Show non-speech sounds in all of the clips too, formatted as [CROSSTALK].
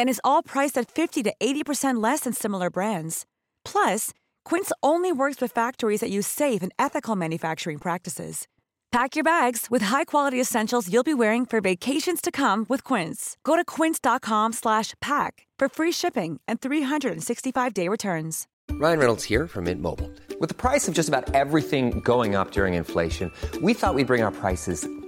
And is all priced at 50 to 80% less than similar brands. Plus, Quince only works with factories that use safe and ethical manufacturing practices. Pack your bags with high-quality essentials you'll be wearing for vacations to come with Quince. Go to quince.com/pack for free shipping and 365-day returns. Ryan Reynolds here from Mint Mobile. With the price of just about everything going up during inflation, we thought we'd bring our prices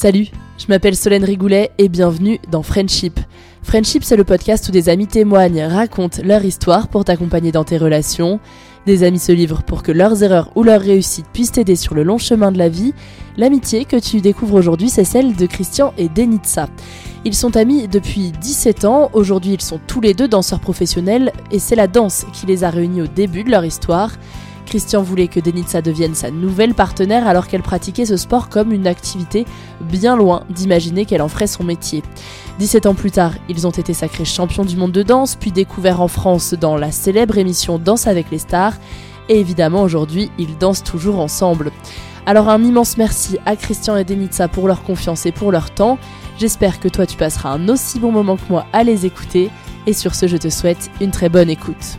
Salut, je m'appelle Solène Rigoulet et bienvenue dans Friendship. Friendship, c'est le podcast où des amis témoignent, racontent leur histoire pour t'accompagner dans tes relations. Des amis se livrent pour que leurs erreurs ou leurs réussites puissent t'aider sur le long chemin de la vie. L'amitié que tu découvres aujourd'hui, c'est celle de Christian et Denitsa. Ils sont amis depuis 17 ans, aujourd'hui ils sont tous les deux danseurs professionnels et c'est la danse qui les a réunis au début de leur histoire. Christian voulait que Denitsa devienne sa nouvelle partenaire alors qu'elle pratiquait ce sport comme une activité bien loin d'imaginer qu'elle en ferait son métier. 17 ans plus tard, ils ont été sacrés champions du monde de danse, puis découverts en France dans la célèbre émission Danse avec les stars, et évidemment aujourd'hui, ils dansent toujours ensemble. Alors un immense merci à Christian et Denitsa pour leur confiance et pour leur temps. J'espère que toi tu passeras un aussi bon moment que moi à les écouter, et sur ce je te souhaite une très bonne écoute.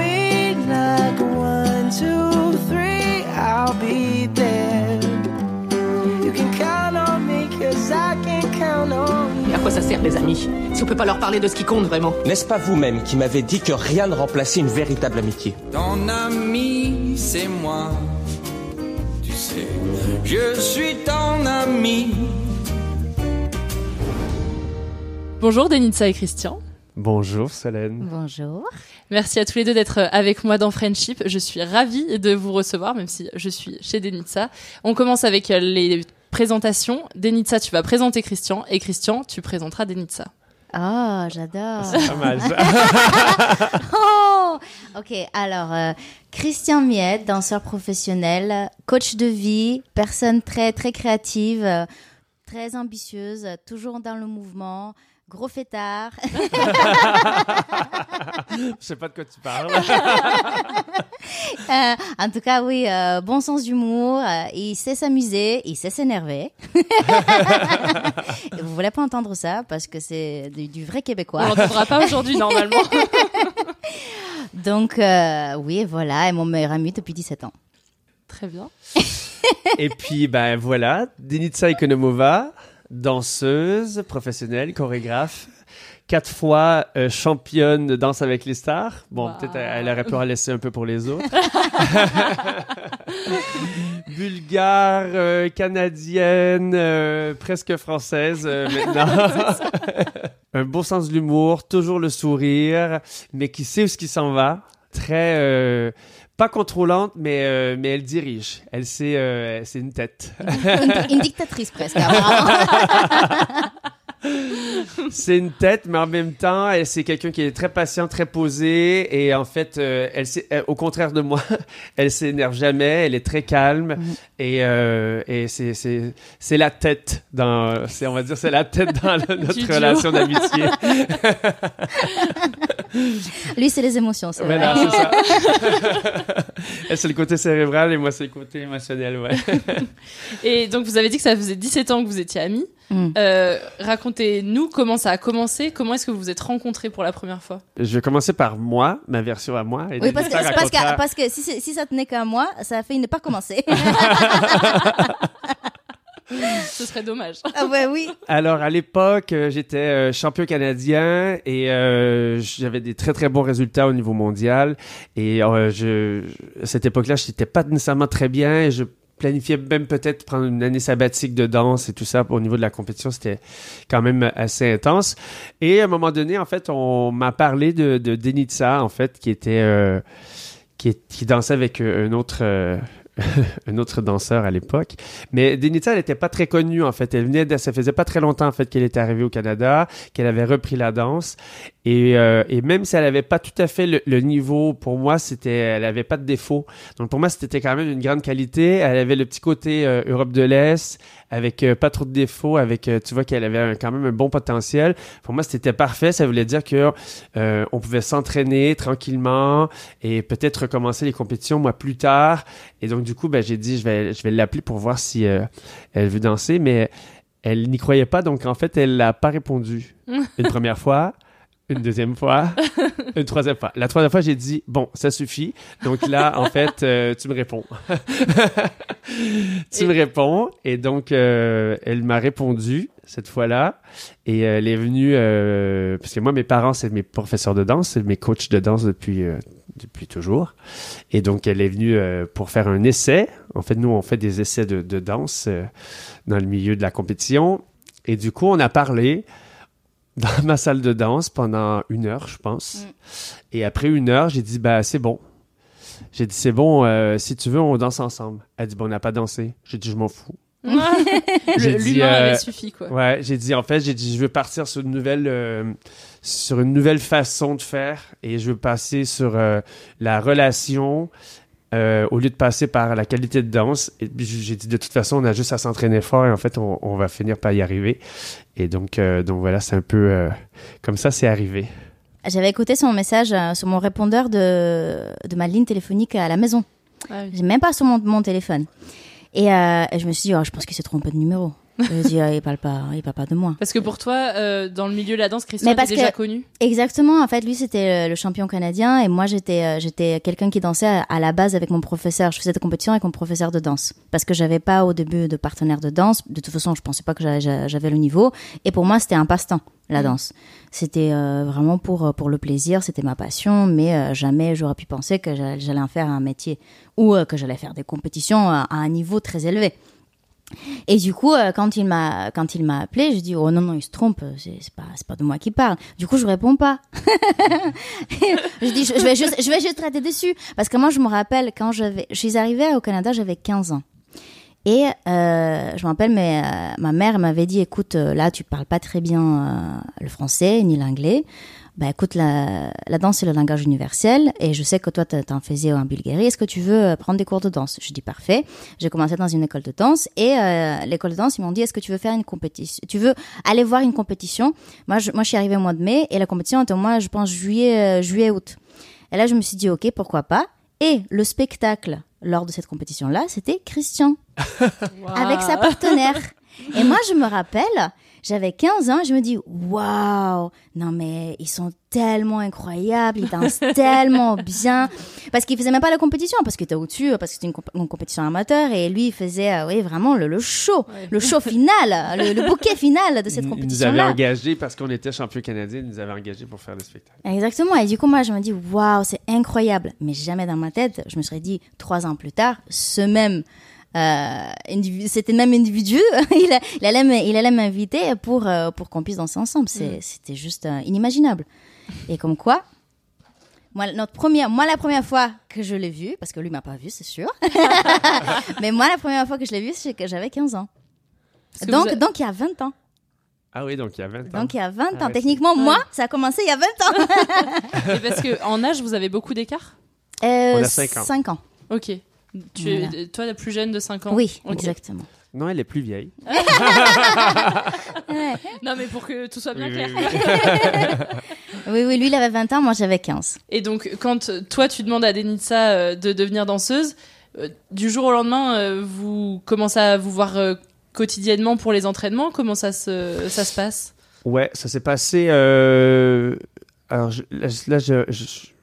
sert les amis Si on peut pas leur parler de ce qui compte vraiment N'est-ce pas vous-même qui m'avez dit que rien ne remplaçait une véritable amitié Ton ami, c'est moi. Tu sais, je suis ton ami. Bonjour Denitsa et Christian. Bonjour Solène. Bonjour. Merci à tous les deux d'être avec moi dans Friendship. Je suis ravie de vous recevoir, même si je suis chez Denitsa. On commence avec les présentations. Denitsa, tu vas présenter Christian et Christian, tu présenteras Denitsa. Oh, j'adore. C'est pas mal ça. [LAUGHS] oh, ok, alors euh, Christian Miette, danseur professionnel, coach de vie, personne très très créative, euh, très ambitieuse, toujours dans le mouvement. Gros fêtard. [LAUGHS] Je sais pas de quoi tu parles. [LAUGHS] Euh, en tout cas, oui, euh, bon sens d'humour. euh, il sait s'amuser, il sait s'énerver. [LAUGHS] Vous voulez pas entendre ça parce que c'est du, du vrai québécois. On l'entendra pas aujourd'hui normalement. Donc, euh, oui, voilà, et mon meilleur ami depuis 17 ans. Très bien. Et puis, ben voilà, Denitsa Ekonomova, danseuse, professionnelle, chorégraphe, quatre fois euh, championne de danse avec les stars. Bon, Wow. peut-être elle, elle aurait pu en laisser un peu pour les autres. [LAUGHS] Bulgare, euh, canadienne, euh, presque française maintenant. [LAUGHS] [LAUGHS] un beau sens de l'humour, toujours le sourire, mais qui sait où ce qui s'en va. Très euh, pas contrôlante, mais, euh, mais elle dirige. Elle sait, euh, c'est une tête. une, une dictatrice presque. [LAUGHS] c'est une tête, mais en même temps, elle c'est quelqu'un qui est très patient, très posé, et en fait, euh, elle, elle- au contraire de moi, [LAUGHS] elle s'énerve jamais, elle est très calme, et, euh, et c'est c'est c'est la tête dans, c'est on va dire, c'est la tête dans le- [LAUGHS] notre relation d'amitié. [LAUGHS] Lui, c'est les émotions. c'est Voilà, vrai. c'est ça. elle c'est le côté cérébral et moi c'est le côté émotionnel, ouais. Et donc, vous avez dit que ça faisait 17 ans que vous étiez amis. Mm. Euh, Racontez-nous comment ça a commencé. Comment est-ce que vous vous êtes rencontrés pour la première fois? Je vais commencer par moi, ma version à moi. et Oui, parce que, parce que, racontera- parce que si, ça tenait qu'à moi, ça a failli ne pas commencer. [LAUGHS] [LAUGHS] Ce serait dommage. ah ouais, oui. Alors, à l'époque, euh, j'étais euh, champion canadien et euh, j'avais des très, très bons résultats au niveau mondial. Et euh, je, à cette époque-là, je n'étais pas nécessairement très bien et je planifiais même peut-être prendre une année sabbatique de danse et tout ça. Au niveau de la compétition, c'était quand même assez intense. Et à un moment donné, en fait, on m'a parlé de, de Denitsa, en fait, qui était... euh, qui, dansait avec euh, un autre... [LAUGHS] un autre danseur à l'époque. Mais Denitsa, elle n'était pas très connue, en fait. Elle venait de, ça faisait pas très longtemps, en fait, qu'elle était arrivée au Canada, qu'elle avait repris la danse. Et, euh, et même si elle avait pas tout à fait le, niveau, pour moi, c'était, elle avait pas de défaut. Donc, pour moi, c'était quand même une grande qualité. Elle avait le petit côté euh, Europe de l'Est, avec euh, pas trop de défauts, avec, euh, tu vois qu'elle avait un- quand même un bon potentiel. Pour moi, c'était parfait. Ça voulait dire que euh, on pouvait s'entraîner tranquillement et peut-être recommencer les compétitions moi plus tard. Et donc du coup, ben j'ai dit je vais je vais l'appeler pour voir si euh, elle veut danser, mais elle n'y croyait pas. Donc en fait, elle n'a pas répondu [LAUGHS] une première fois. Une deuxième fois, [LAUGHS] une troisième fois. La troisième fois, j'ai dit bon, ça suffit. Donc là, en [LAUGHS] fait, euh, tu me réponds. [LAUGHS] tu me réponds. Et donc, euh, elle m'a répondu cette fois-là. Et euh, elle est venue, euh, parce que moi, mes parents, c'est mes professeurs de danse, c'est mes coachs de danse depuis, euh, depuis toujours. Et donc, elle est venue euh, pour faire un essai. En fait, nous, on fait des essais de, de danse euh, dans le milieu de la compétition. Et du coup, on a parlé dans ma salle de danse pendant une heure, je pense. Et après une heure, j'ai dit, bah, c'est bon. J'ai dit, c'est bon, euh, si tu veux, on danse ensemble. Elle dit, bon, on n'a pas dansé. J'ai dit, je m'en fous. [LAUGHS] L'humain euh, avait suffi, quoi. Ouais, j'ai dit en fait, j'ai dit je veux partir sur une nouvelle euh, sur une nouvelle façon de faire et je veux passer sur euh, la relation euh, au lieu de passer par la qualité de danse. Et j'ai dit de toute façon, on a juste à s'entraîner fort et en fait, on, on va finir par y arriver. Et donc euh, donc voilà, c'est un peu euh, comme ça, c'est arrivé. J'avais écouté son message euh, sur mon répondeur de, de ma ligne téléphonique à la maison. J'ai même pas sur mon, mon téléphone. Et, euh, et je me suis dit, oh, je pense qu'il s'est trompé de numéro. Je dis, ah, il parle pas, il parle pas de moi. Parce que pour toi, euh, dans le milieu de la danse, Christian était déjà que- connu? Exactement. En fait, lui, c'était euh, le champion canadien et moi, j'étais, euh, j'étais quelqu'un qui dansait à, à la base avec mon professeur. Je faisais des compétitions avec mon professeur de danse parce que j'avais pas au début de partenaire de danse. De toute façon, je pensais pas que j'a- j'a- j'avais le niveau. Et pour moi, c'était un passe-temps, la Mhm. danse. C'était euh, vraiment pour pour le plaisir. C'était ma passion, mais euh, jamais j'aurais pu penser que j'a- j'allais en faire un métier ou euh, que j'allais faire des compétitions à, à un niveau très élevé. Et du coup, euh, quand il m'a quand il m'a appelé, je dis oh non non il se trompe, c'est pas c'est pas de moi qui parle. Du coup, je réponds pas. [LAUGHS] je dis je, je vais juste je vais juste traiter dessus parce que moi je me rappelle quand je je suis arrivée au Canada, j'avais 15 ans. Et euh, je me rappelle, mais euh, ma mère m'avait dit écoute, là tu parles pas très bien le français ni l'anglais. Bah écoute, la, la danse c'est le langage universel et je sais que toi t'en faisais en Bulgarie. Est-ce que tu veux euh, prendre des cours de danse? Je dis parfait. J'ai commencé dans une école de danse et euh, l'école de danse ils m'ont dit est-ce que tu veux faire une compétition? Tu veux aller voir une compétition? Moi je, moi je suis arrivée au mois de mai et la compétition était au mois je pense juillet euh, juillet août. Et là je me suis dit ok pourquoi pas? Et le spectacle lors de cette compétition là c'était Christian [LAUGHS] avec sa partenaire. Et moi, je me rappelle, j'avais 15 ans, je me dis, waouh, non mais ils sont tellement incroyables, ils dansent [LAUGHS] tellement bien. Parce qu'il faisait même pas la compétition, parce qu'il était au-dessus, parce que c'était une, comp- une compétition amateur, et lui, il faisait, euh, oui, vraiment le, le show, le show final, le, le bouquet final de cette Ils nous avaient compétition-là. engagés parce qu'on était champion canadien, ils nous avaient engagés pour faire le spectacle. Exactement. Et du coup, moi, je me dis, waouh, c'est incroyable. Mais jamais dans ma tête, je me serais dit, trois ans plus tard, ce même, euh, individu, c'était le même individu, [LAUGHS] il, a- il allait, me- il allait m'inviter pour, euh, pour qu'on puisse danser ensemble. Mm. C'était juste euh, inimaginable. Et comme quoi, Moi, notre première, moi, la première fois que je l'ai vu, parce que lui m'a pas vu, c'est sûr. [LAUGHS] Mais moi, la première fois que je l'ai vu, c'est que j'avais 15 ans. Donc, vous donc, il y a 20 ans. Ah oui, donc il y a 20 ans. Donc, il y a 20 ans. Ah ouais, Techniquement, moi, ça a commencé il y a 20 ans. [LAUGHS] Et parce que en âge, vous avez beaucoup d'écart? Euh, On a cinq ans. 5 ans. Ok. Tu es, Voilà. toi, la plus jeune de 5 ans Oui, exactement. Non, elle est plus vieille. [LAUGHS] Non, mais pour que tout soit bien Oui, clair. oui, Oui, [LAUGHS] oui, lui, il avait 20 ans, moi, j'avais 15. Et donc, quand toi, tu demandes à Denitsa euh, de devenir danseuse, euh, du jour au lendemain, euh, vous commencez à vous voir euh, quotidiennement pour les entraînements? Comment ça se, ça se passe? Ouais, ça s'est passé. euh, Alors je- là, je- là, je,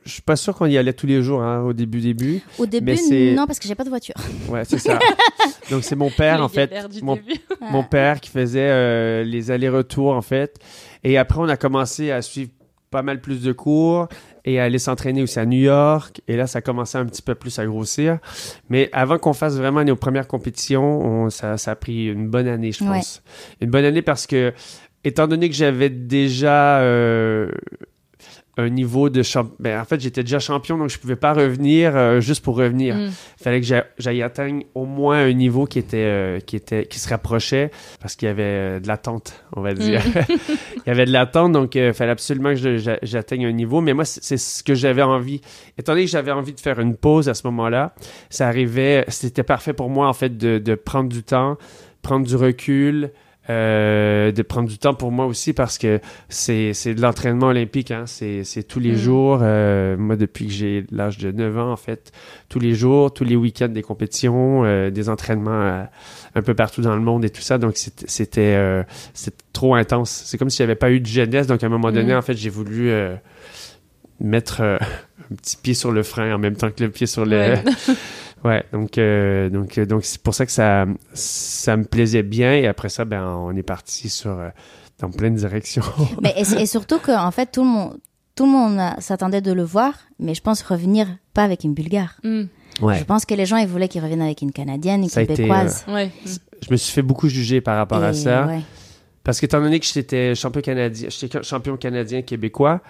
je, suis pas sûr qu'on y allait tous les jours hein, au début début. Au début, mais non, parce que j'ai pas de voiture. [LAUGHS] Ouais, c'est ça. [LAUGHS] Donc c'est mon père Les en fait, mon, [LAUGHS] mon père qui faisait euh, les allers-retours en fait. Et après on a commencé à suivre pas mal plus de cours et à aller s'entraîner aussi à New York. Et là ça commençait un petit peu plus à grossir. Mais avant qu'on fasse vraiment nos premières compétitions, on- ça, ça a pris une bonne année je Ouais. pense. Une bonne année parce que étant donné que j'avais déjà euh, un niveau de champion. Ben, en fait, j'étais déjà champion, donc je pouvais pas revenir euh, juste pour revenir. Mm. fallait que j'a- j'aille atteindre au moins un niveau qui était, euh, qui était, qui se rapprochait parce qu'il y avait euh, de l'attente, on va dire. [LAUGHS] Il y avait de l'attente, donc il fallait absolument que j'atteigne un niveau. Mais moi, c'est c'est ce que j'avais envie. Étant donné que j'avais envie de faire une pause à ce moment-là, ça arrivait, c'était parfait pour moi, en fait, de, de prendre du temps, prendre du recul, euh, de prendre du temps pour moi aussi parce que c'est c'est de l'entraînement olympique, hein. c'est c'est tous les Mm. jours. euh, moi, depuis que j'ai l'âge de 9 ans, en fait, tous les jours, tous les week-ends, des compétitions, euh, des entraînements euh, un peu partout dans le monde et tout ça. Donc, c'était c'était euh, c'était trop intense. C'est comme s'il n'y avait pas eu de jeunesse. Donc, à un moment donné, Mhm. en fait, j'ai voulu euh, mettre [LAUGHS] un petit pied sur le frein en même temps que le pied sur le... Ouais. [LAUGHS] Ouais, donc euh, donc euh, donc c'est pour ça que ça ça me plaisait bien et après ça ben on est parti sur euh, dans plein de directions. [LAUGHS] Mais et, et surtout que en fait tout le monde tout le monde euh, s'attendait de le voir, mais je pense revenir pas avec une Bulgare. Mm. Ouais. Je pense que les gens ils voulaient qu'il revienne avec une Canadienne, une Ça été, Québécoise. Ouais. Je me suis fait beaucoup juger par rapport à ça. ouais. Parce qu'étant donné que j'étais champion canadien, j'étais champion canadien québécois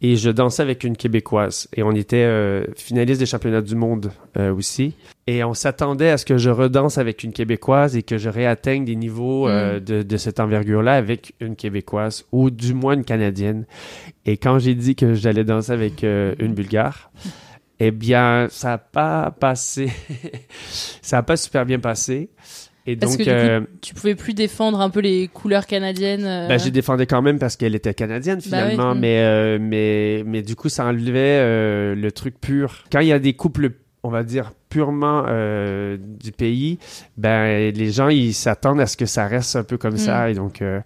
et je dansais avec une québécoise et on était euh, finaliste des championnats du monde euh, aussi et on s'attendait à ce que je redanse avec une québécoise et que je réatteigne des niveaux euh, de, de cette envergure-là avec une québécoise ou du moins une canadienne. Et quand j'ai dit que j'allais danser avec euh, une bulgare, eh bien ça n'a pas passé, [LAUGHS] ça n'a pas super bien passé. Et Parce donc, que du coup, euh, tu pouvais plus défendre un peu les couleurs canadiennes. euh, ben, j'ai défendais quand même parce qu'elle était canadienne Bah oui. finalement, Mm. mais, euh, mais, mais du coup, ça enlevait euh, le truc pur. Quand il y a des couples, on va dire, purement euh, du pays, ben, les gens, ils s'attendent à ce que ça reste un peu comme Mm. ça. Et donc, euh,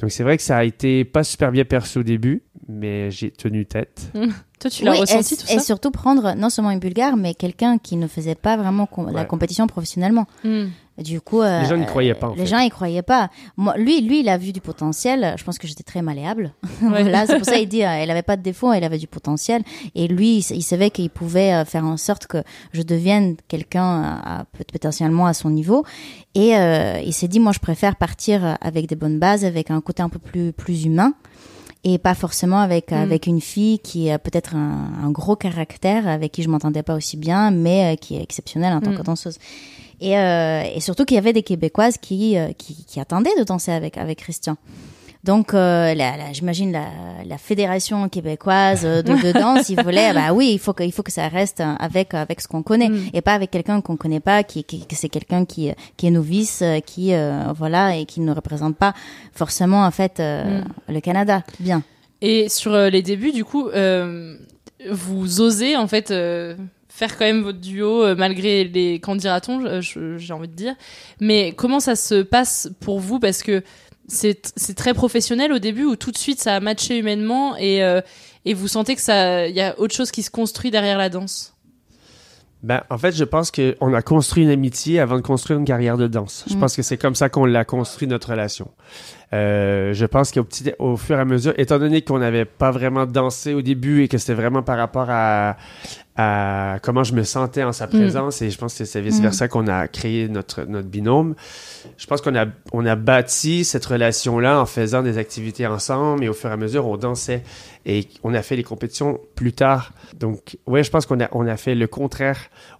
donc c'est vrai que ça a été pas super bien perçu au début, mais j'ai tenu tête. Mm. Toi, tu l'as Oui, ressenti et, tout et ça surtout prendre non seulement une Bulgare, mais quelqu'un qui ne faisait pas vraiment com- la compétition professionnellement. Mm. Du coup, euh, Les gens n'y croyaient pas, en les fait. gens y croyaient pas. Moi, lui, lui, il a vu du potentiel. Je pense que j'étais très malléable. [LAUGHS] voilà, c'est pour ça qu'il dit, [LAUGHS] euh, elle avait pas de défaut, elle avait du potentiel. Et lui, il, il savait qu'il pouvait euh, faire en sorte que je devienne quelqu'un potentiellement à son niveau. Et euh, il s'est dit, moi, je préfère partir avec des bonnes bases, avec un côté un peu plus plus humain. Et pas forcément avec, Mm. avec une fille qui a peut-être un, un gros caractère, avec qui je m'entendais pas aussi bien, mais euh, qui est exceptionnelle en tant Mm. que danseuse. Et, euh, et surtout qu'il y avait des Québécoises qui, euh, qui, qui attendaient de danser avec, avec Christian. Donc, euh, la, la- j'imagine la, la fédération québécoise euh, de, de [LAUGHS] danse, ils voulaient, bah oui, il faut que, il faut que ça reste avec, avec ce qu'on connaît Mm. et pas avec quelqu'un qu'on connaît pas, qui, qui que c'est quelqu'un qui, qui est novice, euh, qui, euh, voilà, et qui ne représente pas forcément, en fait, euh, le Canada. Bien. Et sur les débuts, du coup, euh, vous osez en fait euh, faire quand même votre duo euh, malgré les qu'en dira-t-on, euh, j'ai envie de dire. Mais comment ça se passe pour vous? Parce que c'est très professionnel au début ou tout de suite ça a matché humainement et euh, et vous sentez que ça il y a autre chose qui se construit derrière la danse? Ben, en fait, je pense qu'on a construit une amitié avant de construire une carrière de danse. Je Mm. pense que c'est comme ça qu'on l'a construit notre relation. Euh, je pense qu'au petit, au fur et à mesure, étant donné qu'on n'avait pas vraiment dansé au début et que c'était vraiment par rapport à, à comment je me sentais en sa présence, et je pense que c'est vice versa qu'on a créé notre notre binôme. Je pense qu'on a on a bâti cette relation là en faisant des activités ensemble et au fur et à mesure on dansait et on a fait les compétitions plus tard. Donc ouais, je pense qu'on a on a fait le contraire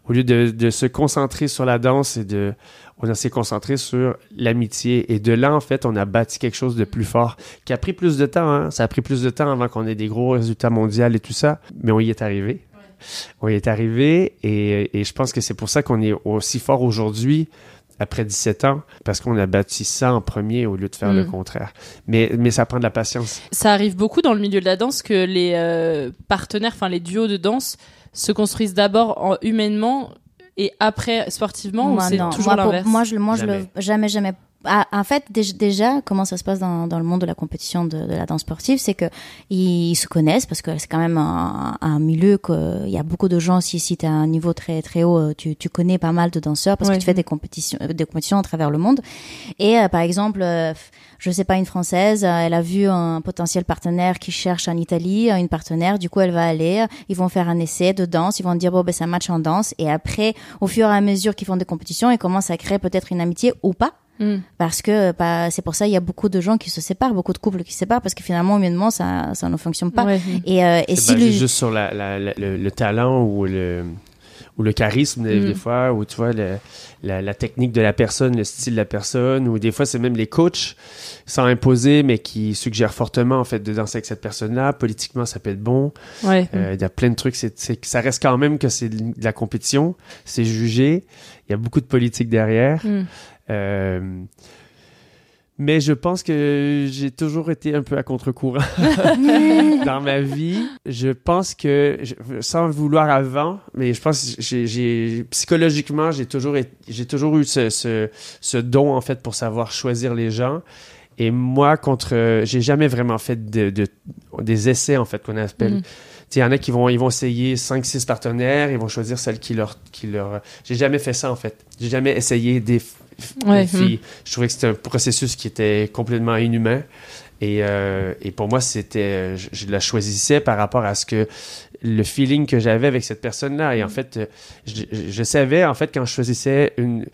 au lieu de, de se concentrer sur la danse et de on s'est concentré sur l'amitié. Et de là, en fait, on a bâti quelque chose de plus fort, qui a pris plus de temps. Hein? Ça a pris plus de temps avant qu'on ait des gros résultats mondiaux et tout ça. Mais on y est arrivé. On y est arrivé. Et, et je pense que c'est pour ça qu'on est aussi fort aujourd'hui, après 17 ans, parce qu'on a bâti ça en premier au lieu de faire le Mm. contraire. Mais, mais ça prend de la patience. Ça arrive beaucoup dans le milieu de la danse que les euh, partenaires, enfin les duos de danse, se construisent d'abord en- humainement et après sportivement ou c'est non. toujours Moi, pour- l'inverse Moi, je, le- moi, je le, Jamais. jamais, jamais. Ah, en fait, déj- déjà, comment ça se passe dans, dans le monde de la compétition de, de la danse sportive, c'est que ils se connaissent parce que c'est quand même un, un milieu que il y a beaucoup de gens. Si si t'as un niveau très très haut, euh, tu, tu connais pas mal de danseurs parce Ouais. que tu fais des compétitions, euh, des compétitions à travers le monde. Et euh, par exemple, euh, je sais pas une française, elle a vu un potentiel partenaire qui cherche en Italie une partenaire. Du coup, elle va aller, ils vont faire un essai de danse, ils vont dire bon ben ça match en danse. Et après, au fur et à mesure qu'ils font des compétitions, ils commencent à créer peut-être une amitié ou pas. Mm. Parce que bah, c'est pour ça il y a beaucoup de gens qui se séparent, beaucoup de couples qui se séparent parce que finalement humainement ça ça ne fonctionne pas. Ouais. Et, euh, et C'est si le- juste sur la, la- la- le, le talent ou le, ou le charisme des, Mm. des fois, ou tu vois, le- la, la technique de la personne, le style de la personne, ou des fois c'est même les coachs sans imposer, mais qui suggèrent fortement en fait de danser avec cette personne-là. Politiquement, ça peut être bon. Ouais. Euh, Il y a plein de trucs. C'est, c'est que ça reste quand même que c'est de la compétition. C'est jugé. Il y a beaucoup de politique derrière. Mm. Euh, mais je pense que j'ai toujours été un peu à contre-courant [LAUGHS] dans ma vie. Je pense que, sans le vouloir avant, mais je pense que j'ai, psychologiquement, j'ai toujours, été- j'ai toujours eu ce, ce, ce don, en fait, pour savoir choisir les gens. Et moi, contre, j'ai jamais vraiment fait de, de- des essais, en fait, qu'on appelle. Sais, Il y en a qui vont, ils vont essayer 5-6 partenaires, ils vont choisir celle qui leur, qui leur. J'ai jamais fait ça, en fait. J'ai jamais essayé des, filles. Je trouvais que c'était un processus qui était complètement inhumain. Et, euh, et pour moi, c'était, je, je la choisissais par rapport à ce que le feeling que j'avais avec cette personne-là. Et en fait, euh, je, savais en fait quand je choisissais une,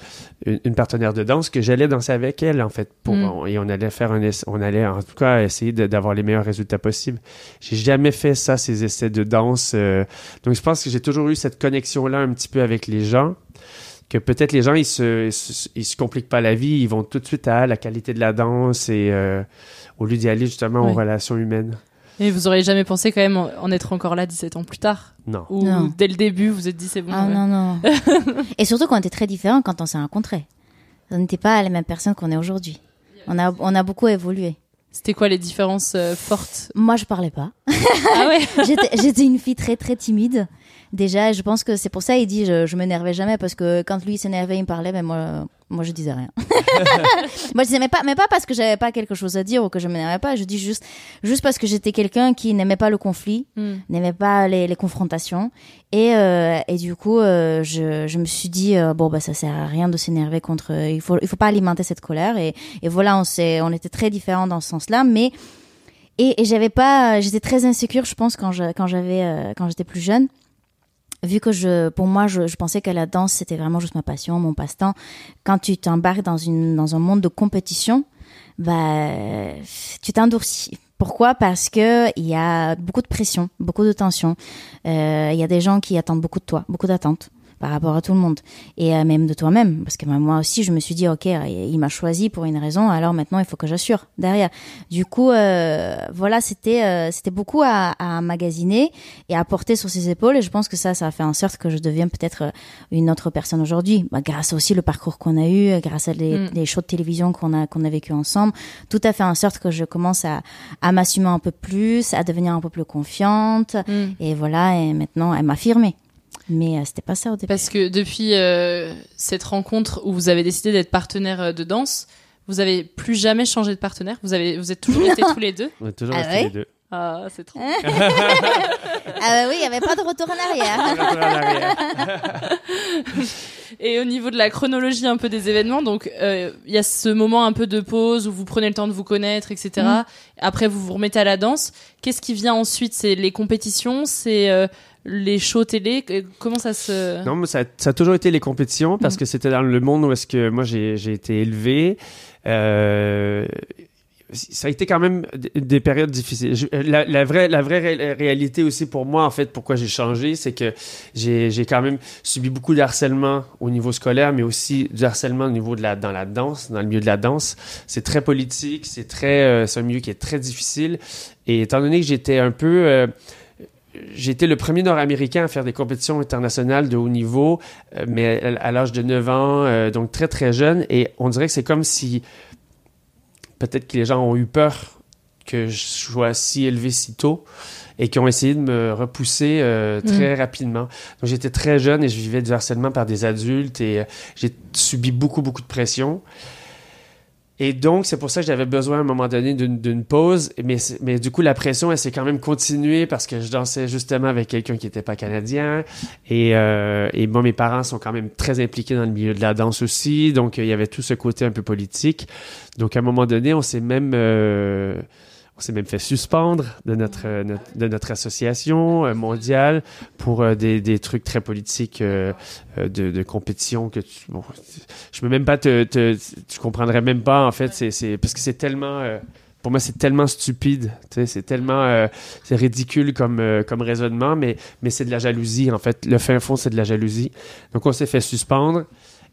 une, une partenaire de danse que j'allais danser avec elle en fait. Pour, Mm. on- et on allait faire un, on allait en tout cas essayer d'avoir les meilleurs résultats possibles. J'ai jamais fait ça ces essais de danse. euh, donc je pense que j'ai toujours eu cette connexion-là un petit peu avec les gens que peut-être les gens ils se, ils se ils se compliquent pas la vie, ils vont tout de suite à la qualité de la danse et euh, au lieu d'y aller justement Ouais. aux relations humaines. Et vous auriez jamais pensé quand même en être encore là 17 ans plus tard? Non. Ou Non. dès le début vous vous êtes dit c'est bon Ah ouais. non, non. [LAUGHS] Et surtout qu'on était très différents quand on s'est rencontrés. On n'était pas les mêmes personnes qu'on est aujourd'hui. On a, on a beaucoup évolué. C'était quoi les différences euh, fortes? Moi, je parlais pas. Ah ouais [LAUGHS] J'étais j'étais une fille très, très timide. Déjà, je pense que c'est pour ça il dit je, je m'énervais jamais parce que quand lui s'énervait, il me parlait, mais moi, moi je disais rien. [LAUGHS] [LAUGHS] moi je disais mais pas, mais pas parce que j'avais pas quelque chose à dire ou que je m'énervais pas. Je dis juste, juste parce que j'étais quelqu'un qui n'aimait pas le conflit, Mm. n'aimait pas les, les confrontations et euh, et du coup euh, je, je me suis dit euh, bon bah ça sert à rien de s'énerver contre. Il faut il faut pas alimenter cette colère et et voilà on s'est on était très différents dans ce sens-là, mais et, et j'avais pas, j'étais très insécure, je pense, quand je, quand j'avais, euh, quand j'étais plus jeune. Vu que je, pour moi, je, je pensais que la danse c'était vraiment juste ma passion, mon passe-temps. Quand tu t'embarques dans une, dans un monde de compétition, bah, tu t'endurcis. Pourquoi? Parce que il y a beaucoup de pression, beaucoup de tension. Euh, Il y a des gens qui attendent beaucoup de toi, beaucoup d'attentes par rapport à tout le monde et euh, même de toi-même parce que bah, moi aussi je me suis dit ok il m'a choisi pour une raison alors maintenant il faut que j'assure derrière du coup euh, voilà c'était euh, c'était beaucoup à, à magasiner et à porter sur ses épaules et je pense que ça ça a fait en sorte que je devienne peut-être euh, une autre personne aujourd'hui bah, grâce aussi le parcours qu'on a eu grâce à les, Mm. les shows de télévision qu'on a qu'on a vécu ensemble tout a fait en sorte que je commence à à m'assumer un peu plus à devenir un peu plus confiante Mm. et voilà et maintenant à m'affirmer mais euh, c'était pas ça au début Parce que depuis euh, cette rencontre où vous avez décidé d'être partenaire euh, de danse, vous avez plus jamais changé de partenaire? Vous avez, vous êtes toujours restés tous les deux? On est toujours Ah restés ouais? les deux. Ah, c'est trop. [LAUGHS] ah bah oui il y avait pas de retour en arrière [LAUGHS] Retour en arrière. [LAUGHS] Et au niveau de la chronologie un peu des événements, donc euh, il y a ce moment un peu de pause où vous prenez le temps de vous connaître, etc. Mm. Après, vous vous remettez à la danse. Qu'est-ce qui vient ensuite? C'est les compétitions, c'est euh, les shows télé. Comment ça se Non, mais ça, ça a toujours été les compétitions parce Mm. que c'était dans le monde où est-ce que moi j'ai été élevé. Euh, ça a été quand même des périodes difficiles. Je- la, la vraie, la vraie ré- réalité aussi pour moi, en fait, pourquoi j'ai changé, c'est que j'ai j'ai quand même subi beaucoup de harcèlement au niveau scolaire, mais aussi du harcèlement au niveau de la, dans la danse, dans le milieu de la danse. C'est très politique, c'est très, euh, c'est un milieu qui est très difficile. Et étant donné que j'étais un peu, euh, j'ai été le premier Nord-Américain à faire des compétitions internationales de haut niveau, euh, mais à, à l'âge de 9 ans, euh, donc très très jeune. Et on dirait que c'est comme si peut-être que les gens ont eu peur que je sois si élevé si tôt et qui ont essayé de me repousser euh, très rapidement. Donc j'étais très jeune et je vivais du harcèlement par des adultes et j'ai subi beaucoup beaucoup de pression. Et donc, c'est pour ça que j'avais besoin à un moment donné d'une pause. Mais, mais du coup, la pression, elle s'est quand même continuée parce que je dansais justement avec quelqu'un qui n'était pas canadien. Et, euh, et moi, mes parents sont quand même très impliqués dans le milieu de la danse aussi. Donc, il y avait tout ce côté un peu politique. Donc, à un moment donné, on s'est même... euh, on s'est même fait suspendre de notre, euh, de notre association euh, mondiale pour euh, des, des trucs très politiques de, compétition que tu, bon, je peux même pas te, tu comprendrais même pas en fait c'est parce que c'est tellement pour moi c'est tellement stupide c'est tellement c'est ridicule comme comme raisonnement mais mais c'est de la jalousie en fait. Le fin fond c'est de la jalousie. Donc on s'est fait suspendre.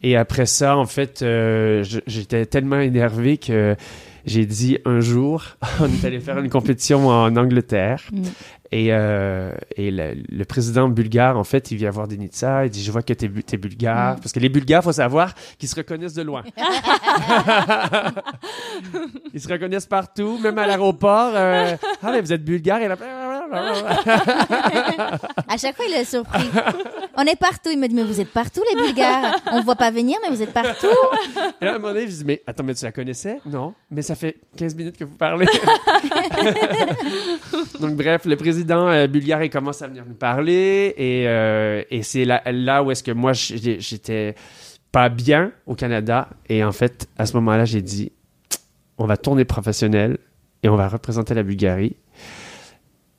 Et après ça en fait j'étais tellement énervé que j'ai dit un jour, [LAUGHS] on est allé faire une compétition en Angleterre. Mm. Et, euh, et le, le président bulgare, en fait, il vient voir Denitsa, il dit Je vois que t'es, t'es bulgare. Mm. Parce que les Bulgares, faut savoir qu'ils se reconnaissent de loin. [LAUGHS] [LAUGHS] ils se reconnaissent partout, même à l'aéroport. euh, ah, mais vous êtes bulgare? Et là. [LAUGHS] À chaque fois, il est surpris. On est partout. Il me dit, mais vous êtes partout, les Bulgares. On ne voit pas venir, mais vous êtes partout. Et là, à un moment donné, je dis, mais attends, mais tu la connaissais? Non. Mais ça fait 15 minutes que vous parlez. [LAUGHS] Donc, bref, le président euh, bulgare, il commence à venir nous parler. Et, euh, et c'est là, là où est-ce que moi, j'étais pas bien au Canada. Et en fait, à ce moment-là, j'ai dit, on va tourner professionnel et on va représenter la Bulgarie.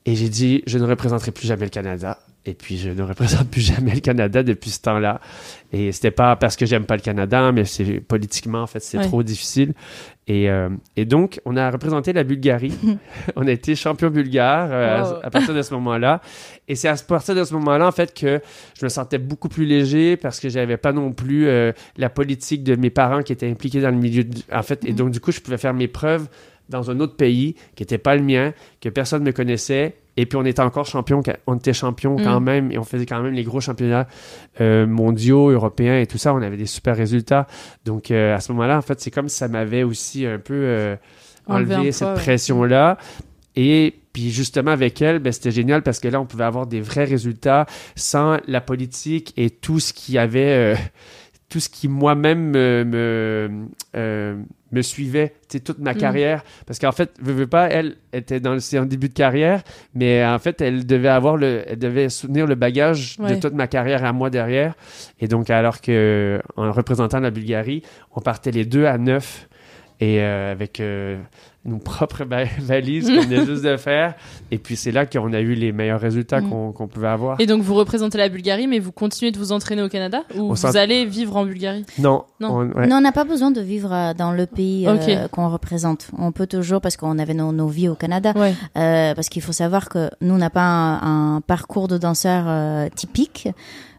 Et j'ai dit, je ne représenterai plus jamais le Canada. Et puis, je ne représente plus jamais le Canada depuis ce temps-là. Et c'était pas parce que j'aime pas le Canada, mais c'est politiquement, en fait, c'est Ouais. trop difficile. Et, euh, et donc, on a représenté la Bulgarie. [LAUGHS] on a été champion bulgare euh, Wow. à, à partir de ce moment-là. Et c'est à partir de ce moment-là, en fait, que je me sentais beaucoup plus léger parce que j'avais pas non plus euh, la politique de mes parents qui étaient impliqués dans le milieu. En fait, et donc, du coup, je pouvais faire mes preuves dans un autre pays qui n'était pas le mien, que personne ne me connaissait. Et puis on était encore champion, on était champion quand Mm. même, et on faisait quand même les gros championnats euh, mondiaux, européens et tout ça. On avait des super résultats. Donc euh, à ce moment-là, en fait, c'est comme si ça m'avait aussi un peu euh, Enlevé cette pression-là. Et puis justement avec elle, ben, c'était génial parce que là, on pouvait avoir des vrais résultats sans la politique et tout ce qui avait, tout ce qui moi-même me, me, euh, me suivait, tu sais, toute ma Mm. carrière. Parce qu'en fait, veux, veux pas, elle était dans le, c'est en début de carrière, mais en fait, elle devait avoir le, elle devait soutenir le bagage Ouais. de toute ma carrière à moi derrière. Et donc, alors que, en représentant la Bulgarie, on partait les deux à neuf et euh, avec euh, nos propres ba- [LAUGHS] valises qu'on venait juste de faire. Et puis c'est là qu'on a eu les meilleurs résultats Mm. qu'on pouvait avoir. Et donc vous représentez la Bulgarie, mais vous continuez de vous entraîner au Canada ou On vous allez vivre en Bulgarie? Non, Non. on- ouais. N'a pas besoin de vivre euh, dans le pays euh, qu'on représente. On peut toujours, parce qu'on avait nos, nos vies au Canada, Ouais. euh, parce qu'il faut savoir que nous, on n'a pas un, un parcours de danseur euh, typique.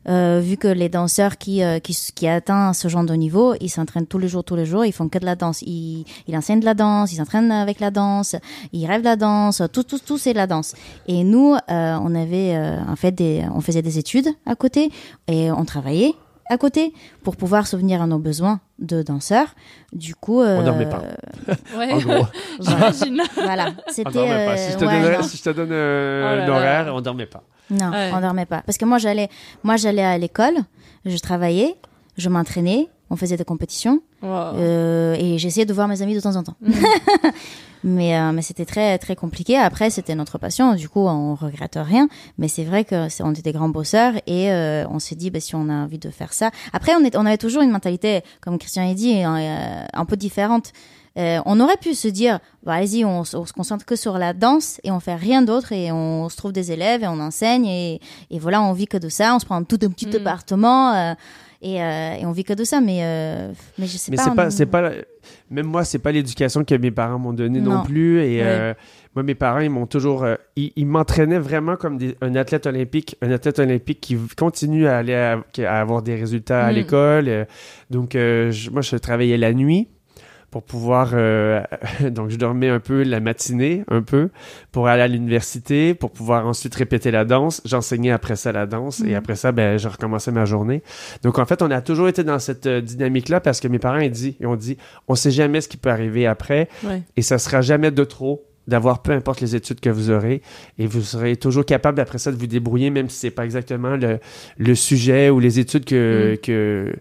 Euh, vu que les danseurs qui, euh, qui, qui atteignent ce genre de niveau, ils s'entraînent tous les jours, tous les jours, ils font que de la danse. Ils, ils enseignent de la danse, ils s'entraînent avec la danse, ils rêvent de la danse, tout, tout, tout c'est de la danse. Et nous, euh, on avait euh, en fait des, on faisait des études à côté et on travaillait à côté pour pouvoir subvenir à nos besoins de danseurs. Du coup, euh, On dormait pas. [LAUGHS] Ouais. En gros. [LAUGHS] J'imagine. Voilà, On c'était. dormait pas. euh, Si je te, ouais, donnerais- non. si je te donne euh, Oh là un là. horaire, on dormait pas. Non, Ouais. on dormait pas. Parce que moi, j'allais, moi, j'allais à l'école, je travaillais, je m'entraînais, on faisait des compétitions. Euh, et j'essayais de voir mes amis de temps en temps. Mm. [LAUGHS] mais euh, mais c'était très très compliqué. Après, c'était notre passion. Du coup, on regrette rien. Mais c'est vrai que c'est- on était des grands bosseurs et euh, on s'est dit, bah, si on a envie de faire ça. Après, on, est, on avait toujours une mentalité, comme Christian a dit, euh, un peu différente. Euh, on aurait pu se dire, bah, allez-y, on, se concentre que sur la danse et on fait rien d'autre et on se trouve des élèves et on enseigne et, et voilà, on vit que de ça. On se prend tout un petit appartement euh, et, euh, et on vit que de ça. Mais euh, mais je sais Mais pas. c'est on- pas, c'est pas, la- même moi, c'est pas l'éducation que mes parents m'ont donnée non. Non. plus. Et euh, moi, mes parents, ils m'ont toujours, euh, ils, ils m'entraînaient vraiment comme des- un athlète olympique, un athlète olympique qui continue à aller à, avoir des résultats à Mm. l'école. donc, euh, je- moi, je travaillais la nuit pour pouvoir euh, [LAUGHS] donc je dormais un peu la matinée un peu pour aller à l'université pour pouvoir ensuite répéter la danse j'enseignais après ça la danse et Mhm. après ça ben je recommençais ma journée donc en fait on a toujours été dans cette dynamique là parce que mes parents ils, dit, ils ont dit on sait jamais ce qui peut arriver après Ouais. et ça sera jamais de trop d'avoir peu importe les études que vous aurez et vous serez toujours capable après ça de vous débrouiller même si c'est pas exactement le, le sujet ou les études que, que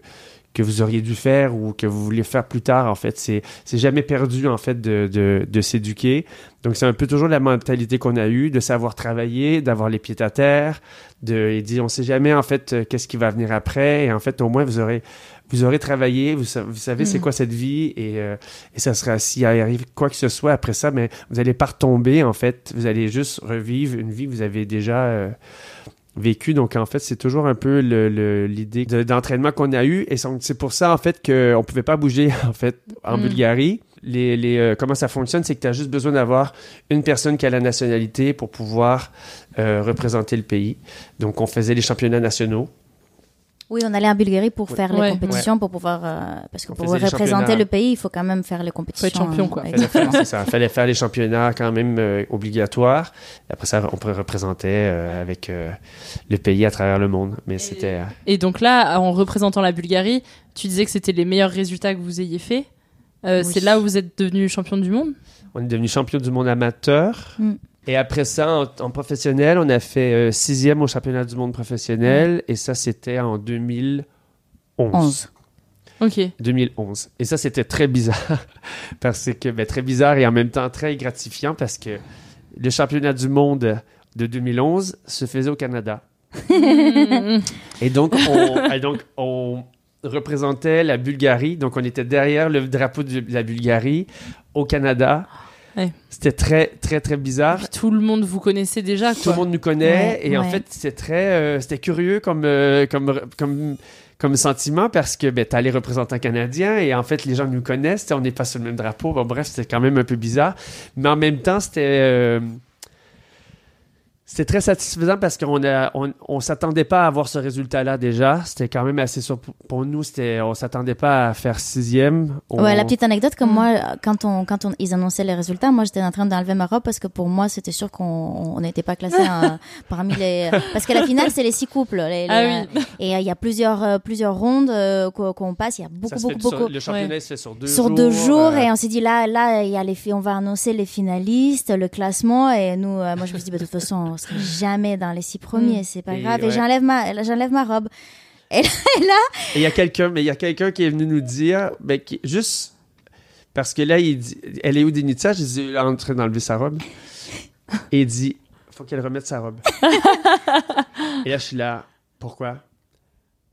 que vous auriez dû faire ou que vous voulez faire plus tard en fait. C'est c'est jamais perdu en fait de, de, de s'éduquer. Donc c'est un peu toujours la mentalité qu'on a eue de savoir travailler d'avoir les pieds à terre de et dit on sait jamais en fait euh, qu'est-ce qui va venir après. Et en fait au moins vous aurez vous aurez travaillé vous, vous savez c'est Mm. quoi cette vie et euh, et ça sera s'il arrive quoi que ce soit après ça mais vous allez pas retomber en fait. Vous allez juste revivre une vie que vous avez déjà euh, vécu. Donc, en fait, c'est toujours un peu le- le- l'idée de- d'entraînement qu'on a eu. Et c'est c'est pour ça, en fait, qu'on ne pouvait pas bouger, [LAUGHS] en fait, en Mm. Bulgarie. Les, les, euh, comment ça fonctionne, c'est que tu as juste besoin d'avoir une personne qui a la nationalité pour pouvoir euh, représenter le pays. Donc, on faisait les championnats nationaux. Oui, on allait en Bulgarie pour Ouais. faire Ouais. les compétitions, pour pouvoir. euh, parce que On pour représenter le pays, il faut quand même faire les compétitions. champion, euh, quoi. Fallait faire, exactement. c'est ça. Fallait faire les championnats quand même euh, obligatoires. Après ça, on pourrait représenter euh, avec euh, le pays à travers le monde. Mais c'était... euh, Et donc là, en représentant la Bulgarie, tu disais que c'était les meilleurs résultats que vous ayez fait. Euh, Oui. C'est là où vous êtes devenu champion du monde? On est devenu champion du monde amateur. Mm. Et après ça, en, en professionnel, on a fait euh, sixième au championnat du monde professionnel. Et ça, c'était en 2011. Onze. Ok. 2011. Et ça, c'était très bizarre. [LAUGHS] parce que, ben, très bizarre et en même temps très gratifiant parce que le championnat du monde de 2011 se faisait au Canada. [LAUGHS] Et donc, on, et donc, on représentait la Bulgarie. Donc, on était derrière le drapeau de la Bulgarie au Canada. Ouais. C'était très, très, très bizarre. Puis tout le monde vous connaissait déjà. Tout le monde nous connaît. Ouais, et en fait, c'était très, euh, c'était curieux comme, euh, comme, comme, comme sentiment parce que ben, t'allais représentant canadien et en fait, les gens nous connaissent. On n'est pas sur le même drapeau. Bon, bref, c'était quand même un peu bizarre. Mais en même temps, c'était. euh, c'était très satisfaisant parce qu'on a, on, on s'attendait pas à avoir ce résultat-là déjà. C'était quand même assez surprenant. Pour nous, c'était, on s'attendait pas à faire sixième. On- Ouais, la petite anecdote, Mm. comme moi, quand, on, quand on, ils annonçaient les résultats, moi j'étais en train d'enlever ma robe parce que pour moi c'était sûr qu'on on n'était pas classé [LAUGHS] parmi les. Parce que la finale c'est les six couples. les- les- Ah oui. Et euh, il y a plusieurs, euh, plusieurs rondes euh, qu'on passe, il y a beaucoup, Ça fait beaucoup, sur- beaucoup. le championnat, fait sur deux sur jours. deux jours euh, et on s'est dit là là il y a les on va annoncer les finalistes le classement et nous euh, moi je me suis dit bah, de toute façon jamais dans les six premiers Mm. c'est pas Et grave et j'enlève ma j'enlève ma robe et là, [LAUGHS] il y a quelqu'un, mais il y a quelqu'un qui est venu nous dire, qui, juste parce que là, il dit, elle est où Denitsa? J'ai dit, elle est en train d'enlever sa robe. Et il dit, faut qu'elle remette sa robe. [LAUGHS] Et là, je suis là, pourquoi?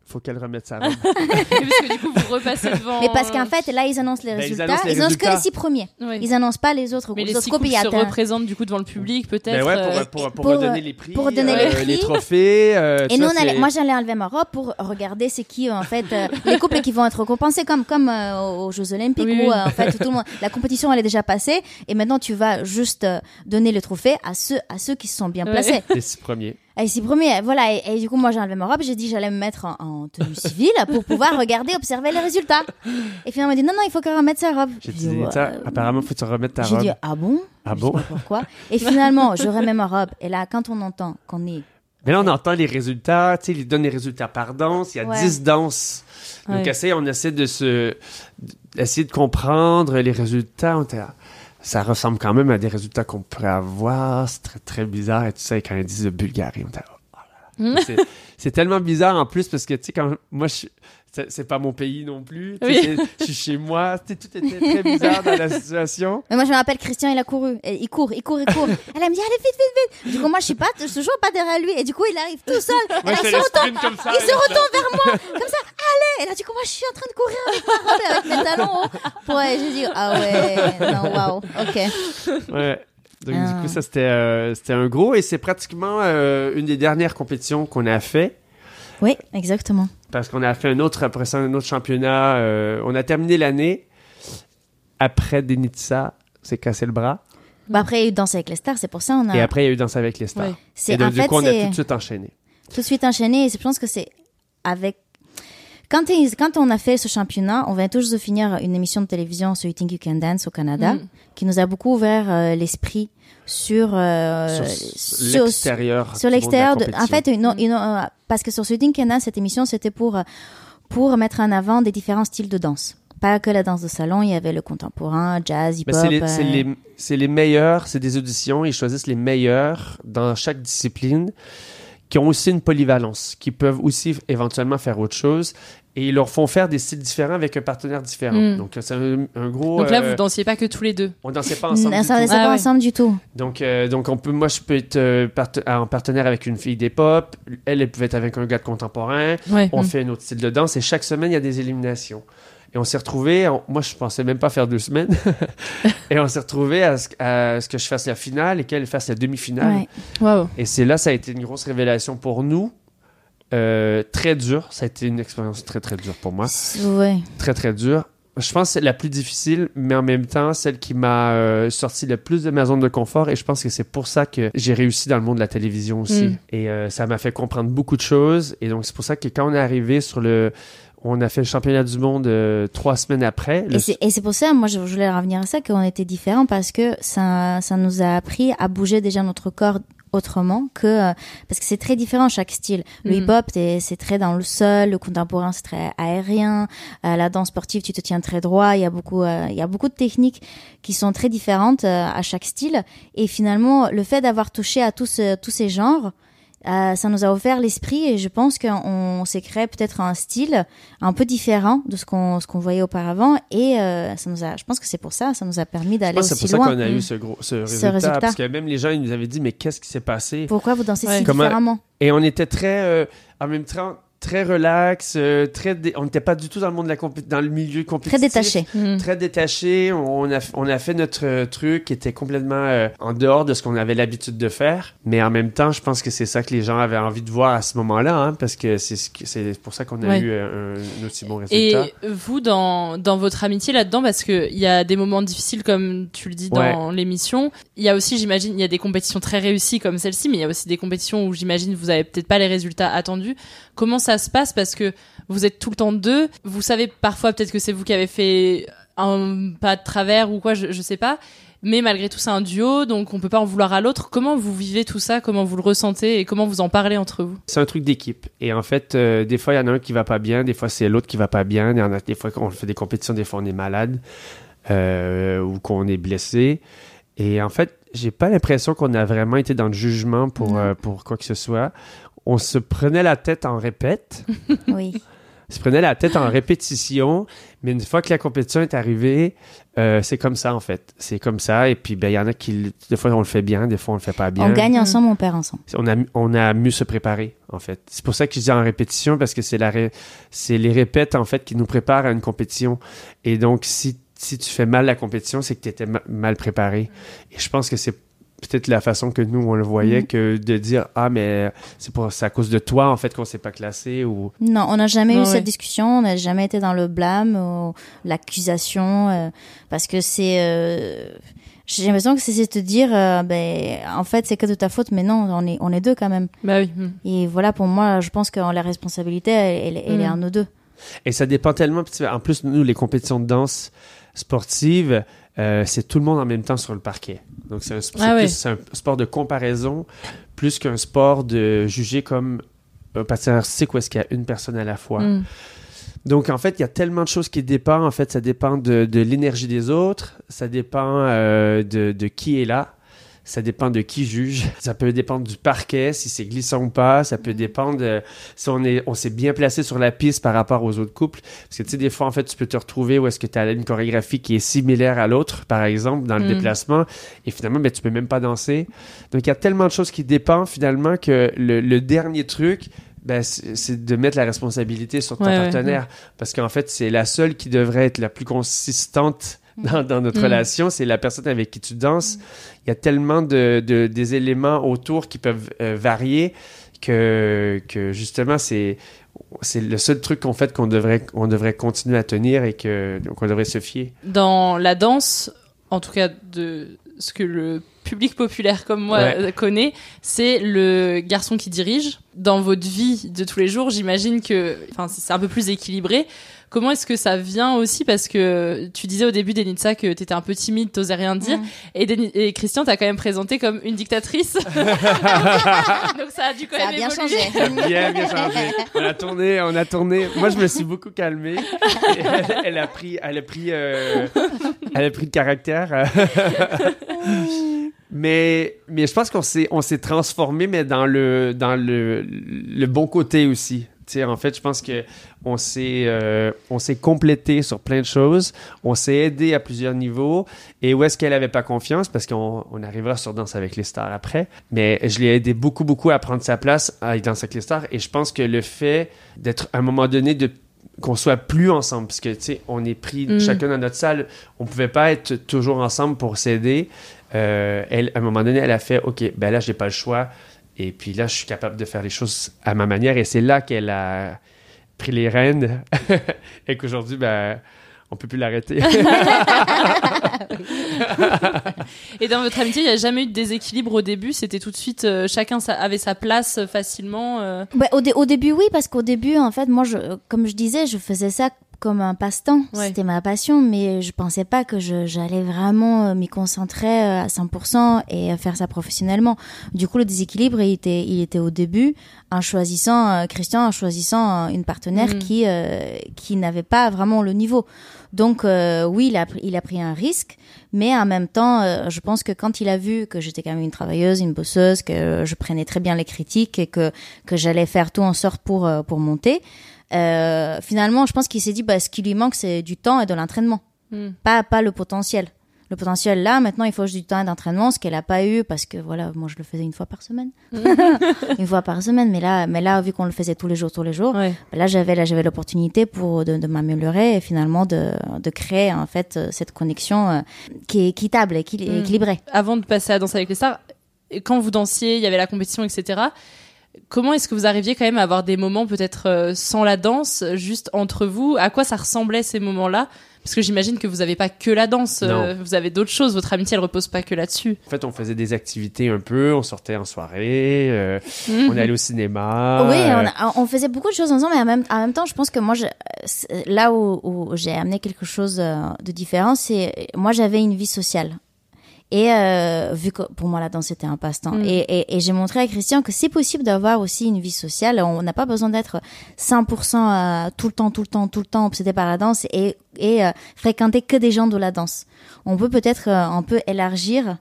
Faut qu'elle remette sa [LAUGHS] robe. parce que du coup, vous repassez devant. mais parce qu'en fait là ils annoncent les Ben, ils résultats annoncent les ils annoncent que les six premiers Ouais. ils annoncent pas les autres Mais les autres six se représentent du coup devant le public, peut-être. Ben ouais, pour, euh, pour, pour, pour, redonner les prix. pour donner euh, les prix. trophées. euh, Et nous, on allait- c'est- moi, j'allais enlever ma robe pour regarder c'est qui, en fait, euh, les couples qui vont être récompensés comme, comme euh, aux Jeux Olympiques Oui, où, oui. en fait, tout le monde, la compétition, elle est déjà passée. Et maintenant, tu vas juste donner le trophée à ceux, à ceux qui se sont bien placés. Les six premiers. Et c'est premier, voilà. Et, et du coup, moi, j'ai enlevé ma robe. J'ai dit, j'allais me mettre en, en tenue [LAUGHS] civile pour pouvoir regarder, observer les résultats. Et finalement, on m'a dit, non, non, il faut qu'elle remette sa robe. J'ai J'ai dit, apparemment, faut que tu remettes ta J'ai robe. dit, ah bon? Ah Je bon? sais pas pourquoi. Et finalement, je remets ma robe. Et là, quand on entend qu'on est Mais là, on entend les résultats, tu sais, ils donnent les résultats par danse. Il y a Ouais. 10 danses. Donc, Ouais. essaye- on essaie de se, essayer de comprendre les résultats. On ça ressemble quand même à des résultats qu'on pourrait avoir. C'est très, très bizarre. Et tu sais, quand ils disent de Bulgarie, on était oh là là. Mm. C'est- C'est tellement bizarre en plus parce que, tu sais, quand moi, je, c'est pas mon pays non plus. Oui. Je suis chez moi. Tout était très bizarre dans la situation. Mais moi, je me rappelle, Christian, il a couru. Il court, il court, il court. [LAUGHS] Elle elle me dit, allez, vite, vite, vite. Du coup, moi, je suis pas, je suis toujours pas derrière lui. Et du coup, il arrive tout seul. Moi, se retourne, sprint comme ça, il se retourne vers moi. Comme ça, allez. Et là, du coup, moi, je suis en train de courir avec ma robe et avec mes talons hauts. Ouais, j'ai dit, ah ouais, non, waouh, ok. Ouais. Donc, Ah. du coup, ça, c'était euh, c'était un gros. Et c'est pratiquement euh, une des dernières compétitions qu'on a fait. Oui, exactement. Parce qu'on a fait un autre, après ça, un autre championnat. euh, on a terminé l'année. Après Denitsa s'est cassé le bras. Bah, après, il y a eu Danse avec les stars, c'est pour ça on a Et après, il y a eu Danse avec les stars. C'est- Et donc, en du fait, coup, on a tout de suite enchaîné. tout de suite enchaîné. Et je pense que c'est avec. Quand, on a fait ce championnat, on vient toujours de finir une émission de télévision sur You Think You Can Dance au Canada, Mm. qui nous a beaucoup ouvert euh, l'esprit sur euh, Sur sur- l'extérieur sur l'extérieur. En fait, une- une- euh, parce que sur You Think You Can Dance, cette émission, c'était pour pour mettre en avant des différents styles de danse. Pas que la danse de salon, il y avait le contemporain, jazz, hip-hop. c'est les, euh, les- c'est les meilleurs, c'est des auditions, ils choisissent les meilleurs dans chaque discipline qui ont aussi une polyvalence, qui peuvent aussi éventuellement faire autre chose. Et ils leur font faire des styles différents avec un partenaire différent. Mm. Donc, c'est un, un gros. Donc là, euh, vous dansiez pas que tous les deux. On dansait pas ensemble. Du tout. dansait pas ensemble du tout. Donc, euh, donc on peut, moi, je peux être euh, parte- en partenaire avec une fille des pop. Elle, elle pouvait être avec un gars de contemporain. Ouais. On Mm. fait un autre style de danse. Et chaque semaine, il y a des éliminations. Et on s'est retrouvés, on- moi, je pensais même pas faire deux semaines. [LAUGHS] et on s'est retrouvés à, ce- à ce que je fasse la finale et qu'elle fasse la demi-finale. Ouais. Et c'est là, ça a été une grosse révélation pour nous. Euh, très dur. Ça a été une expérience très, très dure pour moi. Ouais. Très, très dure. Je pense que c'est la plus difficile, mais en même temps, celle qui m'a euh, sorti le plus de ma zone de confort. Et je pense que c'est pour ça que j'ai réussi dans le monde de la télévision aussi. Mm. Et euh, ça m'a fait comprendre beaucoup de choses. Et donc, c'est pour ça que quand on est arrivé sur le. On a fait le championnat du monde euh, trois semaines après. Le- Et c'est- Et c'est pour ça, moi, je voulais revenir à ça, qu'on était différents parce que ça, ça nous a appris à bouger déjà notre corps autrement que euh, parce que c'est très différent chaque style le Mhm. hip-hop t'es- c'est très dans le sol le contemporain c'est très aérien euh, la danse sportive tu te tiens très droit il y a beaucoup euh, il y a beaucoup de techniques qui sont très différentes euh, à chaque style et finalement le fait d'avoir touché à tous ce- tous ces genres euh, ça nous a offert l'esprit et je pense qu'on on s'est créé peut-être un style un peu différent de ce qu'on ce qu'on voyait auparavant et euh, ça nous a je pense que c'est pour ça ça nous a permis d'aller aussi c'est pour loin ça qu'on a eu ce, gros, ce, Ce résultat, résultat. Parce que même les gens, ils nous avaient dit, mais qu'est-ce qui s'est passé? pourquoi vous dansez si Comment- différemment? Et on était très, euh, en même temps, très relax, euh, très dé- on n'était pas du tout dans le monde de la compé- dans le milieu compétitif. très détaché Mm. Très détaché. On a, on a fait notre euh, truc qui était complètement euh, en dehors de ce qu'on avait l'habitude de faire. Mais en même temps, je pense que c'est ça que les gens avaient envie de voir à ce moment-là, hein, parce que c'est pour ça qu'on a Ouais. eu un, un aussi bon Et résultat. vous, dans, dans votre amitié là-dedans, parce qu'il y a des moments difficiles, comme tu le dis dans l'émission, il y a aussi, j'imagine, il y a des compétitions très réussies comme celle-ci, mais il y a aussi des compétitions où j'imagine vous avez peut-être pas les résultats attendus. Comment ça se passe Parce que vous êtes tout le temps deux. Vous savez parfois peut-être que c'est vous qui avez fait un pas de travers ou quoi, je, je sais pas. Mais malgré tout, c'est un duo, donc on peut pas en vouloir à l'autre. Comment vous vivez tout ça? Comment vous le ressentez Et comment vous en parlez entre vous? C'est un truc d'équipe. Et en fait, euh, des fois, il y en a un qui va pas bien, des fois, c'est l'autre qui va pas bien. Il y en a des fois qu'on fait des compétitions, des fois, on est malade euh, ou qu'on est blessé. Et en fait, j'ai pas l'impression qu'on a vraiment été dans le jugement pour, euh, pour quoi que ce soit. On se prenait la tête en répète. [LAUGHS] oui On se prenait la tête en répétition, mais une fois que la compétition est arrivée, euh, c'est comme ça en fait. C'est comme ça, et puis ben, il y en a qui, des fois on le fait bien, des fois on le fait pas bien. on gagne ensemble on perd ensemble On a, on a mieux se préparer, en fait. C'est pour ça que je dis en répétition, parce que c'est ré- les répètes, en fait, qui nous préparent à une compétition. Et donc, si, si tu fais mal la compétition, c'est que tu étais ma- mal préparé. Et je pense que c'est peut-être la façon que nous, on le voyait, Mhm. que de dire, ah, mais c'est pour, c'est à cause de toi, en fait, qu'on s'est pas classé, ou... Non, on n'a jamais eu ouais. cette discussion, on n'a jamais été dans le blâme ou l'accusation, euh, parce que c'est... euh, j'ai l'impression que c'est c'est te dire, euh, ben, en fait, c'est que de ta faute, mais non, on est, on est deux quand même. Bah oui. mm. Et voilà, pour moi, je pense que la responsabilité, elle, elle- elle est Mm. en nous deux. Et ça dépend tellement. En plus, nous, les compétitions de danse sportive, euh, c'est tout le monde en même temps sur le parquet. Donc, c'est un, Ah ouais. un sport de comparaison plus qu'un sport de juger comme un patin artistique où est-ce qu'il y a une personne à la fois. Mm. Donc, en fait, il y a tellement de choses qui dépendent. En fait, ça dépend de, de l'énergie des autres, ça dépend euh, de, de qui est là, ça dépend de qui juge. Ça peut dépendre du parquet, si c'est glissant ou pas. Ça peut dépendre de si on est, on s'est bien placé sur la piste par rapport aux autres couples. Parce que tu sais, des fois, en fait, tu peux te retrouver où est-ce que tu as une chorégraphie qui est similaire à l'autre, par exemple, dans le Mm. déplacement, et finalement, ben, tu peux même pas danser. Donc, il y a tellement de choses qui dépendent finalement que le, le dernier truc, ben, c'est de mettre la responsabilité sur ton Ouais, ouais, partenaire. Parce qu'en fait, c'est la seule qui devrait être la plus consistante [LAUGHS] dans, dans notre Mm. relation. C'est la personne avec qui tu danses. Il y a tellement de, de- des éléments autour qui peuvent euh, varier que, que justement, c'est. C'est le seul truc qu'on fait qu'on devrait, on devrait continuer à tenir et que, qu'on devrait se fier. Dans la danse, en tout cas de ce que le public populaire comme moi Ouais. euh, connaît, c'est le garçon qui dirige. Dans votre vie de tous les jours, j'imagine que enfin, c'est un peu plus équilibré. Comment est-ce que ça vient aussi Parce que tu disais au début d'Enitsa que tu étais un peu timide, t'osais rien dire. Et, Deni- et Christian t'a quand même présenté comme une dictatrice. [LAUGHS] Donc ça a dû quand Ça a même bien évoluer. changé. Bien, bien changé. On a tourné, on a tourné. Moi, je me suis beaucoup calmé. Et Elle, elle a pris, elle a pris, euh, elle a pris de caractère. [LAUGHS] mais, mais je pense qu'on s'est, on s'est transformé, mais dans le, dans le, le bon côté aussi. En fait, je pense que on s'est, euh, on s'est complété sur plein de choses. On s'est aidé à plusieurs niveaux. Et où est-ce qu'elle avait pas confiance? Parce qu'on on arrivera sur Danse avec les stars après. Mais je l'ai aidé beaucoup, beaucoup à prendre sa place à Danse avec les stars. Et je pense que le fait d'être à un moment donné de qu'on soit plus ensemble parce que tu sais on est pris Mm. chacun dans notre salle on pouvait pas être toujours ensemble pour s'aider Euh, elle à un moment donné elle a fait ok ben là j'ai pas le choix et puis là je suis capable de faire les choses à ma manière et c'est là qu'elle a pris les rênes [LAUGHS] et qu'aujourd'hui ben on peut plus l'arrêter [LAUGHS] [LAUGHS] Et dans votre amitié, il n'y a jamais eu de déséquilibre au début? C'était tout de suite, euh, chacun sa- avait sa place euh, facilement. euh? Au, dé- au début, oui, parce qu'au début, en fait, moi, je, comme je disais, je faisais ça comme un passe-temps. Ouais. C'était ma passion, mais je pensais pas que j'allais vraiment euh, m'y concentrer euh, à 100% et euh, faire ça professionnellement. Du coup, le déséquilibre, il était, il était au début, en choisissant, euh, Christian, en choisissant une partenaire Mhm. qui, euh, qui n'avait pas vraiment le niveau. Donc, euh, oui, il a, pris- il a pris un risque, mais en même temps, euh, je pense que quand il a vu que j'étais quand même une travailleuse, une bosseuse, que je prenais très bien les critiques et que, que j'allais faire tout en sorte pour, euh, pour monter, euh, finalement, je pense qu'il s'est dit, bah, ce qui lui manque, c'est du temps et de l'entraînement, Mm. pas, pas le potentiel. Le potentiel là, maintenant, il faut juste du temps et d'entraînement, ce qu'elle a pas eu parce que voilà, moi, je le faisais une fois par semaine, [LAUGHS] une fois par semaine, mais là, mais là, vu qu'on le faisait tous les jours, tous les jours, Ouais. là, j'avais, là, j'avais l'opportunité pour de, de m'améliorer et finalement de, de créer en fait euh, cette connexion euh, qui est équitable, équil- Mm. équilibrée. Avant de passer à Danser avec les stars, quand vous dansiez, il y avait la compétition, etc. Comment est-ce que vous arriviez quand même à avoir des moments peut-être euh, sans la danse, juste entre vous? À quoi ça ressemblait ces moments-là? Parce que j'imagine que vous n'avez pas que la danse, euh, vous avez d'autres choses. Votre amitié, elle repose pas que là-dessus. en fait on faisait des activités un peu on sortait en soirée euh, Mhm. on allait au cinéma Oui, euh, on, a- on faisait beaucoup de choses ensemble, mais en même, en même temps, je pense que moi, je, là où, où j'ai amené quelque chose de différent, c'est moi, j'avais une vie sociale. Et euh, vu que pour moi la danse c'était un passe-temps, Mm. et, et, et j'ai montré à Christian que c'est possible d'avoir aussi une vie sociale. On n'a pas besoin d'être 100% euh, tout le temps, tout le temps, tout le temps obsédé par la danse et, et euh, fréquenter que des gens de la danse. On peut peut-être euh, un peu élargir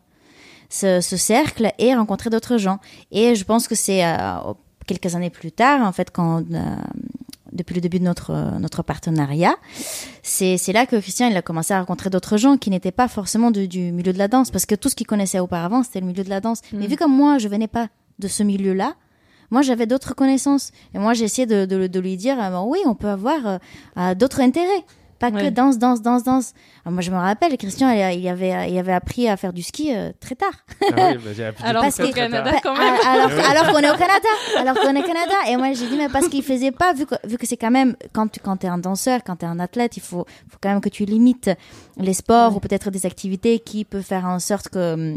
ce, ce cercle et rencontrer d'autres gens. Et je pense que c'est euh, quelques années plus tard, en fait, quand euh, depuis le début de notre euh, notre partenariat, c'est c'est là que Christian il a commencé à rencontrer d'autres gens qui n'étaient pas forcément du, du milieu de la danse, parce que tout ce qu'il connaissait auparavant c'était le milieu de la danse. Mais vu comme moi je venais pas de ce milieu-là. Moi, j'avais d'autres connaissances. Et moi, j'ai essayé de, de, de lui dire, euh, oui, on peut avoir euh, d'autres intérêts. Pas que danse, danse, danse, danse. Alors, moi, je me rappelle, Christian, il, avait, il avait appris à faire du ski euh, très tard. ah oui, bah, j'ai appris Alors trucs qu'au très Canada, quand même. Ah, Alors, Oui. alors qu'on est au Canada, alors qu'on est au Canada. Et moi, j'ai dit, mais parce qu'il faisait pas, vu que, vu que c'est quand même, quand tu, quand t'es un danseur, quand t'es un athlète, il faut, faut quand même que tu limites les sports ou peut-être des activités qui peuvent faire en sorte que,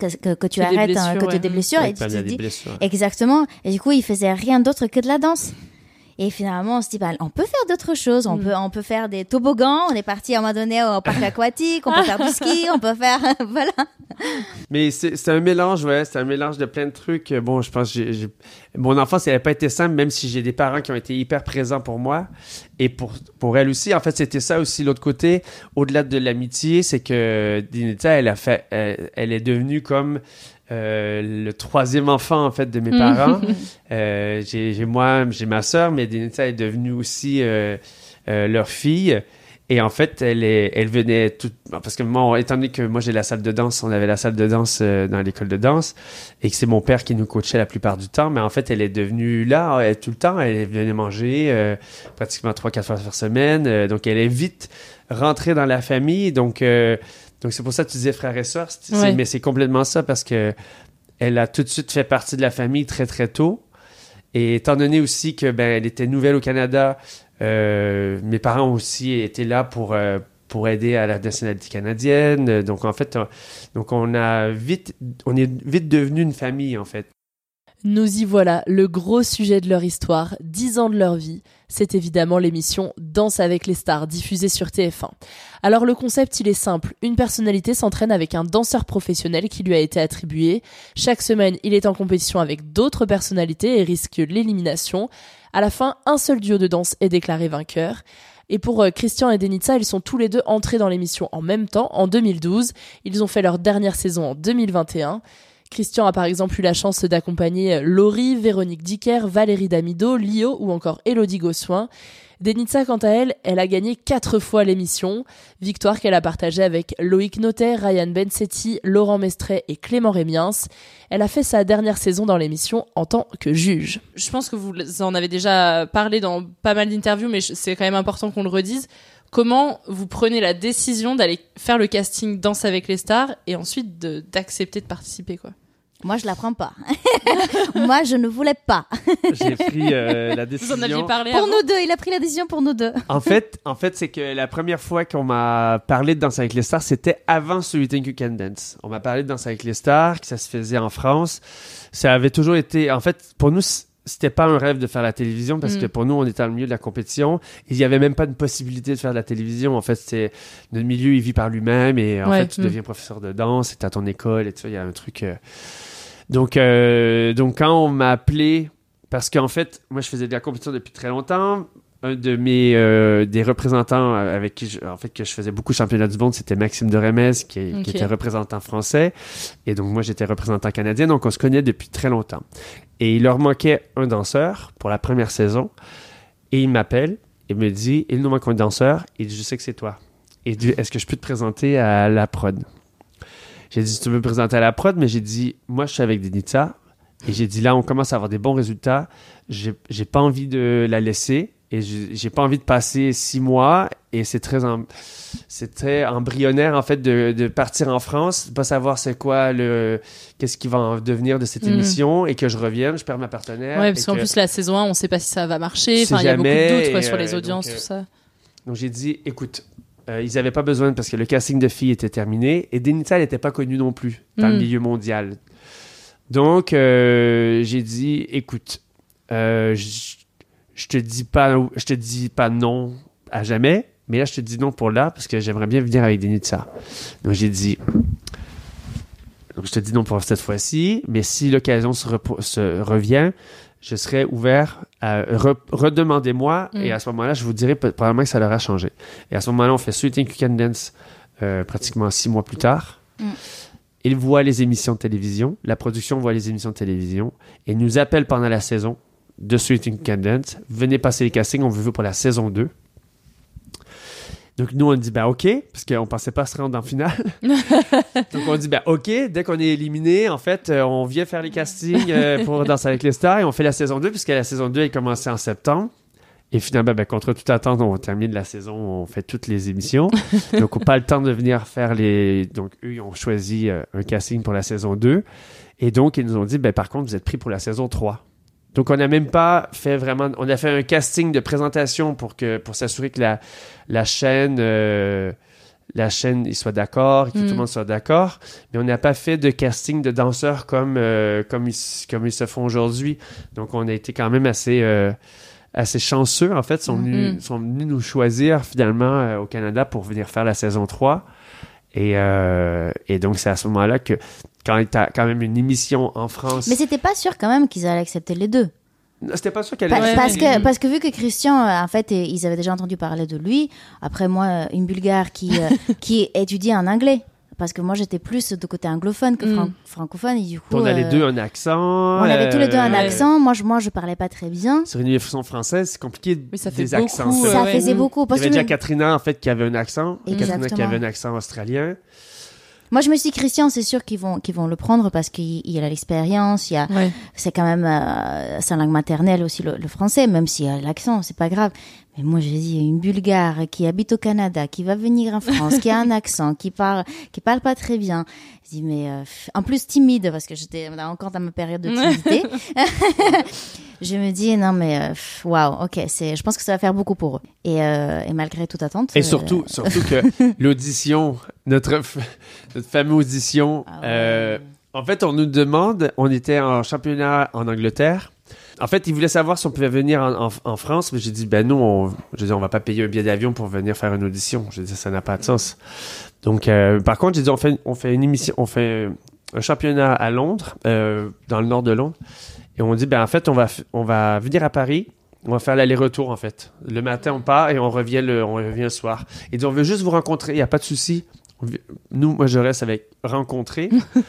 que, que, que tu Que arrêtes, hein, que tu aies des blessures. Ouais, et tu pas te bien des dis- blessures. Exactement. Et du coup, il faisait rien d'autre que de la danse. Et finalement, on se dit, bah, on peut faire d'autres choses. On, peut, on peut faire des toboggans. On est parti à un moment donné au parc [LAUGHS] aquatique. On peut faire du ski. On peut faire. [LAUGHS] voilà. Mais c'est un mélange, ouais. C'est un mélange de plein de trucs. Bon, je pense que mon enfance, elle n'a pas été simple, même si j'ai des parents qui ont été hyper présents pour moi. Et pour, pour elle aussi. En fait, c'était ça aussi, l'autre côté. Au-delà de l'amitié, c'est que Dinita, elle, a fait, elle, elle est devenue comme. Euh, le troisième enfant en fait de mes parents. [LAUGHS] Euh, j'ai moi, j'ai ma sœur, mais Dinita est devenue aussi euh, euh, leur fille. Et en fait, elle, est, elle venait tout parce que moi, étant donné que moi j'ai la salle de danse, on avait la salle de danse euh, dans l'école de danse et que c'est mon père qui nous coachait la plupart du temps. Mais en fait, elle est devenue là elle, tout le temps. Elle venait manger euh, pratiquement trois quatre fois par semaine. Euh, donc, elle est vite rentrée dans la famille. Donc, euh, donc c'est pour ça que tu disais frères et Ouais. Mais c'est complètement ça parce que elle a tout de suite fait partie de la famille très très tôt. Et étant donné aussi que ben elle était nouvelle au Canada, euh, mes parents aussi étaient là pour euh, pour aider à la nationalité canadienne. Euh, Donc en fait, on, donc on a vite on est vite devenu une famille en fait. Nous y voilà, le gros sujet de leur histoire, 10 ans de leur vie. C'est évidemment l'émission Danse avec les stars, diffusée sur TF1. Alors le concept, il est simple. Une personnalité s'entraîne avec un danseur professionnel qui lui a été attribué. Chaque semaine, il est en compétition avec d'autres personnalités et risque l'élimination. À la fin, un seul duo de danse est déclaré vainqueur. Et pour euh, Christian et Denitsa, ils sont tous les deux entrés dans l'émission en même temps, en 2012. Ils ont fait leur dernière saison en 2021. Christian a par exemple eu la chance d'accompagner euh, Laurie, Véronique Dicker, Valérie Damido, Lio ou encore Elodie Gossuin. Denitsa, quant à elle, elle a gagné quatre fois l'émission, victoire qu'elle a partagée avec Loïc Notet, Ryan Bensetti, Laurent Mestret et Clément Rémiens. Elle a fait sa dernière saison dans l'émission en tant que juge. Je pense que vous en avez déjà parlé dans pas mal d'interviews, mais c'est quand même important qu'on le redise. Comment vous prenez la décision d'aller faire le casting Danse avec les stars et ensuite d'accepter de, participer quoi? Moi, je la prends pas. [LAUGHS] Moi, je ne voulais pas. [LAUGHS] J'ai pris euh, la Vous décision. en aviez parlé Pour avant nous deux, il a pris la décision pour nous deux. [LAUGHS] En fait, en fait, c'est que la première fois qu'on m'a parlé de Danse avec les stars, c'était avant You Think You Can Dance. On m'a parlé de Danse avec les stars, que ça se faisait en France. Ça avait toujours été, en fait, pour nous, c'était pas un rêve de faire la télévision parce Mm. que pour nous, on était dans le milieu de la compétition. Il y avait même pas de possibilité de faire de la télévision. En fait, c'est notre milieu, il vit par lui-même et en Ouais, fait, tu mm. deviens professeur de danse, c'est à ton école et tout ça. Il y a un truc. euh, Donc, euh, donc quand on m'a appelé, parce qu'en fait, moi, je faisais de la compétition depuis très longtemps. Un de mes euh, des représentants avec qui je, en fait que je faisais beaucoup de championnats du monde, c'était Maxime de Remez qui, était représentant français. Et donc moi j'étais représentant canadien. Donc on se connaît depuis très longtemps. Et il leur manquait un danseur pour la première saison. Et il m'appelle et me dit il nous manque un danseur et je sais que c'est toi. Et il dit est-ce que je peux te présenter à la prod J'ai dit tu veux me présenter à la prod mais j'ai dit moi je suis avec Denitsa et j'ai dit là on commence à avoir des bons résultats, j'ai pas envie de la laisser et j'ai pas envie de passer six mois et c'est très c'est très embryonnaire en fait de, de partir en France de pas savoir c'est quoi le qu'est-ce qui va en devenir de cette Mhm. émission et que je revienne je perds ma partenaire Ouais, parce qu'en que- plus la saison 1, on sait pas si ça va marcher. Enfin, il y a beaucoup de doutes quoi, sur les euh, audiences, donc, euh, tout ça. donc j'ai dit, écoute, euh, ils n'avaient pas besoin parce que le casting de filles était terminé et Denita, elle n'était pas connue non plus dans le Mm. milieu mondial. Donc euh, j'ai dit, écoute, euh, je je te dis pas, je te dis pas non à jamais, mais là je te dis non pour là parce que j'aimerais bien venir avec Denita. Donc j'ai dit. Donc, je te dis non pour cette fois-ci, mais si l'occasion se, revient, je serai ouvert à re- redemandez-moi Mm. et à ce moment-là, je vous dirai probablement que ça leur a changé. Et à ce moment-là, on fait Sweet Can Dance euh, pratiquement six mois plus tard. Mm. Ils voient les émissions de télévision, la production voit les émissions de télévision et nous appelle pendant la saison de Sweet You Can Dance. Venez passer les castings, on vous veut pour la saison 2. Donc nous, on dit, ben OK, parce qu'on pensait pas se rendre en finale. [LAUGHS] Donc on dit, ben OK, dès qu'on est éliminé, en fait, euh, on vient faire les castings euh, pour Danser avec les stars et on fait la saison 2, puisque la saison 2 est commencée en septembre. Et finalement, ben, contre toute attente, on termine la saison, on fait toutes les émissions. [LAUGHS] Donc, on n'a pas le temps de venir faire les. Donc, eux, ils ont choisi euh, un casting pour la saison 2. Et donc, ils nous ont dit, ben, par contre, vous êtes pris pour la saison 3. Donc, on n'a même pas fait vraiment. On a fait un casting de présentation pour, que, pour s'assurer que la, la chaîne. euh, la chaîne il soit d'accord, que Mm. tout le monde soit d'accord, mais on n'a pas fait de casting de danseurs comme, euh, comme, ils, comme ils se font aujourd'hui. Donc, on a été quand même assez, euh, assez chanceux, en fait, sont, venus, Mhm. sont venus nous choisir finalement au Canada pour venir faire la saison 3. Et, euh, et donc, c'est à ce moment-là que, quand tu as quand même une émission en France. Mais c'était pas sûr quand même qu'ils allaient accepter les deux. C'était pas sûr qu'elle Pa- allait parce, que, parce que vu que Christian, euh, en fait, ils avaient déjà entendu parler de lui. Après, moi, euh, une Bulgare qui, [LAUGHS] qui étudie en anglais. Parce que moi, j'étais plus de côté anglophone que fran- francophone. Et du coup, On a les euh, deux un accent. on avait tous les deux un euh, accent. Moi, je, moi, je parlais pas très bien. Sur une émission française, c'est compliqué ça fait des beaucoup, accents. euh, Ça ouais. faisait beaucoup. Il y Parce avait déjà Katrina, en fait, qui avait un accent. Katrina qui Exactement. avait un accent australien. Moi, je me suis dit, Christian, c'est sûr qu'ils vont, qu'ils vont le prendre parce qu'il il a l'expérience. Il y a, Ouais. c'est quand même euh, sa langue maternelle aussi le, le français, même s'il y a l'accent, c'est pas grave. Mais moi, j'ai dit une Bulgare qui habite au Canada, qui va venir en France, qui a un accent, qui parle, qui parle pas très bien. Je dis mais euh, en plus timide parce que j'étais encore dans ma période de timidité. [LAUGHS] je me dis non mais euh, waouh, ok, c'est, je pense que ça va faire beaucoup pour eux. Et, euh, et malgré toute attente. Et euh, surtout, surtout que [LAUGHS] l'audition, notre, fameuse audition, Ah euh, en fait, on nous demande, on était en championnat en Angleterre. En fait, ils voulaient savoir si on pouvait venir en, en- en France, mais j'ai dit, ben non, on, je dis, on va pas payer un billet d'avion pour venir faire une audition. Je dis, ça n'a pas de sens. Donc, euh, par contre, j'ai dit, on fait, on fait une émission, on fait un championnat à Londres, euh, dans le nord de Londres, et on dit, ben en fait, on va, on va venir à Paris. On va faire l'aller-retour, en fait. Le matin, on part et on revient le, on revient le soir. Et dit, on veut juste vous rencontrer. Il n'y a pas de souci. Nous, moi, je reste avec rencontrer.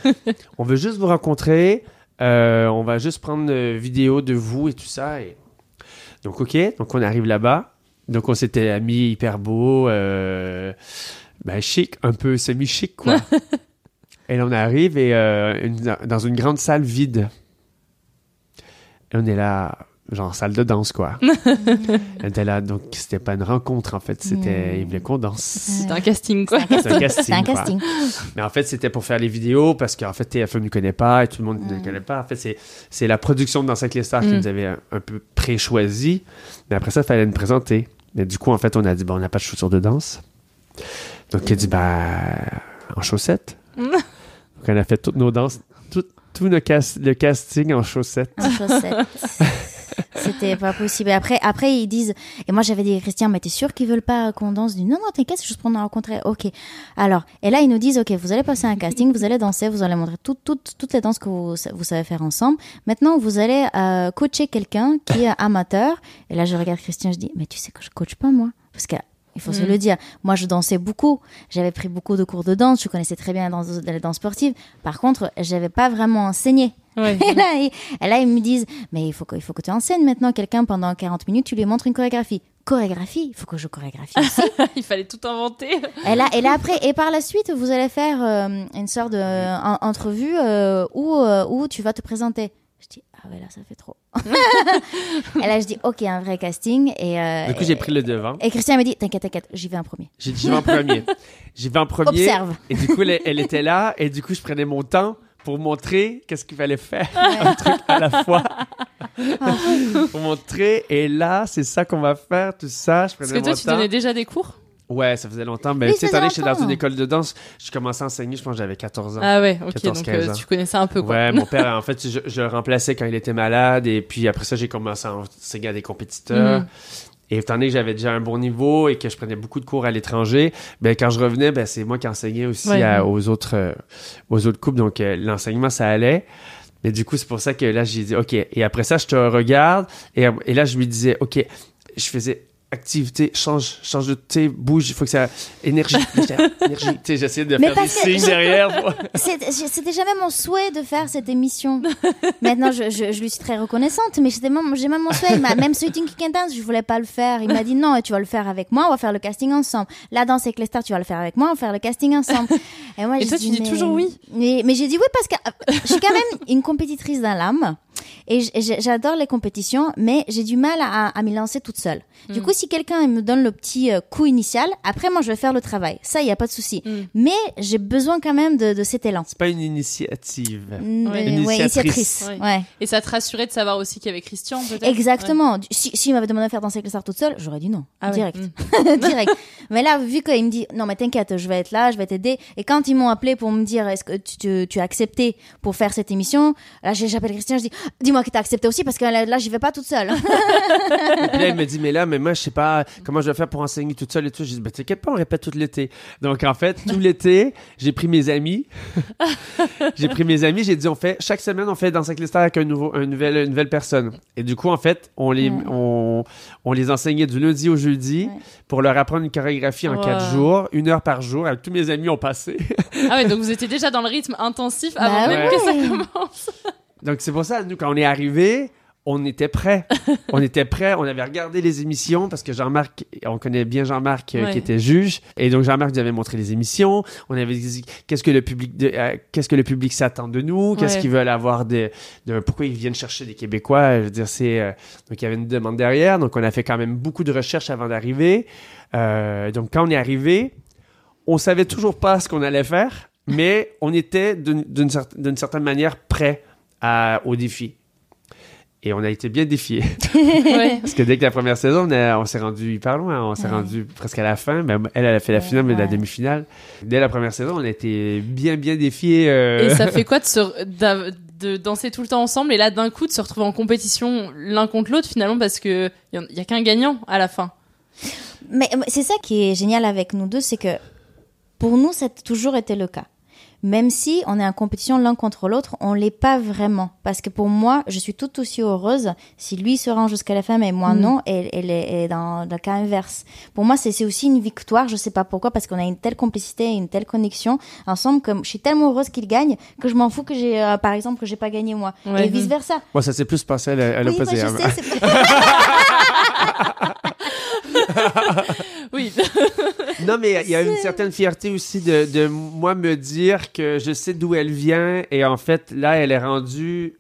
[LAUGHS] on veut juste vous rencontrer. Euh, on va juste prendre une vidéo de vous et tout ça. Et... Donc, OK. Donc, on arrive là-bas. Donc, on s'était mis hyper beau, euh, ben, chic, un peu semi-chic, quoi. [LAUGHS] et là, on arrive et, euh, une- dans une grande salle vide. Et on est là, genre salle de danse, quoi. [LAUGHS] on était là, donc c'était pas une rencontre, en fait. C'était, Mm. il voulait qu'on danse. C'était un casting, quoi. [LAUGHS] C'est un casting. C'est un quoi. casting. Mais en fait, c'était pour faire les vidéos parce qu'en fait, TF1 ne connaît pas et tout le monde ne connaît pas. En fait, c'est, c'est la production de Danse avec les stars qui Mm. nous avait un, un peu pré-choisi. Mais après ça, il fallait nous présenter. Mais du coup, en fait, on a dit, bon, on n'a pas de chaussures de danse. Donc, il a dit, ben, en chaussettes. [LAUGHS] Donc, on a fait toutes nos danses, tout, tout le, cas- le casting en chaussettes. En chaussettes. C'était pas possible. Après, après, ils disent. Et moi, j'avais dit, Christian, mais t'es sûr qu'ils veulent pas qu'on danse? Du non, non, t'inquiète, c'est juste pour nous rencontrer. Ok. Alors, et là, ils nous disent, ok, vous allez passer un casting, vous allez danser, vous allez montrer toutes toutes toutes les danses que vous, vous savez faire ensemble. Maintenant, vous allez euh, coacher quelqu'un qui est amateur. Et là, je regarde Christian, je dis, mais tu sais que je coach pas, moi. Parce que. Il faut se Mm. le dire. Moi, je dansais beaucoup. J'avais pris beaucoup de cours de danse. Je connaissais très bien la danse, la danse sportive. Par contre, j'avais pas vraiment enseigné. Ouais. Et là, ils, et là, ils me disent, mais il faut que, il faut que tu enseignes maintenant quelqu'un pendant 40 minutes, tu lui montres une chorégraphie. Chorégraphie, il faut que je chorégraphie aussi. [LAUGHS] Il fallait tout inventer. et, là, et là, après, et par la suite, vous allez faire euh, une sorte d'entrevue euh, où, euh, où tu vas te présenter. Je dis, ah ouais, là, ça fait trop. [LAUGHS] et là, je dis, ok, un vrai casting. Et, euh, Du coup, j'ai pris le devant. et Christian me dit, t'inquiète, t'inquiète, j'y vais en premier. J'ai dit, j'y vais en premier. [LAUGHS] J'y vais en premier. Observe. Et du coup, elle, elle était là. Et du coup, je prenais mon temps pour montrer qu'est-ce qu'il fallait faire. [LAUGHS] Un truc à la fois. [LAUGHS] pour montrer. Et là, c'est ça qu'on va faire, tout ça. Je Parce que toi, tu donnais déjà des cours? Ouais, ça faisait longtemps. Mais tu sais, faisait j'étais dans une école de danse, je commençais à enseigner, je pense que j'avais 14 ans. Ah ouais, ok, 14, donc 15 euh, tu connaissais un peu, quoi. Ouais, mon [LAUGHS] père, en fait, je, je le remplaçais quand il était malade. Et puis après ça, j'ai commencé à enseigner à des compétiteurs. Mhm. Et étant donné que j'avais déjà un bon niveau et que je prenais beaucoup de cours à l'étranger, ben, quand je revenais, ben, c'est moi qui enseignais aussi Ouais. à- aux, autres, euh, aux autres couples. Donc, euh, l'enseignement, ça allait. Mais du coup, c'est pour ça que là, j'ai dit, OK. Et après ça, je te regarde. Et, et là, je lui disais, OK, je faisais activité, change, change de, tu bouge, il faut que ça, énergie, [LAUGHS] énergie. Tu sais, j'essayais de Mais faire des signes derrière. [LAUGHS] C'était jamais mon souhait de faire cette émission. Maintenant, je, je, je lui suis très reconnaissante, mais c'était même- j'ai même mon souhait. Même Sweeting Kick and Dance, je voulais pas le faire. Il m'a dit non, tu vas le faire avec moi, on va faire le casting ensemble. La danse avec les stars, tu vas le faire avec moi, on va faire le casting ensemble. Et, moi, Et j'ai toi, tu dis toujours oui. Mais, mais j'ai dit oui parce que euh, je suis quand même une compétitrice dans l'âme. Et j'adore les compétitions, mais j'ai du mal à, à m'y lancer toute seule. Du Mm. coup, si quelqu'un me donne le petit euh, coup initial, après, moi, je vais faire le travail. Ça, il n'y a pas de souci. Mm. Mais j'ai besoin quand même de, de cet élan. C'est pas une initiative. Ouais. ouais, initiatrice. Ouais. Ouais. Et ça te rassurait de savoir aussi qu'il y avait Christian, peut-être? Exactement. Si, s'il m'avait demandé de faire danser avec les stars toute seule, j'aurais dit non. Ah ouais. Direct. Mm. [LAUGHS] Direct. Mais là, vu qu'il me dit, non, mais t'inquiète, je vais être là, je vais t'aider. Et quand ils m'ont appelé pour me dire, est-ce que tu, tu, tu as accepté pour faire cette émission, là, j'ai- j'appelle Christian, je dis, dis-moi moi qui t'ai accepté aussi parce que là, là j'y vais pas toute seule. [LAUGHS] Et puis là, elle me dit, mais là, mais moi, je sais pas comment je vais faire pour enseigner toute seule et tout. Je dis, ben, t'inquiète pas, on répète tout l'été. Donc, en fait, tout l'été, j'ai pris mes amis. [LAUGHS] j'ai pris mes amis, j'ai dit, on fait, chaque semaine, on fait dans sa cluster avec un nouveau, un nouvel, une nouvelle personne. Et du coup, en fait, on les, Ouais. on, on les enseignait du lundi au jeudi pour leur apprendre une chorégraphie en Wow. quatre jours, une heure par jour. Avec tous mes amis ont passé. Ah ouais, donc vous étiez déjà dans le rythme intensif Bah avant même ouais. que ça commence. Donc c'est pour ça, nous, quand on est arrivé, on était prêts. [LAUGHS] on était prêts, on avait regardé les émissions parce que Jean-Marc, on connaît bien Jean-Marc euh, Ouais. qui était juge. Et donc Jean-Marc nous avait montré les émissions. On avait dit qu'est-ce que le public, de- euh, qu'est-ce que le public s'attend de nous, qu'est-ce Ouais. qu'ils veulent avoir de, de- pourquoi ils viennent chercher des Québécois? Je veux dire, c'est euh, donc il y avait une demande derrière. Donc on a fait quand même beaucoup de recherches avant d'arriver. Donc quand on est arrivé, on savait toujours pas ce qu'on allait faire, mais on était d'une d'une cer- d'une certaine manière prêt à, au défi. Et on a été bien défiés. [LAUGHS] Ouais. Parce que dès que la première saison, on, a- on s'est rendu hyper loin. On s'est Ouais. rendu presque à la fin. Ben, elle, elle a fait la finale, mais la demi-finale. Dès la première saison, on a été bien, bien défiés. euh, Et ça fait quoi de, se, d'a- de danser tout le temps ensemble et là d'un coup de se retrouver en compétition l'un contre l'autre finalement parce que il y, a qu'un gagnant à la fin. Mais c'est ça qui est génial avec nous deux, c'est que pour nous, ça a toujours été le cas. Même si on est en compétition l'un contre l'autre, on l'est pas vraiment. Parce que pour moi, je suis tout aussi heureuse si lui se rend jusqu'à la fin, mais moi Mm. non, et, les- et dans le cas inverse. Pour moi, c'est aussi une victoire, je sais pas pourquoi, parce qu'on a une telle complicité, une telle connexion ensemble, que je suis tellement heureuse qu'il gagne que je m'en fous que j'ai, euh, par exemple, que j'ai pas gagné moi. Ouais. Et vice versa. Moi, ça s'est plus passé à à Oui, [LAUGHS] [LAUGHS] [LAUGHS] Oui. [LAUGHS] Non, mais il y a une certaine fierté aussi de, de moi me dire que je sais d'où elle vient et en fait, là, elle est rendue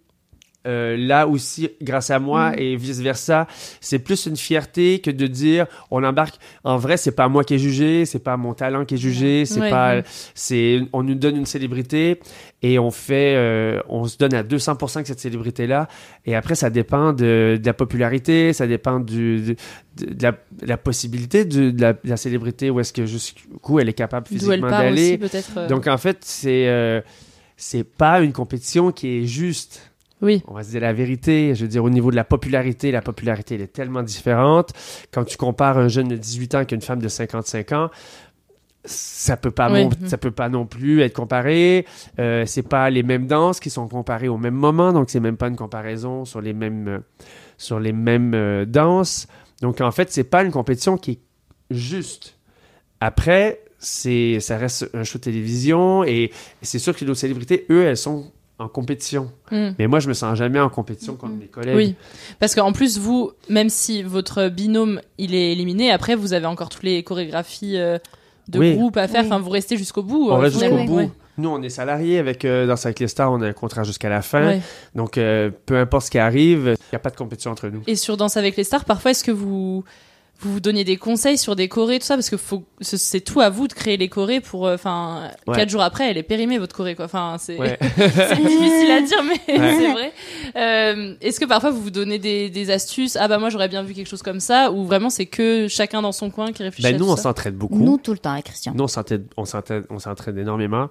euh, là aussi grâce à moi et vice versa. C'est plus une fierté que de dire on embarque. En vrai, c'est pas moi qui est jugé, c'est pas mon talent qui est jugé, c'est Ouais. pas. C'est on nous donne une célébrité et on fait, euh, on se donne à 200% que cette célébrité là. Et après, ça dépend de, de la popularité, ça dépend du, de, la, de la possibilité de, la, célébrité où est-ce que jusqu'où elle est capable physiquement d'aller. euh, Donc en fait, c'est euh, c'est pas une compétition qui est juste. Oui. On va se dire la vérité. Je veux dire, au niveau de la popularité, la popularité, elle est tellement différente. Quand tu compares un jeune de 18 ans avec une femme de 55 ans, ça peut pas, Oui. non, ça peut pas non plus être comparé. Euh, c'est pas les mêmes danses qui sont comparées au même moment, donc c'est même pas une comparaison sur les mêmes, euh, sur les mêmes euh, danses. Donc en fait, c'est pas une compétition qui est juste. Après, c'est, ça reste un show de télévision et c'est sûr que nos célébrités, eux, elles sont en compétition. Mm. Mais moi, je me sens jamais en compétition contre mes collègues. Oui, parce qu'en plus vous, même si votre binôme il est éliminé, après vous avez encore toutes les chorégraphies euh, de Oui. groupe à faire. Oui. Enfin, vous restez jusqu'au bout. On euh, reste jusqu'au bout. Ouais. Nous, on est salariés avec euh, dans Cycling Star, on a un contrat jusqu'à la fin. Ouais. Donc, euh, peu importe ce qui arrive, il n'y a pas de compétition entre nous. Et sur Danse avec les stars, parfois est-ce que vous vous vous donniez des conseils sur des chorés tout ça parce que faut c'est- tout à vous de créer les chorés pour euh, enfin Ouais. quatre jours après elle est périmée votre choré quoi enfin c'est Ouais. [LAUGHS] c'est difficile à dire mais Ouais. c'est vrai Euh, est-ce que parfois vous vous donnez des, des astuces? Ah bah moi j'aurais bien vu quelque chose comme ça ou vraiment c'est que chacun dans son coin qui réfléchit Ben, à nous, tout on s'entraide beaucoup. Nous, tout le temps, avec Christian. Nous, on s'entraide énormément.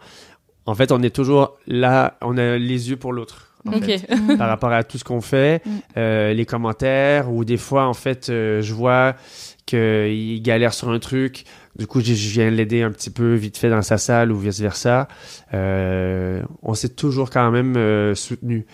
En fait, on est toujours là, on a les yeux pour l'autre. En fait, par rapport à tout ce qu'on fait, Mm. euh, les commentaires, ou des fois, en fait, euh, je vois qu'il galère sur un truc. Du coup, je, viens l'aider un petit peu vite fait dans sa salle ou vice-versa. Euh, on s'est toujours quand même soutenu.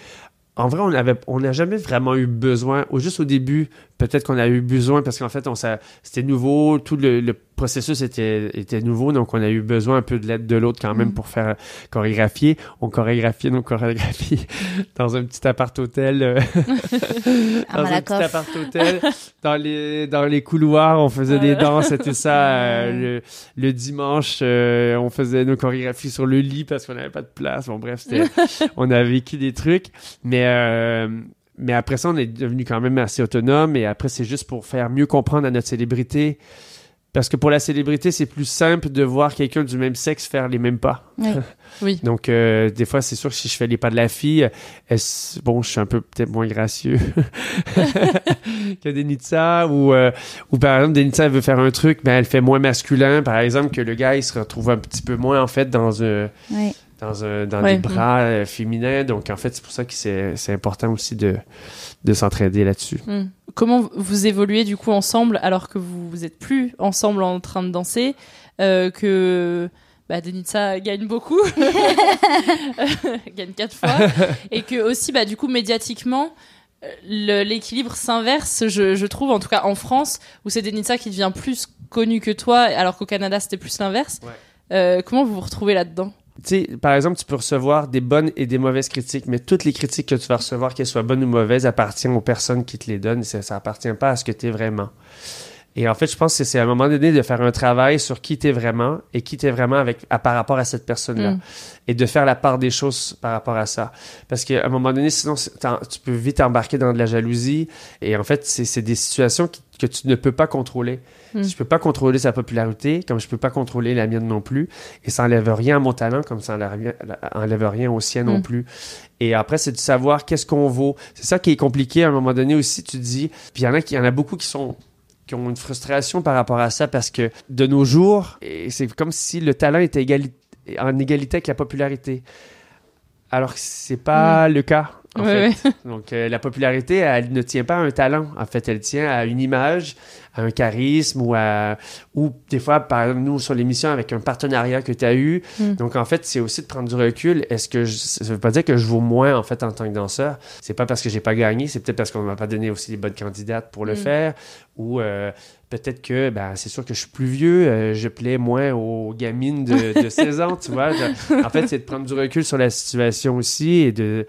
En vrai, on avait, on n'a jamais vraiment eu besoin, ou juste au début, peut-être qu'on a eu besoin parce qu'en fait, on c'était nouveau, tout le, le processus était, était nouveau, donc on a eu besoin un peu de l'aide de l'autre quand même Mm. pour faire chorégraphier. On chorégraphiait nos chorégraphies [LAUGHS] dans un petit appart-hôtel, euh, [LAUGHS] dans un petit appart-hôtel, dans les, dans les couloirs, on faisait des Voilà. danses et tout ça. euh, le, le dimanche, euh, on faisait nos chorégraphies sur le lit parce qu'on n'avait pas de place. Bon, bref, c'était, [LAUGHS] on a vécu des trucs, mais euh, mais après ça, on est devenu quand même assez autonome. Et après, c'est juste pour faire mieux comprendre à notre célébrité. Parce que pour la célébrité, c'est plus simple de voir quelqu'un du même sexe faire les mêmes pas. Oui. [LAUGHS] Oui. Donc, euh, des fois, c'est sûr que si je fais les pas de la fille, bon, je suis un peu peut-être moins gracieux [LAUGHS] que Denitsa. Ou, euh, ou par exemple, Denitsa elle veut faire un truc, mais elle fait moins masculin. Par exemple, que le gars, il se retrouve un petit peu moins, en fait, dans un Oui. Dans, un, dans Ouais. des bras euh, féminins. Donc, en fait, c'est pour ça que c'est c'est important aussi de, de s'entraider là-dessus. Hmm. Comment vous évoluez du coup ensemble alors que vous vous êtes plus ensemble en train de danser, euh, que bah, Denitsa gagne beaucoup, [LAUGHS] [LAUGHS] gagne quatre fois, et que aussi bah du coup médiatiquement euh, le- l'équilibre s'inverse, je, je trouve en tout cas en France où c'est Denitsa qui devient plus connu que toi, alors qu'au Canada c'était plus l'inverse. Euh, comment vous vous retrouvez là-dedans? Tu sais, par exemple, tu peux recevoir des bonnes et des mauvaises critiques, mais toutes les critiques que tu vas recevoir, qu'elles soient bonnes ou mauvaises, appartiennent aux personnes qui te les donnent. Ça, ça appartient pas à ce que tu es vraiment. Et en fait, je pense que c'est à un moment donné de faire un travail sur qui tu es vraiment et qui tu es vraiment avec, à, par rapport à cette personne-là. Mm. Et de faire la part des choses par rapport à ça. Parce qu'à un moment donné, sinon, tu peux vite embarquer dans de la jalousie. Et en fait, c'est des situations qui- que tu ne peux pas contrôler. Mm. Je peux pas contrôler sa popularité, comme je peux pas contrôler la mienne non plus. Et ça enlève rien à mon talent, comme ça enlève rien, enlève rien au sien non Mm. plus. Et après, c'est de savoir qu'est-ce qu'on vaut. C'est ça qui est compliqué à un moment donné aussi. Tu dis, puis il y en a qui, il y en a beaucoup qui sont qui ont une frustration par rapport à ça parce que de nos jours, c'est comme si le talent était en égalité avec la popularité. Alors que c'est pas le cas. En Ouais, fait. [LAUGHS] Donc, euh, la popularité, elle ne tient pas à un talent. En fait, elle tient à une image, à un charisme ou à. Ou des fois, par nous, sur l'émission, avec un partenariat que tu as eu. Mm. Donc, en fait, c'est aussi de prendre du recul. Est-ce que. Je, ça veut pas dire que je vaux moins, en fait, en tant que danseur? C'est pas parce que j'ai pas gagné, c'est peut-être parce qu'on m'a pas donné aussi les bonnes candidates pour le Mm. faire. Ou euh, peut-être que, ben, c'est sûr que je suis plus vieux, euh, je plais moins aux gamines de, de [LAUGHS] 16 ans, tu vois. En fait, c'est de prendre du recul sur la situation aussi et de.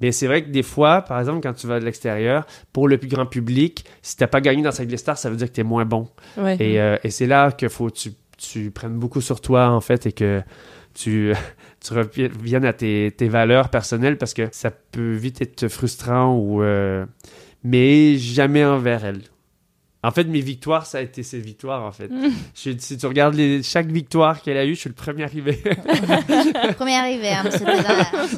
Mais c'est vrai que des fois, par exemple, quand tu vas de l'extérieur, pour le plus grand public, si t'as pas gagné dans Cinq Stars, ça veut dire que t'es moins bon. Ouais. Et, euh, et c'est là qu'il faut que tu, tu prennes beaucoup sur toi, en fait, et que tu, tu reviennes à tes, tes valeurs personnelles parce que ça peut vite être frustrant ou. euh, mais jamais envers elle. En fait, mes victoires, ça a été ses victoires, en fait. Je- si tu regardes les, chaque victoire qu'elle a eue, je suis le premier arrivé. [LAUGHS] Premier arrivé, hein, monsieur.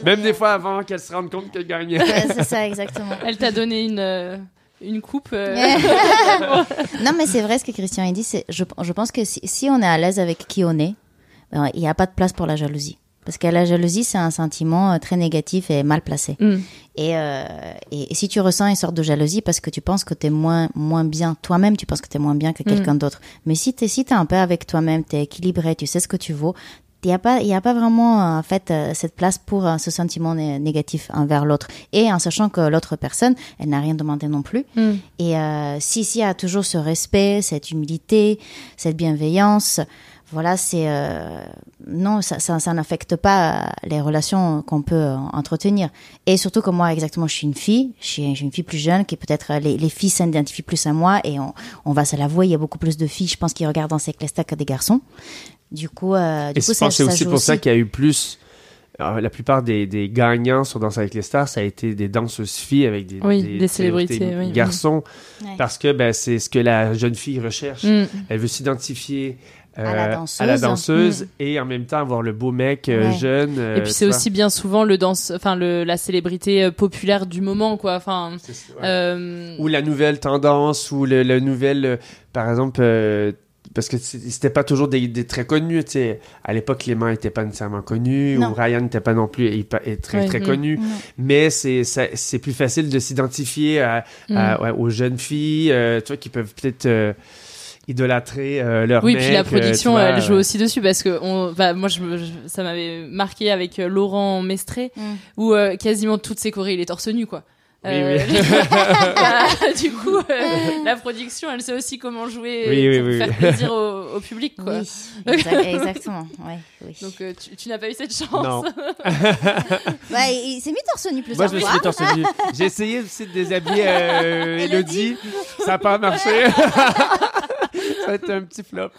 Même des fois avant qu'elle se rende compte qu'elle gagnait. Ouais, c'est ça, exactement. Elle t'a donné une euh, une coupe. euh, [LAUGHS] non, mais c'est vrai ce que Christian a dit. c'est- Je, je pense que si, si on est à l'aise avec qui on est, ben, il n'y a pas de place pour la jalousie. Parce que la jalousie, c'est un sentiment euh, très négatif et mal placé. Mm. Et, euh, et, et si tu ressens une sorte de jalousie parce que tu penses que tu es moins, moins bien, toi-même, tu penses que tu es moins bien que Mm. quelqu'un d'autre. Mais si tu es, si t'es un peu avec toi-même, tu es équilibré, tu sais ce que tu vaux, il n'y a, pas- y a pas vraiment en fait euh, cette place pour euh, ce sentiment né- négatif envers l'autre. Et en sachant que l'autre personne, elle n'a rien demandé non plus. Mm. Et euh, si s'il y a toujours ce respect, cette humilité, cette bienveillance, voilà, c'est euh, non, ça, ça, ça n'affecte pas euh, les relations qu'on peut euh, entretenir. Et surtout que moi, exactement, je suis une fille, je suis, je suis une fille plus jeune, qui peut-être les, les filles s'identifient plus à moi, et on, on va se l'avouer, il y a beaucoup plus de filles, je pense, qui regardent dans ces classes que des garçons. Du coup, euh, du Et coup, c'est aussi pour ça qu'il y a eu plus. alors, la plupart des, des gagnants sur Danse avec les stars, ça a été des danseuses filles avec des, Oui, des célébrités, oui. garçons. Parce que ben, c'est ce que la jeune fille recherche. Mm. Elle veut s'identifier euh, À la danseuse. à la danseuse Mm. et en même temps avoir le beau mec euh, Ouais. jeune. euh, Et puis tu c'est aussi bien souvent le danse, enfin le la célébrité euh, populaire du moment quoi. Enfin. ouais. euh, Ou la nouvelle tendance, ou le, le nouvelle. euh, par exemple. euh, parce que c'était pas toujours des, des très connus, tu sais. À l'époque, Clément était pas nécessairement connu, Non. ou Ryan n'était pas non plus et, et très, Ouais. très connu. Mais c'est c'est plus facile de s'identifier à- à- Mm. ouais, aux jeunes filles, euh, tu vois, qui peuvent peut-être euh, idolâtrer euh, leur Oui, mec. puis la production, vois, elle joue aussi dessus parce que on, bah, moi, je, me- je- ça m'avait marqué avec euh, Laurent Mestré, Mm. où euh, quasiment toutes ses chorés, il est torse nu, quoi. Oui, Euh, oui. [LAUGHS] bah, du coup, euh, la production, elle sait aussi comment jouer Oui, oui, pour oui, faire oui. plaisir au, au public, quoi. Oui, exact- [LAUGHS] exactement. Ouais, oui. Donc, euh, tu, tu n'as pas eu cette chance? Non. Ouais, [LAUGHS] il il s'est mis torse nu plusieurs Moi, je me suis fois. mis torse nu. J'ai essayé aussi de déshabiller euh, Elodie. Ça n'a pas marché. Ça a été un petit flop.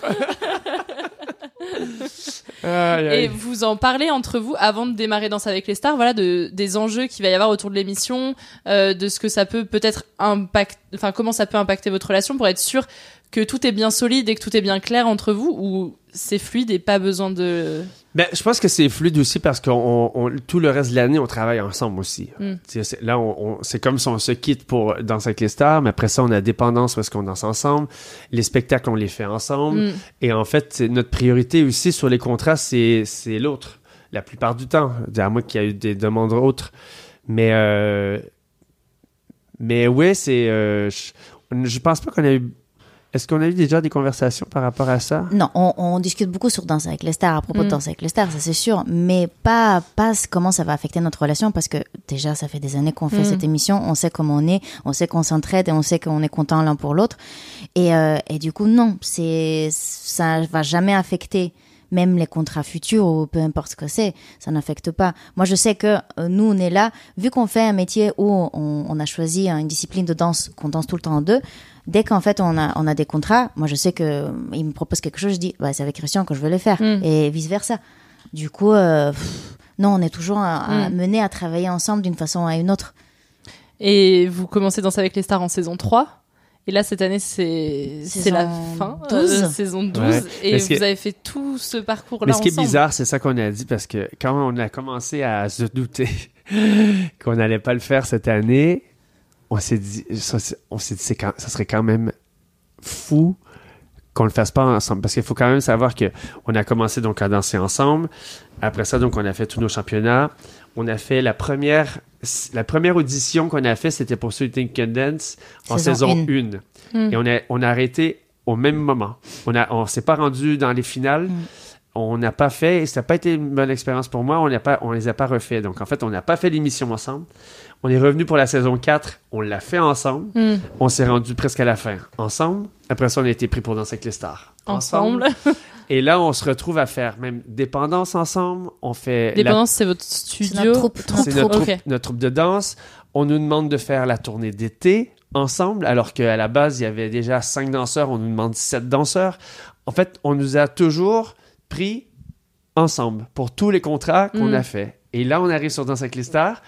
Aïe, [LAUGHS] aïe. Et vous en parlez entre vous avant de démarrer Danse avec les stars, voilà, de, des enjeux qu'il va y avoir autour de l'émission, euh, de ce que ça peut peut-être impacter, enfin comment ça peut impacter votre relation pour être sûr que tout est bien solide et que tout est bien clair entre vous ou c'est fluide et pas besoin de. Ben, je pense que c'est fluide aussi parce que tout le reste de l'année, on travaille ensemble aussi. Mm. Là, on, on- c'est comme si on se quitte pour danser avec les stars, mais après ça, on a dépendance parce qu'on danse ensemble. Les spectacles, on les fait ensemble. Mm. Et en fait, notre priorité aussi sur les contrats, c'est c'est l'autre. la plupart du temps, à moins qu'il y ait eu des demandes autres. Mais, euh, mais oui, c'est. euh, je, je pense pas qu'on a eu. Est-ce qu'on a eu déjà des conversations par rapport à ça? Non, on, on discute beaucoup sur Danse avec les stars, à propos de Mm. Danse avec les stars, ça c'est sûr, mais pas, pas comment ça va affecter notre relation, parce que déjà, ça fait des années qu'on fait Mm. cette émission, on sait comment on est, on sait qu'on s'entraide et on sait qu'on est content l'un pour l'autre. Et, euh, et du coup, non, c'est, ça va jamais affecter même les contrats futurs ou peu importe ce que c'est, ça n'affecte pas. Moi, je sais que euh, nous, on est là, vu qu'on fait un métier où on, on a choisi une discipline de danse qu'on danse tout le temps en deux, dès qu'en fait on a, on a des contrats, moi je sais que euh, il me propose quelque chose, je dis, bah, c'est avec Christian que je veux le faire, Mm. et vice versa. Du coup, euh, pff, non, on est toujours à, à Mm. à travailler ensemble d'une façon ou à une autre. Et vous commencez Danse avec les stars en saison 3. Et là, cette année, c'est c'est la fin. 12. euh, saison 12. Ouais. Et vous avez fait tout ce parcours-là Mais ce qui est bizarre, c'est ça qu'on a dit parce que quand on a commencé à se douter [LAUGHS] qu'on n'allait pas le faire cette année, on s'est dit, ça, c'est- on s'est dit, c'est quand- ça serait quand même fou qu'on le fasse pas ensemble parce qu'il faut quand même savoir que on a commencé donc à danser ensemble. Après ça, donc on a fait tous nos championnats. On a fait la première la première audition qu'on a fait, c'était pour Sweet Can Dance en Saison saison une. 1. Mm. Et on a, on a arrêté au même moment. On a, on s'est pas rendu dans les finales. On n'a pas fait, et ça n'a pas été une bonne expérience pour moi, on n'a pas, on les a pas refait. Donc en fait, on n'a pas fait l'émission ensemble. On est revenu pour la saison 4, on l'a fait ensemble. Mm. On s'est rendu presque à la fin ensemble. Après ça, on a été pris pour danser avec les stars. Ensemble. [LAUGHS] et là, on se retrouve à faire même dépendance ensemble. On fait la- Dépendance, c'est votre studio. notre troupe. c'est notre troupe, Ok. notre troupe de danse. On nous demande de faire la tournée d'été ensemble, alors qu'à la base, il y avait déjà cinq danseurs. On nous demande sept danseurs. En fait, on nous a toujours pris ensemble pour tous les contrats qu'on Mm. a fait. Et là, on arrive sur Danse avec les stars,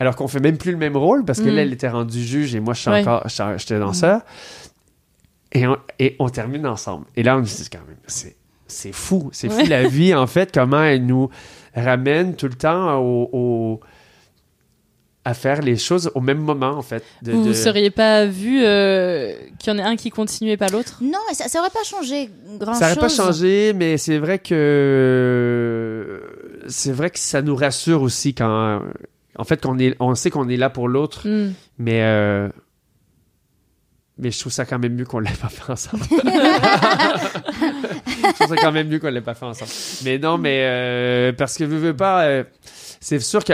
alors qu'on fait même plus le même rôle, parce que Mm. là, elle était rendue juge et moi, je suis Ouais. encore, je- j'étais danseur. Et, on, et on termine ensemble. Et là, on se dit quand même, c'est, c'est fou. C'est fou Ouais. la vie, en fait, comment elle nous ramène tout le temps au, au- à faire les choses au même moment, en fait. De- Vous de- ne seriez pas vu euh, qu'il y en ait un qui continue et pas l'autre? Non, ça, ça aurait pas changé grand Ça n'aurait pas changé, mais c'est vrai que c'est vrai que ça nous rassure aussi quand en fait qu'on est on sait qu'on est là pour l'autre, Mm. mais euh, mais je trouve ça quand même mieux qu'on l'ait pas fait ensemble. [LAUGHS] je trouve ça quand même mieux qu'on l'ait pas fait ensemble. Mais non, mais euh, parce que veux, veux pas, euh, c'est sûr que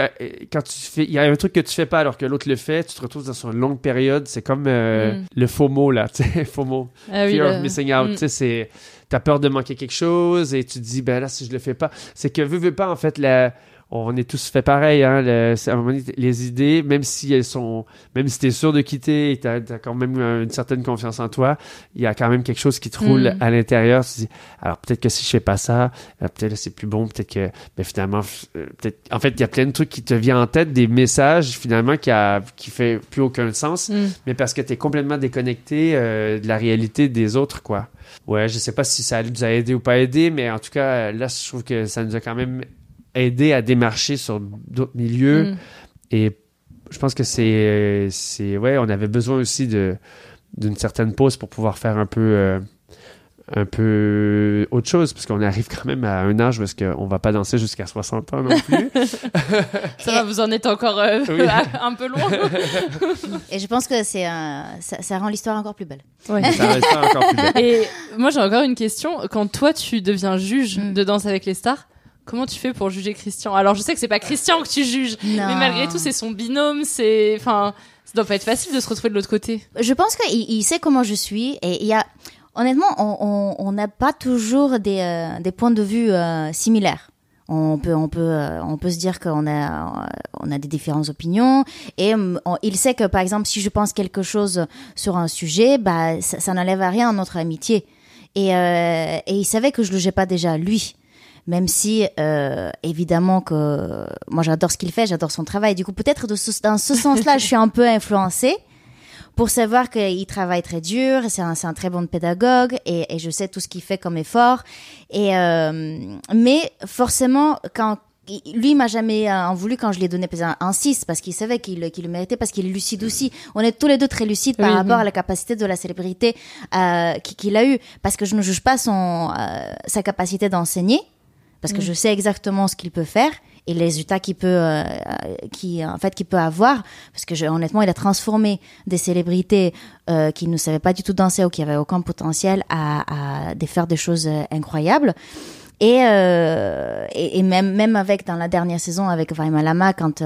quand tu fais, il y a un truc que tu fais pas alors que l'autre le fait, tu te retrouves dans une longue période. C'est comme Mm. le FOMO là, [LAUGHS] tu sais, FOMO, Ah oui, fear of missing out. Mm. Tu sais, c'est t'as peur de manquer quelque chose et tu te dis ben là si je le fais pas, c'est que veux, veux pas en fait la on est tous fait pareil, hein, le- à un moment donné, les idées, même si elles sont, même si t'es sûr de quitter et t'as, t'as quand même une certaine confiance en toi, il y a quand même quelque chose qui te roule Mm. à l'intérieur. Tu te dis, alors peut-être que si je fais pas ça, euh, peut-être que c'est plus bon, peut-être que, mais finalement, euh, peut-être, en fait, il y a plein de trucs qui te viennent en tête, des messages finalement qui a, qui fait plus aucun sens, Mm. mais parce que t'es complètement déconnecté euh, de la réalité des autres, quoi. Ouais, je sais pas si ça nous a aidé ou pas aidé, mais en tout cas, là, je trouve que ça nous a quand même aidé à démarcher sur d'autres milieux. Mm. Et je pense que c'est, c'est, ouais, on avait besoin aussi de, d'une certaine pause pour pouvoir faire un peu, euh, un peu autre chose, parce qu'on arrive quand même à un âge où est-ce qu'on va pas danser jusqu'à 60 ans non plus. [LAUGHS] Ça va, vous en êtes encore euh, Oui. [LAUGHS] un peu loin. [LAUGHS] Et je pense que c'est un- ça, ça rend l'histoire encore plus belle. Ouais. Ça encore plus belle. Et moi, j'ai encore une question. Quand toi, tu deviens juge Mm. de Danse avec les stars, comment tu fais pour juger Christian? Alors, je sais que c'est pas Christian que tu juges, Non. mais malgré tout, c'est son binôme. C'est, enfin, ça doit pas être facile de se retrouver de l'autre côté. Je pense qu'il il sait comment je suis et il y a honnêtement on- n'a pas toujours des euh, des points de vue euh, similaires. On peut on peut euh, on peut se dire qu'on a on a des différentes opinions et hum, on- il sait que par exemple si je pense quelque chose sur un sujet bah ça, ça n'enlève à rien à notre amitié et et il savait que je le jugeais pas déjà lui même si euh, évidemment que moi j'adore ce qu'il fait, j'adore son travail. Du coup, peut-être ce- dans ce sens-là, je suis un peu influencée pour savoir qu'il travaille très dur, c'est un, un très bon pédagogue et, et je sais tout ce qu'il fait comme effort. Et euh, mais forcément, quand lui m'a jamais euh, en voulu quand je lui ai donné exemple, un 6 parce qu'il savait qu'il qu'il le méritait parce qu'il est lucide aussi. On est tous les deux très lucides par Oui, rapport oui. à la capacité de la célébrité euh, qui- qu'il a eu parce que je ne juge pas son euh, sa capacité d'enseigner parce que Mm. je sais exactement ce qu'il peut faire et les résultats qu'il peut, euh, qui, en fait, qu'il peut avoir. Parce que je- honnêtement, il a transformé des célébrités euh, qui ne savaient pas du tout danser ou qui avaient aucun potentiel à, à de faire des choses euh, incroyables. Et, euh, et, et même, même avec dans la dernière saison avec Vaima Lama quand,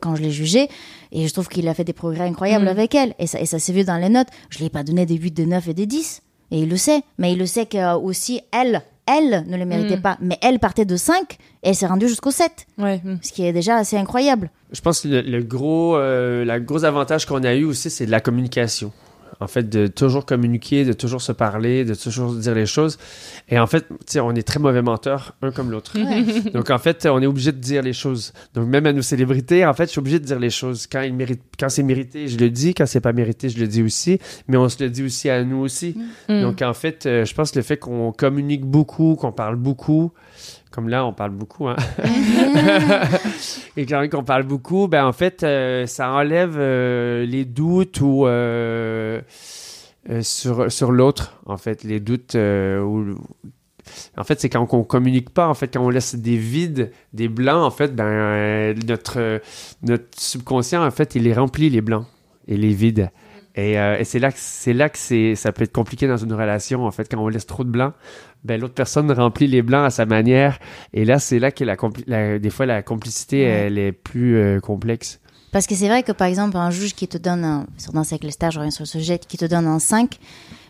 quand je l'ai jugée, et je trouve qu'il a fait des progrès incroyables Mm. avec elle. Et ça, et ça s'est vu dans les notes. Je lui ai pas donné des 8, des 9 et des 10. Et il le sait. Mais il le sait que aussi elle, elle ne le méritait Mm. pas. Mais elle partait de 5 et elle s'est rendue jusqu'au 7. Ouais. mm. Ce qui est déjà assez incroyable. Je pense que le, le gros, euh, la gros avantage qu'on a eu aussi, c'est de la communication. En fait, de toujours communiquer, de toujours se parler, de toujours dire les choses. Et en fait, tu sais, on est très mauvais menteurs, un comme l'autre. Ouais. [LAUGHS] Donc, en fait, on est obligé de dire les choses. Donc, même à nos célébrités, en fait, je suis obligé de dire les choses. Quand, il mérite, quand c'est mérité, je le dis. Quand c'est pas mérité, je le dis aussi. Mais on se le dit aussi à nous aussi. Mm. Donc, en fait, euh, je pense que le fait qu'on communique beaucoup, qu'on parle beaucoup, comme là, on parle beaucoup, hein. [LAUGHS] Et quand on parle beaucoup, ben en fait, euh, ça enlève euh, les doutes ou euh, sur, sur l'autre, en fait, les doutes ou en fait, c'est quand on communique pas, en fait, quand on laisse des vides, des blancs, en fait, ben notre notre subconscient, en fait, il les remplit les blancs et les vides. Et, euh, et c'est là que c'est là que c'est ça peut être compliqué dans une relation en fait quand on laisse trop de blancs. Ben l'autre personne remplit les blancs à sa manière. Et là c'est là que la, des fois la complicité elle est plus euh, complexe. Parce que c'est vrai que par exemple, un juge qui te donne un, sur les stars, je reviens sur le sujet, qui te donne un 5,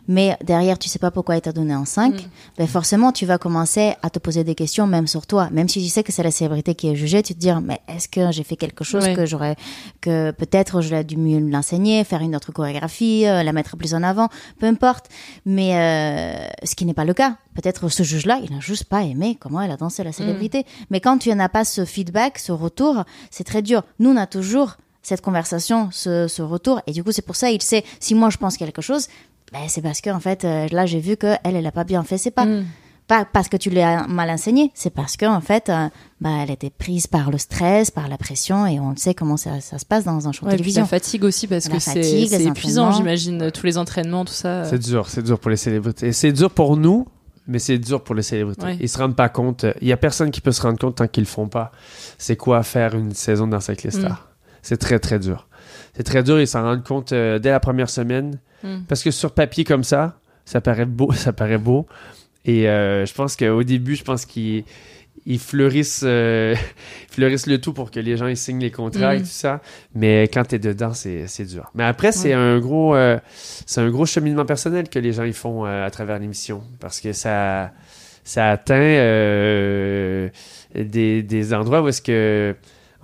mais derrière tu sais pas pourquoi il t'a donné un 5, ben forcément tu vas commencer à te poser des questions même sur toi. Même si tu sais que c'est la célébrité qui est jugée, tu te dis mais est-ce que j'ai fait quelque chose que j'aurais, que peut-être j'aurais dû mieux l'enseigner, faire une autre chorégraphie, euh, la mettre plus en avant, peu importe. Mais euh, ce qui n'est pas le cas. Peut-être ce juge-là, il n'a juste pas aimé comment elle a dansé la célébrité. Mais quand tu n'as pas ce feedback, ce retour, c'est très dur. Nous, on a toujours cette conversation, ce, ce retour. Et du coup, c'est pour ça, il sait, si moi je pense quelque chose, ben, c'est parce que, en fait, euh, là, j'ai vu qu'elle, elle a pas bien fait ses pas. Mm. Pas parce que tu l'as mal enseigné, c'est parce que, en fait, euh, bah, elle était prise par le stress, par la pression, et on sait comment ça, ça se passe dans un show de Ouais, télévision. la fatigue aussi parce La que c'est épuisant, j'imagine, tous les entraînements, tout ça. c'est dur c'est dur pour les célébrités c'est dur pour nous mais c'est dur pour les célébrités Ouais. ils se rendent pas compte il y a personne qui peut se rendre compte tant qu'ils le font pas c'est quoi faire une saison dans les Mm. c'est très très dur c'est très dur ils s'en rendent compte euh, dès la première semaine Mm. Parce que sur papier comme ça, ça paraît beau, [LAUGHS] ça paraît beau. Et euh, je pense qu'au début, je pense qu'ils ils fleurissent, euh, [LAUGHS] fleurissent le tout pour que les gens ils signent les contrats et Mm. tout ça. Mais quand t'es dedans, c'est c'est dur. Mais après, c'est Ouais. un gros, euh, c'est un gros cheminement personnel que les gens ils font euh, à travers l'émission parce que ça, ça atteint euh, des, des endroits où est-ce que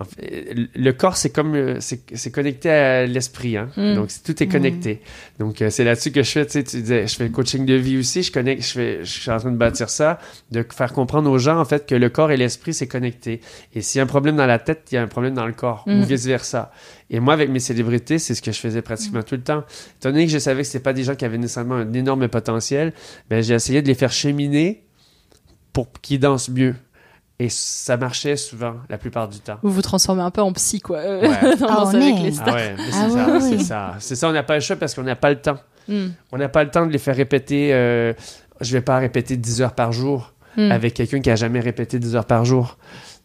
en fait, le corps, c'est comme euh, c'est connecté à l'esprit, hein. Mm. Donc tout est connecté. Donc euh, c'est là-dessus que je fais, tu sais, tu disais, je fais le coaching de vie aussi, je connecte, je fais, je suis en train de bâtir ça, de faire comprendre aux gens en fait que le corps et l'esprit c'est connecté. Et s'il y a un problème dans la tête, il y a un problème dans le corps Mm. ou vice versa. Et moi avec mes célébrités, c'est ce que je faisais pratiquement tout le temps. Étant donné que je savais que c'était pas des gens qui avaient nécessairement un énorme potentiel, ben j'ai essayé de les faire cheminer pour qu'ils dansent mieux. Et ça marchait souvent, la plupart du temps. Vous vous transformez un peu en psy, quoi. euh, Ouais. [LAUGHS] dans Ah, on avec est. les Ah stars. ouais, mais c'est Ah ça, c'est ça. C'est ça, on n'a pas le choix parce qu'on n'a pas le temps. Mm. On n'a pas le temps de les faire répéter. euh, je vais pas répéter 10 heures par jour Mm. avec quelqu'un qui a jamais répété 10 heures par jour.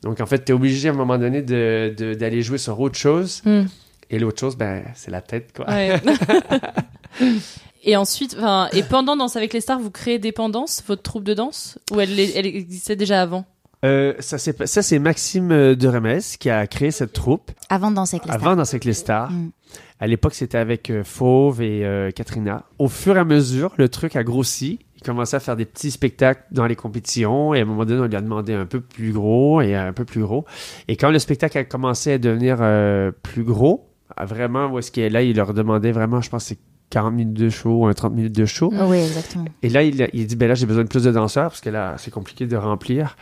Donc, en fait, tu es obligé à un moment donné de- de- d'aller jouer sur autre chose. Mm. Et l'autre chose, ben, c'est la tête, quoi. Ouais. [LAUGHS] et ensuite, enfin, et pendant Danse avec les stars, vous créez Dépendance, votre troupe de danse, ou elle, elle existait déjà avant? Euh, ça, c'est Maxime euh, de Remes qui a créé cette troupe Avant de danser avec les stars. avant dans avec les stars. Mm. À l'époque, c'était avec euh, Fauve et euh, Katrina. Au fur et à mesure, le truc a grossi. Il commençait à faire des petits spectacles dans les compétitions et à un moment donné, on lui a demandé un peu plus gros et un peu plus gros. Et quand le spectacle a commencé à devenir plus gros, vraiment, où est-ce qu'il est là, il leur demandait vraiment, je pense, que c'est 40 minutes de show ou un 30 minutes de show. Ah Oui, exactement. Et là, il, dit, ben là, j'ai besoin de plus de danseurs parce que là, c'est compliqué de remplir.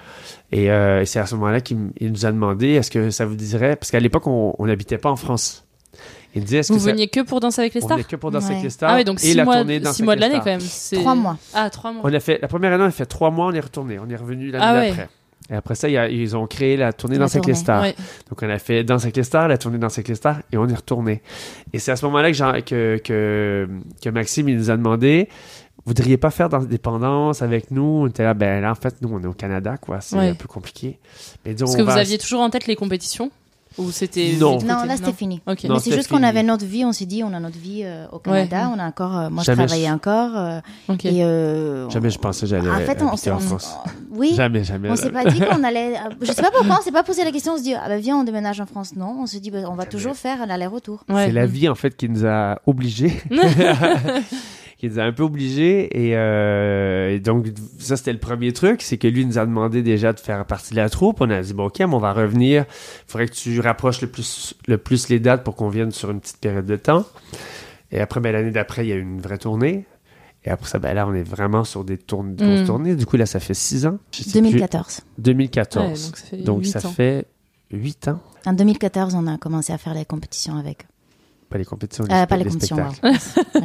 Et, euh, et c'est à ce moment-là qu'il nous a demandé, est-ce que ça vous dirait, parce qu'à l'époque, on on n'habitait pas en France. Il me dit, est-ce Vous que ça- veniez que pour Danse avec les on stars venait que pour danser avec les stars Ah oui, donc et 6 la mois, tournée six mois de l'année quand même. Trois mois. Ah, trois mois. On a fait, la première année, on a fait trois mois, on est retourné. On est revenu l'année Ah ouais. Et après ça, il y a- ils ont créé la tournée La Danse avec les stars. Donc, on a fait Danse avec les stars, la tournée Danse avec les stars, et on est retourné. Et c'est à ce moment-là que, que, que, que Maxime, il nous a demandé, voudriez pas faire d'indépendance avec nous On était là, ben là, en fait, nous, on est au Canada, quoi. C'est Ouais. un peu compliqué. Mais disons, Est-ce on que vous aviez toujours en tête les compétitions? Ou c'était. Non. Non, là c'était fini. Non, Mais c'est juste qu'on avait notre vie, on s'est dit, on a notre vie euh, au Canada, on a encore, euh, moi Jamais je travaillais je- encore. euh. Et euh, Jamais je pensais j'allais En fait, on s'est- en on- France. oui. Jamais, jamais. On s'est pas dit qu'on allait. Je sais pas pourquoi, on s'est pas posé la question. On se dit, ah bah viens, on déménage en France. Non, on se dit, bah, on va toujours faire l'aller-retour. C'est la vie en fait qui nous a obligés. [LAUGHS] [LAUGHS] qui nous a un peu obligés et, euh, et donc ça c'était le premier truc, c'est que lui nous a demandé déjà de faire partie de la troupe. On a dit bon ok, mais on va revenir. Il faudrait que tu rapproches le plus le plus les dates pour qu'on vienne sur une petite période de temps. Et après ben, l'année d'après il y a eu une vraie tournée. Et après ça, ben là, on est vraiment sur des grosses Mm. tournées. Du coup, là, ça fait six ans. Je sais 2014. plus. 2014. Ouais, donc ça fait Donc, huit ça ans. fait 8 ans. En 2014, on a commencé à faire les compétitions avec. Pas les compétitions, Euh, les, pas les [LAUGHS] les compétitions, spectacles. pardon.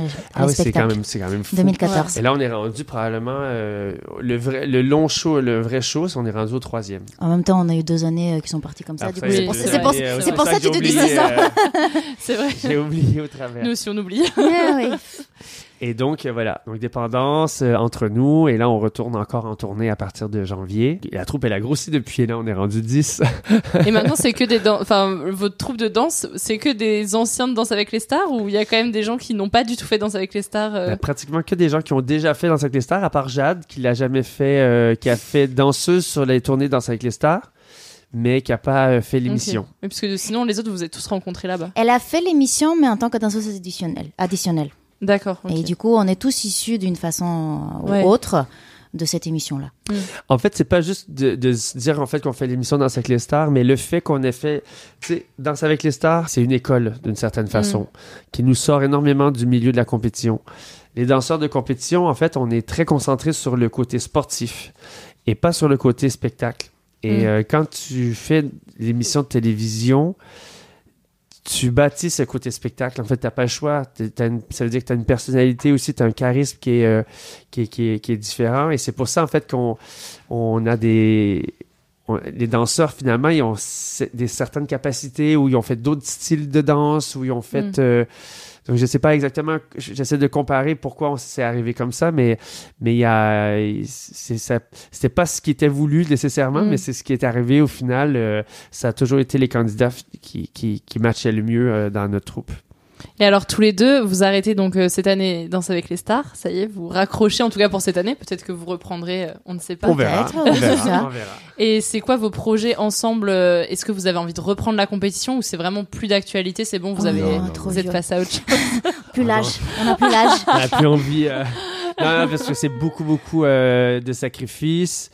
Les- ah les oui, c'est quand même, c'est quand même fou. 2014. Et là, on est rendu probablement euh, le vrai, le long show, le vrai show, on est rendu au troisième. En même temps, on a eu deux années euh, qui sont parties comme ça. Après, du coup, c'est oui, pour, ça ça que tu te j'ai dis ça. [LAUGHS] C'est vrai. J'ai oublié au travers. Nous aussi, on oublie. [LAUGHS] Ouais, oui. Et donc, euh, voilà. Donc, dépendance euh, entre nous. Et là, on retourne encore en tournée à partir de janvier. La troupe, elle a grossi depuis. Et là, on est rendu 10. [LAUGHS] Et maintenant, c'est que des enfin, votre troupe de danse, c'est que des anciens de Danse avec les stars ou il y a quand même des gens qui n'ont pas du tout fait Danse avec les stars euh, Il y a pratiquement que des gens qui ont déjà fait Danse avec les stars, à part Jade, qui l'a jamais fait, euh, qui a fait danseuse sur les tournées Danse avec les stars, mais qui a pas fait l'émission. ok. Oui, parce que sinon, les autres, vous êtes tous rencontrés là-bas. Elle a fait l'émission, mais en tant que danseuse additionnelle. additionnelle. D'accord. Et du coup, on est tous issus d'une façon ou Ouais. autre de cette émission-là. En fait, c'est pas juste de, de se dire en fait qu'on fait l'émission Danse avec les stars, mais le fait qu'on ait fait, tu sais, Danse avec les stars, c'est une école d'une certaine façon, qui nous sort énormément du milieu de la compétition. Les danseurs de compétition, en fait, on est très concentrés sur le côté sportif et pas sur le côté spectacle. Et Mm. euh, quand tu fais l'émission de télévision, tu bâtis ce côté spectacle. En fait, t'as pas le choix. Une- ça veut dire que tu as une personnalité aussi, tu as un charisme qui est, euh, qui est, qui est, qui est différent. Et c'est pour ça, en fait, qu'on on a des... on- les danseurs, finalement, ils ont des certaines capacités où ils ont fait d'autres styles de danse, où ils ont fait... Mm. euh, donc, je sais pas exactement, j'essaie de comparer pourquoi on s'est arrivé comme ça, mais mais il y a, c'était pas ce qui était voulu nécessairement, Mm. mais c'est ce qui est arrivé au final. euh, ça a toujours été les candidats qui qui, qui matchaient le mieux euh, dans notre troupe. Et alors, tous les deux, vous arrêtez donc euh, cette année Danse avec les stars. Ça y est, vous raccrochez en tout cas pour cette année. Peut-être que vous reprendrez, euh, on ne sait pas. On verra, on verra, on. Et c'est quoi vos projets ensemble euh, Est-ce que vous avez envie de reprendre la compétition ou c'est vraiment plus d'actualité C'est bon, vous Oh avez, non, trop vous êtes face à autre chose. [LAUGHS] Plus l'âge. On n'a plus l'âge. On n'a plus envie. euh, Non, non, parce que c'est beaucoup, beaucoup euh, de sacrifices.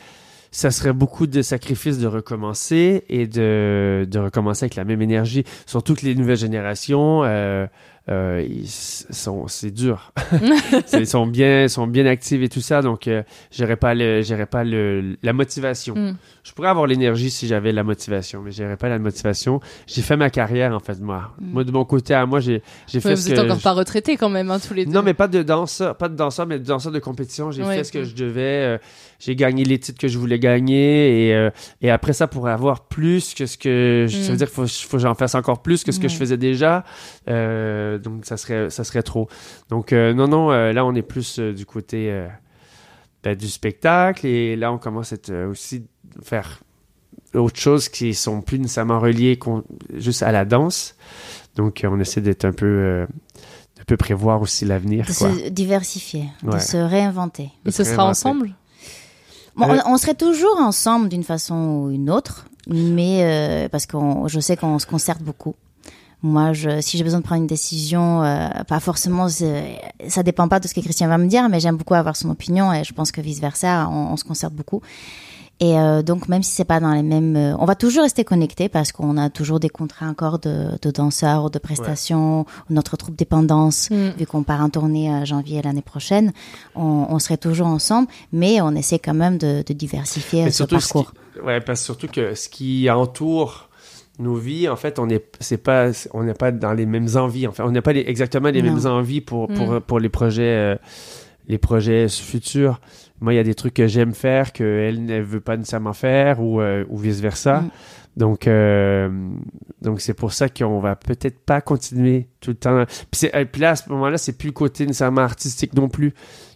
Ça serait beaucoup de sacrifices de recommencer et de, de recommencer avec la même énergie. Surtout que les nouvelles générations, euh, euh, ils sont, c'est dur. [LAUGHS] [LAUGHS] Ils sont bien, sont bien actifs et tout ça, donc euh, j'aurais pas le, j'aurais pas le, la motivation. Mm. Je pourrais avoir l'énergie si j'avais la motivation, mais j'aurais pas la motivation. J'ai fait ma carrière en fait moi. Mm. Moi de mon côté à moi, j'ai, j'ai fait ce vous êtes que encore je- pas retraités quand même, hein, tous les deux. non, mais pas de danseur, pas de danseur, mais de danseur de compétition. J'ai Ouais. fait ce que je devais. euh, j'ai gagné les titres que je voulais gagner. Et, euh, et après ça, pour avoir plus que ce que. je- Ça Mm. veut dire qu'il faut, faut que j'en fasse encore plus que ce que je faisais déjà. Euh, donc, ça serait, ça serait trop. Donc, euh, non, non, euh, là, on est plus du côté euh, ben, du spectacle. Et là, on commence à être, euh, aussi faire autre chose qui sont plus nécessairement reliées juste à la danse. Donc, on essaie d'être un peu. euh, de peu prévoir aussi l'avenir. De quoi. se diversifier, de se réinventer. Et ce sera ensemble? Bon, Euh, on, on serait toujours ensemble d'une façon ou une autre, mais euh, parce que je sais qu'on se concerte beaucoup. Moi, je, si j'ai besoin de prendre une décision, euh, pas forcément, ça dépend pas de ce que Christian va me dire, mais j'aime beaucoup avoir son opinion et je pense que vice versa, on, on se concerte beaucoup. Et euh, donc, même si c'est pas dans les mêmes, euh, on va toujours rester connectés parce qu'on a toujours des contrats encore de, de danseurs ou de prestations, ou notre troupe dépendance, Mm. vu qu'on part en tournée à janvier l'année prochaine, on, on serait toujours ensemble, mais on essaie quand même de, de diversifier Mais ce surtout, ce parcours. qui- ouais, parce surtout que ce qui entoure nos vies, en fait, on n'est c'est pas on n'est pas dans les mêmes envies. En fait, on n'a pas les- exactement les Non. mêmes envies pour pour, Mm. pour les projets euh, les projets futurs. Moi, il y a des trucs que j'aime faire qu'elle ne veut pas nécessairement faire ou, euh, ou vice-versa. Mm. Donc, euh, donc c'est pour ça qu'on va peut-être pas continuer tout le temps. Puis, puis là, à ce moment-là, c'est plus le côté nécessairement artistique non plus.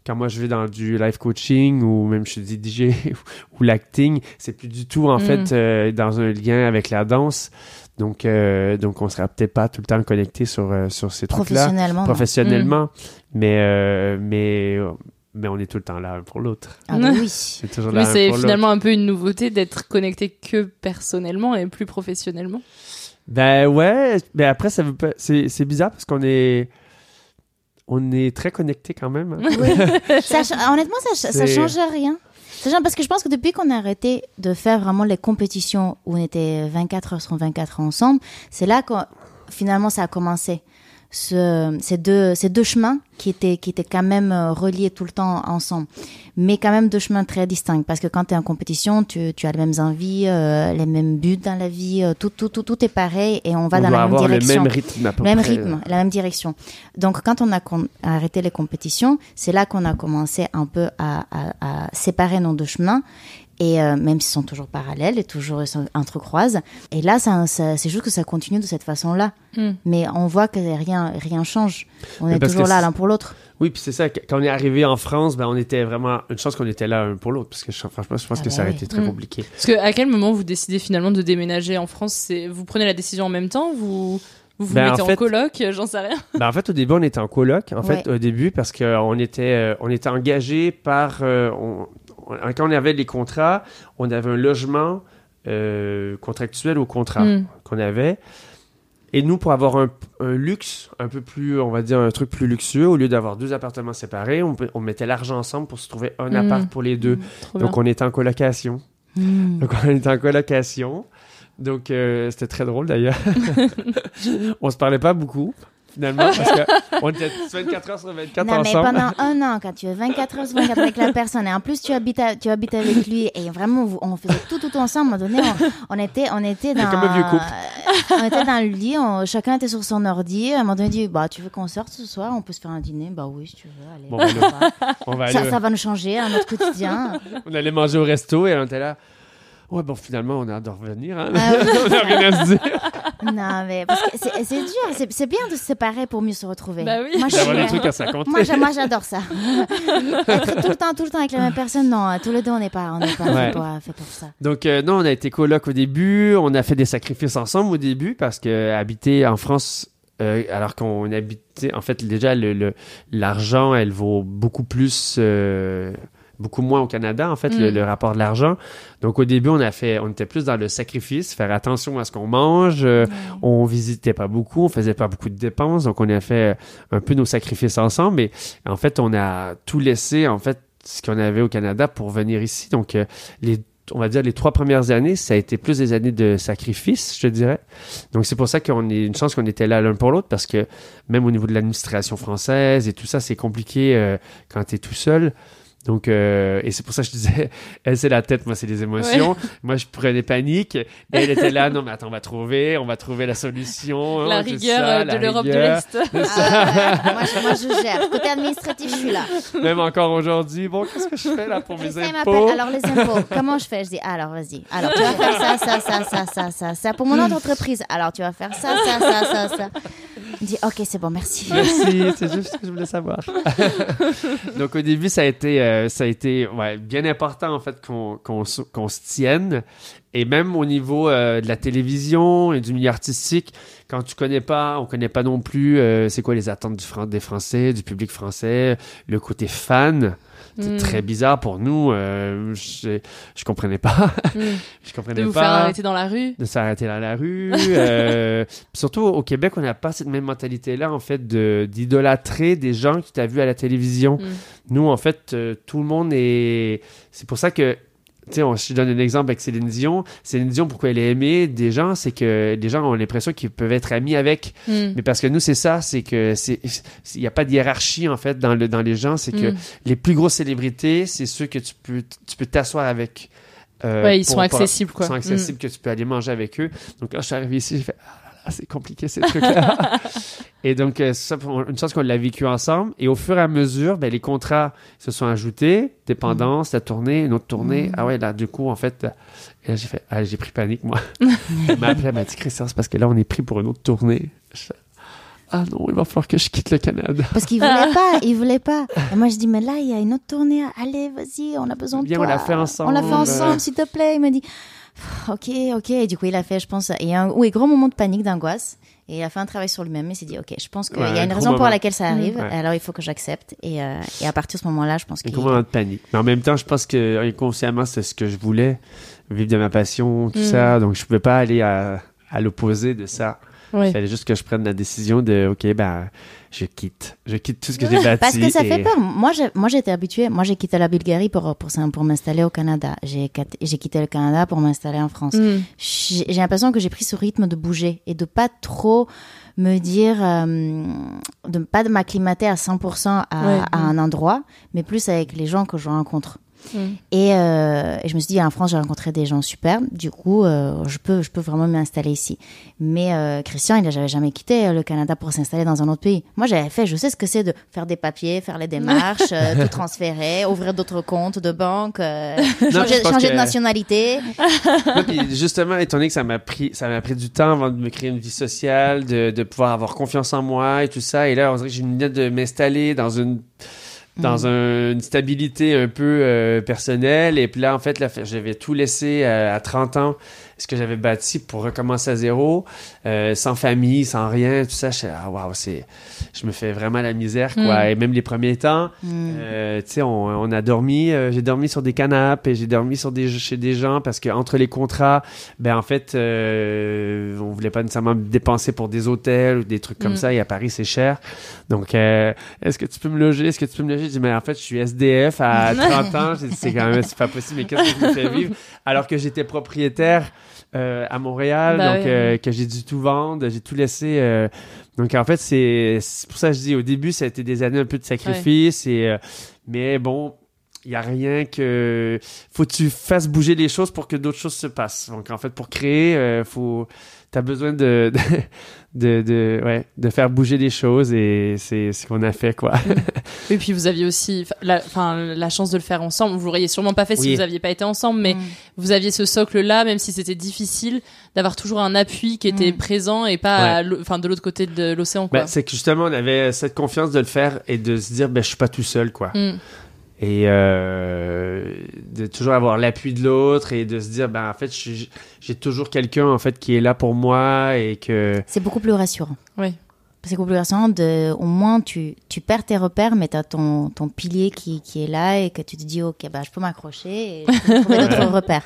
Quand moi, je vais dans du life coaching ou même je suis DJ [LAUGHS] ou l'acting, c'est plus du tout, en Mm. fait, euh, dans un lien avec la danse. Donc, euh, donc on sera peut-être pas tout le temps connecté sur, euh, sur ces trucs-là. Professionnellement. Professionnellement. Mais, euh, mais, mais on est tout le temps là un pour l'autre. Ah bah oui. [LAUGHS] C'est toujours Mais là un c'est finalement un peu une nouveauté d'être connecté que personnellement et plus professionnellement. Ben ouais, mais après ça veut pas c'est c'est bizarre parce qu'on est on est très connecté quand même. hein. [LAUGHS] Ça honnêtement, ça, ça change rien. Ça change- parce que je pense que depuis qu'on a arrêté de faire vraiment les compétitions où on était 24 heures sur 24 heures ensemble, c'est là que finalement ça a commencé. Ce- ces, deux, ces deux chemins qui étaient, qui étaient quand même euh, reliés tout le temps ensemble, mais quand même deux chemins très distincts. Parce que quand tu es en compétition, tu, tu as les mêmes envies, euh, les mêmes buts dans la vie, euh, tout, tout, tout, tout est pareil et on va On dans la même avoir le direction. même rythme à peu même près. rythme, la même direction. Donc, quand on a arrêté les compétitions, c'est là qu'on a commencé un peu à, à- à séparer nos deux chemins. Et euh, même s'ils sont toujours parallèles et toujours entrecroisent. Et là, ça, ça- c'est juste que ça continue de cette façon-là. Mm. Mais on voit que rien, rien change. On Mais est toujours là l'un pour l'autre. Oui, puis c'est ça quand on est arrivé en France, ben on était vraiment une chance qu'on était là un pour l'autre parce que je- franchement, je pense Ah que bah ça aurait oui. été très Mm. compliqué. Parce que à quel moment vous décidez finalement de déménager en France? Vous prenez la décision en même temps? Vous vous, vous Ben, en mettez en, fait- coloc? [LAUGHS] J'en sais rien. Ben, en fait, au début, on était en coloc. En fait, au début, parce qu'on était, euh, on était engagé par. euh, on- on- quand on avait les contrats, on avait un logement euh, contractuel au contrat Mm. qu'on avait. Et nous, pour avoir un, un luxe, un peu plus, on va dire, un truc plus luxueux, au lieu d'avoir deux appartements séparés, on, mettait l'argent ensemble pour se trouver un Mm. appart pour les deux. Trop Donc, on était en colocation. Donc, on était en colocation. Donc, euh, c'était très drôle d'ailleurs. [LAUGHS] on se parlait pas beaucoup, finalement, parce qu'on [LAUGHS] était 24 heures sur 24 non, mais ensemble. pendant un an, quand tu es 24 heures sur 24 avec la personne, et en plus tu habites, à- tu habites avec lui, et vraiment, on faisait tout, tout ensemble. À un moment donné, on, on était, on était dans. comme un vieux couple. on était dans le lit, on- chacun était sur son ordi. À un moment donné, on dit Bah, tu veux qu'on sorte ce soir? On peut se faire un dîner? Bah oui, si tu veux. Allez, Bon, ben, on va. On va ça, aller- ça va nous changer à notre quotidien. On allait manger au resto et on était là. Ouais, bon, finalement, on a hâte de revenir. Hein? Ah [LAUGHS] on a rien à se dire. non, mais parce que c'est c'est dur. C'est c'est bien de se séparer pour mieux se retrouver. Bah oui. Moi, je D'avoir suis- des trucs à se raconter. Moi, j'a- moi, j'adore ça. [LAUGHS] Être tout le temps, tout le temps avec la même personne, non. Tous les deux, on n'est pas, on n'est pas Ouais. fait, pour, fait pour ça. Donc, euh, non, on a été coloc au début. On a fait des sacrifices ensemble au début parce que habiter en France, euh, alors qu'on habitait, en fait, déjà, le- le- l'argent, elle vaut beaucoup plus. euh, beaucoup moins au Canada, en fait, le, Mm. le rapport de l'argent. Donc, au début, on a fait, on était plus dans le sacrifice, faire attention à ce qu'on mange. euh, On visitait pas beaucoup, on faisait pas beaucoup de dépenses. Donc, on a fait un peu nos sacrifices ensemble. Et en fait, on a tout laissé, en fait, ce qu'on avait au Canada pour venir ici. Donc, euh, les on va dire les trois premières années, ça a été plus des années de sacrifice, je te dirais. Donc c'est pour ça qu'on est une chance qu'on était là l'un pour l'autre parce que même au niveau de l'administration française et tout ça, c'est compliqué euh, quand tu es tout seul. Donc, euh, et c'est pour ça que je disais, [LAUGHS] elle c'est la tête, moi c'est les émotions. Moi je prenais panique. Et elle était là, non mais attends, on va trouver, on va trouver la solution. La hein, tout rigueur, ça, euh, de la l'Europe de l'Est. [LAUGHS] Ah, moi, je, moi, je gère. Côté administratif, je suis là. Même encore aujourd'hui, bon, qu'est-ce que je fais là pour mes impôts m'appelle. Alors, les impôts, comment je fais? Je dis, alors, vas-y. Alors, tu vas faire ça, ça, ça, ça, ça, ça, ça. Pour mon autre entreprise. Alors, tu vas faire ça, ça, ça, ça, ça. Il dit, ok, c'est bon, merci. Merci, [LAUGHS] c'est juste ce que je voulais savoir. [LAUGHS] Donc au début, ça a été, euh, ça a été ouais, bien important en fait qu'on qu'on se- qu'on se tienne. Et même au niveau euh, de la télévision et du milieu artistique, quand tu connais pas, on connaît pas non plus euh, c'est quoi les attentes du Fran- des Français, du public français, le côté fan. C'est Mm. très bizarre pour nous. euh, je, je comprenais pas. Mm. [LAUGHS] je comprenais De vous pas faire arrêter dans la rue. de s'arrêter dans la rue. [LAUGHS] euh, surtout au Québec, on n'a pas cette même mentalité-là, en fait, de- d'idolâtrer des gens que tu as vus à la télévision. Mm. Nous, en fait, euh, tout le monde est. C'est pour ça que. Sais, on- je donne un exemple avec Céline Dion. Céline Dion, pourquoi elle est aimée des gens, c'est que les gens ont l'impression qu'ils peuvent être amis avec. Mm. Mais parce que nous, c'est ça, c'est que c'est il n'y a pas de hiérarchie, en fait, dans, le, dans les gens. C'est que Mm. les plus grosses célébrités, c'est ceux que tu peux tu peux t'asseoir avec. euh, Ouais, ils sont accessibles, quoi. Ils sont accessibles, que tu peux aller manger avec eux. Donc, quand je suis arrivé ici, j'ai fait Ah c'est compliqué ces trucs-là. [LAUGHS] Et donc, euh, ça, une chance qu'on l'a vécu ensemble. Et au fur et à mesure, ben, les contrats se sont ajoutés. Dépendance, la tournée, une autre tournée. Mm. Ah ouais, là, du coup, en fait, euh, j'ai fait, ah, j'ai pris panique, moi. [LAUGHS] elle m'a appelé, elle m'a dit, Christian, c'est parce que là, on est pris pour une autre tournée. Je ah non, il va falloir que je quitte le Canada. Parce qu'il voulait [LAUGHS] pas, il voulait pas. Et moi, je dis, mais là, il y a une autre tournée. Allez, vas-y, on a besoin de toi. on l'a fait ensemble. On l'a fait ensemble, s'il te plaît. Il m'a dit, ok, ok. Et du coup, il a fait, je pense, il y a un oui, gros moment de panique, d'angoisse. Et il a fait un travail sur lui-même. Il s'est dit, ok, je pense qu'il Ouais, y a un une raison pour laquelle ça arrive. Ouais. Alors, il faut que j'accepte. Et, euh, et à partir de ce moment-là, je pense Un qu'il gros moment de panique. Mais en même temps, je pense que inconsciemment, c'est ce que je voulais. Vivre de ma passion, tout Mm. ça. Donc, je pouvais pas aller à, à l'opposé de ça. Il fallait juste que je prenne la décision de, OK, ben, je quitte. Je quitte tout ce que j'ai bâti. Parce que ça fait peur. Moi, j'ai- moi, j'étais habituée. Moi, j'ai quitté la Bulgarie pour, pour, pour m'installer au Canada. J'ai quitté- j'ai quitté le Canada pour m'installer en France. Mm. J'ai l'impression que j'ai pris ce rythme de bouger et de pas trop me dire, euh, de pas de m'acclimater à 100% à, Ouais. à un endroit, mais plus avec les gens que je rencontre. Mm. Et, euh, et je me suis dit, en France, j'ai rencontré des gens super. Du coup, euh, je, peux, je peux vraiment m'installer ici. Mais euh, Christian, il n'avait jamais quitté le Canada pour s'installer dans un autre pays. Moi, j'avais fait, je sais ce que c'est de faire des papiers, faire les démarches, [LAUGHS] tout transférer, ouvrir d'autres comptes de banque, Non, changer, que- de nationalité. [LAUGHS] Non, puis justement, étant donné que ça m'a pris, ça m'a pris du temps avant de me créer une vie sociale, de, de pouvoir avoir confiance en moi et tout ça. Et là, on dirait que j'ai une idée de m'installer dans une, dans un- une stabilité un peu euh, personnelle. Et puis là, en fait, là, j'avais tout laissé euh, à 30 ans, ce que j'avais bâti pour recommencer à zéro, euh, sans famille, sans rien, tout ça. Je, ah, waouh, c'est, je me fais vraiment la misère, quoi. Mm. Et même les premiers temps, Mm. euh, tu sais, on, on a dormi, euh, j'ai dormi sur des canapes et j'ai dormi sur des, chez des gens parce que entre les contrats, ben en fait, euh, on voulait pas nécessairement dépenser pour des hôtels ou des trucs comme Mm. ça. Et à Paris, c'est cher. Donc, euh, est-ce que tu peux me loger? Est-ce que tu peux me loger? Je dis, mais en fait, je suis SDF à [LAUGHS] 30 ans. J'ai dit, c'est quand même, c'est pas possible. Mais qu'est-ce que je me fais vivre? Alors que j'étais propriétaire euh, à Montréal, Bah donc euh, que j'ai dû tout vendre, j'ai tout laissé. euh, donc en fait, c'est c'est pour ça que je dis au début, ça a été des années un peu de sacrifice et euh, mais bon, il y a rien que faut que tu fasses bouger les choses pour que d'autres choses se passent. Donc en fait, pour créer, euh, faut t'as besoin de de, de de ouais de faire bouger les choses et c'est ce qu'on a fait quoi. [LAUGHS] Et puis vous aviez aussi la, chance de le faire ensemble. Vous l'auriez sûrement pas fait si vous aviez pas été ensemble, mais Mm. vous aviez ce socle-là, même si c'était difficile, d'avoir toujours un appui qui était Mm. présent et pas à enfin, de l'autre côté de l'océan. quoi. Ben, c'est que justement on avait cette confiance de le faire et de se dire ben je suis pas tout seul quoi. Mm. Et euh, de toujours avoir l'appui de l'autre et de se dire ben en fait j'ai toujours quelqu'un en fait qui est là pour moi et que C'est beaucoup plus rassurant. Oui. C'est beaucoup plus rassurant de, au moins tu, tu perds tes repères, mais tu as ton, ton pilier qui, qui est là et que tu te dis, ok, bah, je peux m'accrocher et je peux trouver d'autres Ouais. repères.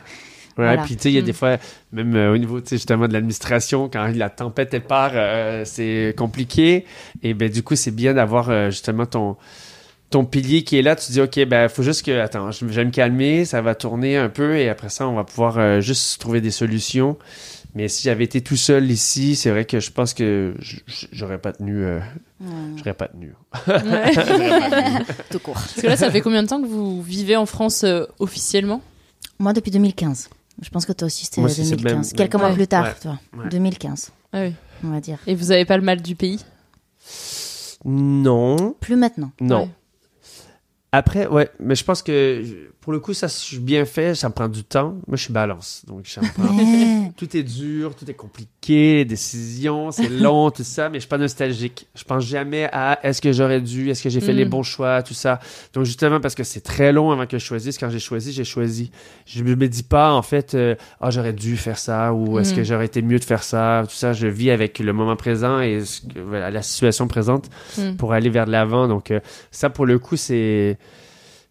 Ouais, Voilà. puis tu sais, il y a Mm. des fois, même euh, au niveau, tu sais, justement de l'administration, quand la tempête elle part, euh, c'est compliqué. Et ben du coup, c'est bien d'avoir euh, justement ton ton pilier qui est là. Tu dis, ok, ben faut juste que, attends, je, je vais me calmer, ça va tourner un peu, et après ça, on va pouvoir euh, juste trouver des solutions. Mais si j'avais été tout seul ici, c'est vrai que je pense que j'aurais pas tenu. euh, J'aurais pas tenu. Ouais. [LAUGHS] J'aurais pas tenu. [LAUGHS] Tout court. Parce que là, ça fait combien de temps que vous vivez en France euh, officiellement? Moi, depuis 2015. Je pense que toi aussi, c'était Moi aussi, c'est 2015. même- Quelques mois Ouais. plus tard, Ouais. toi. Ouais. 2015, Ah oui. on va dire. Et vous avez pas le mal du pays? Non. Plus maintenant. Non. Après, ouais, mais je pense que pour le coup, ça, je suis bien fait, ça me prend du temps. Moi, je suis balance. Donc, ça me prend- [LAUGHS] [LAUGHS] tout est dur, tout est compliqué, les décisions, c'est [LAUGHS] long, tout ça, mais je suis pas nostalgique. Je pense jamais à est-ce que j'aurais dû, est-ce que j'ai fait Mm. les bons choix, tout ça. Donc, justement, parce que c'est très long avant que je choisisse, quand j'ai choisi, j'ai choisi. Je me dis pas, en fait, euh, ah, j'aurais dû faire ça, ou est-ce Mm. que j'aurais été mieux de faire ça, tout ça. Je vis avec le moment présent et ce que- voilà, la situation présente Mm. pour aller vers de l'avant. Donc, euh, ça, pour le coup, c'est.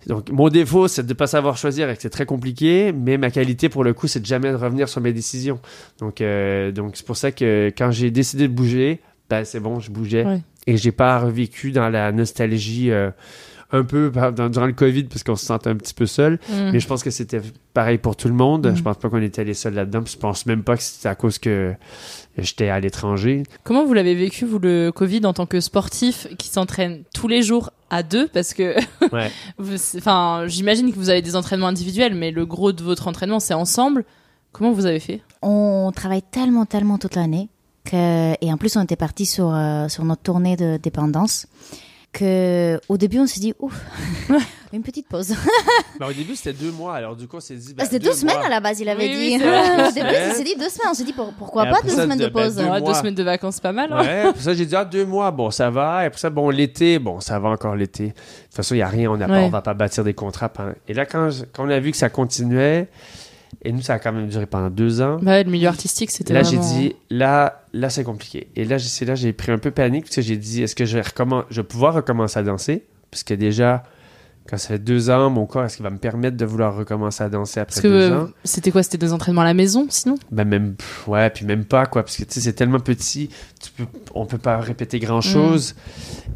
Donc, mon défaut, c'est de ne pas savoir choisir et que c'est très compliqué, mais ma qualité, pour le coup, c'est de jamais revenir sur mes décisions. Donc, euh, donc c'est pour ça que quand j'ai décidé de bouger, ben, c'est bon, je bougeais. Ouais. Et j'ai pas revécu dans la nostalgie euh, un peu par- dans- durant le COVID, parce qu'on se sentait un petit peu seul. Mm. Mais je pense que c'était pareil pour tout le monde. Mm. Je pense pas qu'on était les seuls là-dedans. Je pense même pas que c'était à cause que j'étais à l'étranger. Comment vous l'avez vécu, vous, le Covid, en tant que sportif qui s'entraîne tous les jours à deux? Parce que, [LAUGHS] Ouais. enfin, j'imagine que vous avez des entraînements individuels, mais le gros de votre entraînement, c'est ensemble. Comment vous avez fait? On travaille tellement, tellement toute l'année que, et en plus, on était parti sur, euh, sur notre tournée de dépendance. Que, au début, on s'est dit, ouf, [LAUGHS] une petite pause. [LAUGHS] Ben, au début, c'était deux mois. Alors, du coup, on s'est dit. ben, C'était deux, semaines mois. à la base, il avait Oui, dit. oui, [LAUGHS] au début, on s'est dit deux semaines. On s'est dit, pour- pourquoi Et pas deux ça, semaines de de- ben, pause? deux Ah, deux semaines de vacances, pas mal. hein. Ouais, pour ça, j'ai dit, ah, deux mois, bon, ça va. Et pour ça, bon, l'été, bon, ça va encore l'été. De toute façon, il n'y a rien, on n'a pas, on va pas bâtir des contrats. pendant- Et là, quand, quand on a vu que ça continuait, et nous, ça a quand même duré pendant deux ans. Bah ouais, le milieu artistique, c'était Là, vraiment... j'ai dit, là, là, c'est compliqué. Et là, j'ai- c'est là, j'ai pris un peu panique, parce que j'ai dit, est-ce que je vais, recommen- je vais pouvoir recommencer à danser? Parce que déjà, quand ça fait deux ans, mon corps, est-ce qu'il va me permettre de vouloir recommencer à danser après Parce que deux euh, ans? c'était quoi? C'était des entraînements à la maison, sinon? Ben même ouais puis même pas quoi parce que tu sais c'est tellement petit tu peux, on peut pas répéter grand chose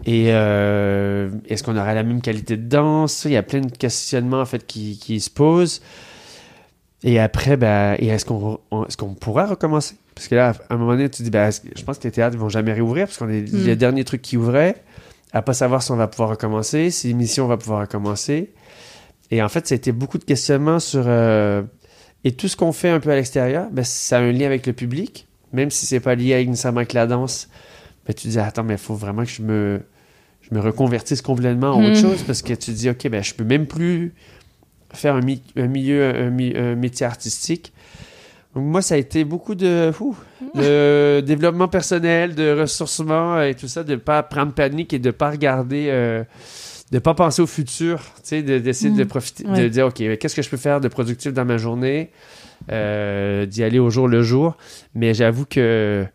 et euh, est-ce qu'on aura la même qualité de danse? Il y a plein de questionnements en fait qui, qui se posent et après ben et est-ce qu'on est-ce qu'on pourra recommencer? Parce que là à un moment donné tu te dis ben je pense que les théâtres vont jamais réouvrir parce qu'on est Mm. le dernier truc qui ouvrait à pas savoir si on va pouvoir recommencer si l'émission va pouvoir recommencer et en fait ça a été beaucoup de questionnements sur euh, et tout ce qu'on fait un peu à l'extérieur, ben, ça a un lien avec le public, même si c'est pas lié avec nécessairement avec la danse. Ben, tu dis, attends, mais il faut vraiment que je me, je me reconvertisse complètement en autre chose parce que tu dis, OK, ben, je peux même plus faire un, mi- un milieu, un, mi- un métier artistique. Donc, moi, ça a été beaucoup de, de développement personnel, de ressourcement et tout ça, de ne pas prendre panique et de ne pas regarder. euh, de pas penser au futur, tu sais, de- d'essayer de profiter, de dire, OK, qu'est-ce que je peux faire de productif dans ma journée, euh, d'y aller au jour le jour. Mais j'avoue que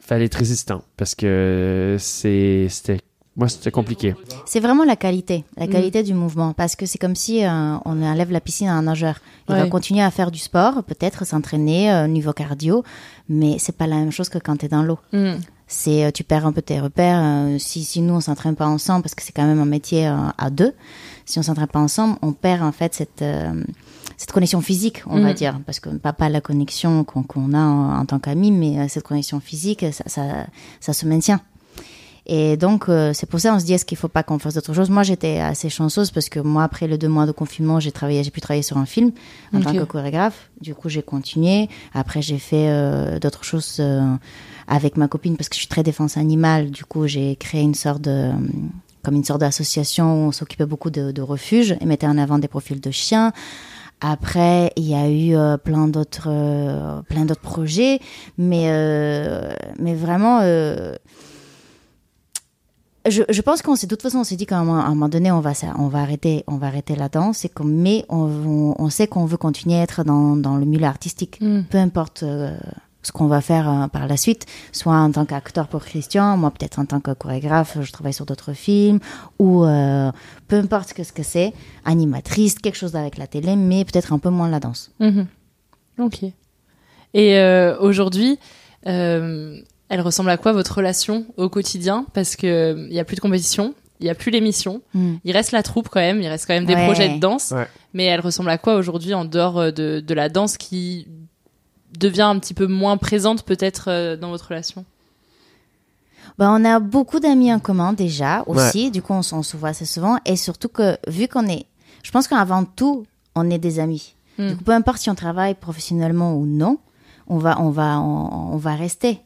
fallait être résistant parce que c'est, c'était, moi, c'était compliqué. C'est vraiment la qualité, la Mm. qualité du mouvement. Parce que c'est comme si euh, on enlève la piscine à un nageur. Il va continuer à faire du sport, peut-être s'entraîner euh, au niveau cardio, mais c'est pas la même chose que quand tu es dans l'eau. Mm. C'est euh, tu perds un peu tes repères. euh, si, si nous on s'entraîne pas ensemble, parce que c'est quand même un métier euh, à deux, si on s'entraîne pas ensemble, on perd en fait cette euh, cette connexion physique, on va Mhm. dire, parce que pas pas la connexion qu'on qu'on a en, en tant qu'amis, mais euh, cette connexion physique, ça, ça, ça se maintient. Et donc, euh, c'est pour ça on se dit, est-ce qu'il faut pas qu'on fasse d'autres choses? Moi, j'étais assez chanceuse parce que moi, après les deux mois de confinement, j'ai travaillé, j'ai pu travailler sur un film en tant Ok. que chorégraphe. Du coup, j'ai continué. Après, j'ai fait euh, d'autres choses euh, avec ma copine parce que je suis très défense animale. Du coup, j'ai créé une sorte de comme une sorte d'association où on s'occupait beaucoup de, de refuges et mettait en avant des profils de chiens. Après, il y a eu euh, plein d'autres, euh, plein d'autres projets, mais euh, mais vraiment, euh, je, je pense qu'on s'est de toute façon on s'est dit qu'à un, moment- à un moment donné on va ça- on va arrêter on va arrêter la danse comme mais on, on, on sait qu'on veut continuer à être dans, dans le milieu artistique Mm. peu importe euh, ce qu'on va faire euh, par la suite soit en tant qu'acteur pour Christian moi peut-être en tant que chorégraphe je travaille sur d'autres films ou euh, peu importe que ce que c'est animatrice quelque chose avec la télé mais peut-être un peu moins la danse Mhm. Ok. Et aujourd'hui, elle ressemble à quoi votre relation au quotidien? Parce que il y a plus de compétition, il y a plus l'émission, Mm. il reste la troupe quand même, il reste quand même des Ouais. projets de danse. Ouais. Mais elle ressemble à quoi aujourd'hui en dehors euh, de, de la danse qui devient un petit peu moins présente peut-être euh, dans votre relation? Bah, on a beaucoup d'amis en commun déjà aussi. Du coup, on, on se voit assez souvent. Et surtout que, vu qu'on est. Je pense qu'avant tout, on est des amis. Mm. Du coup, peu importe si on travaille professionnellement ou non, on va, on va, on, on va rester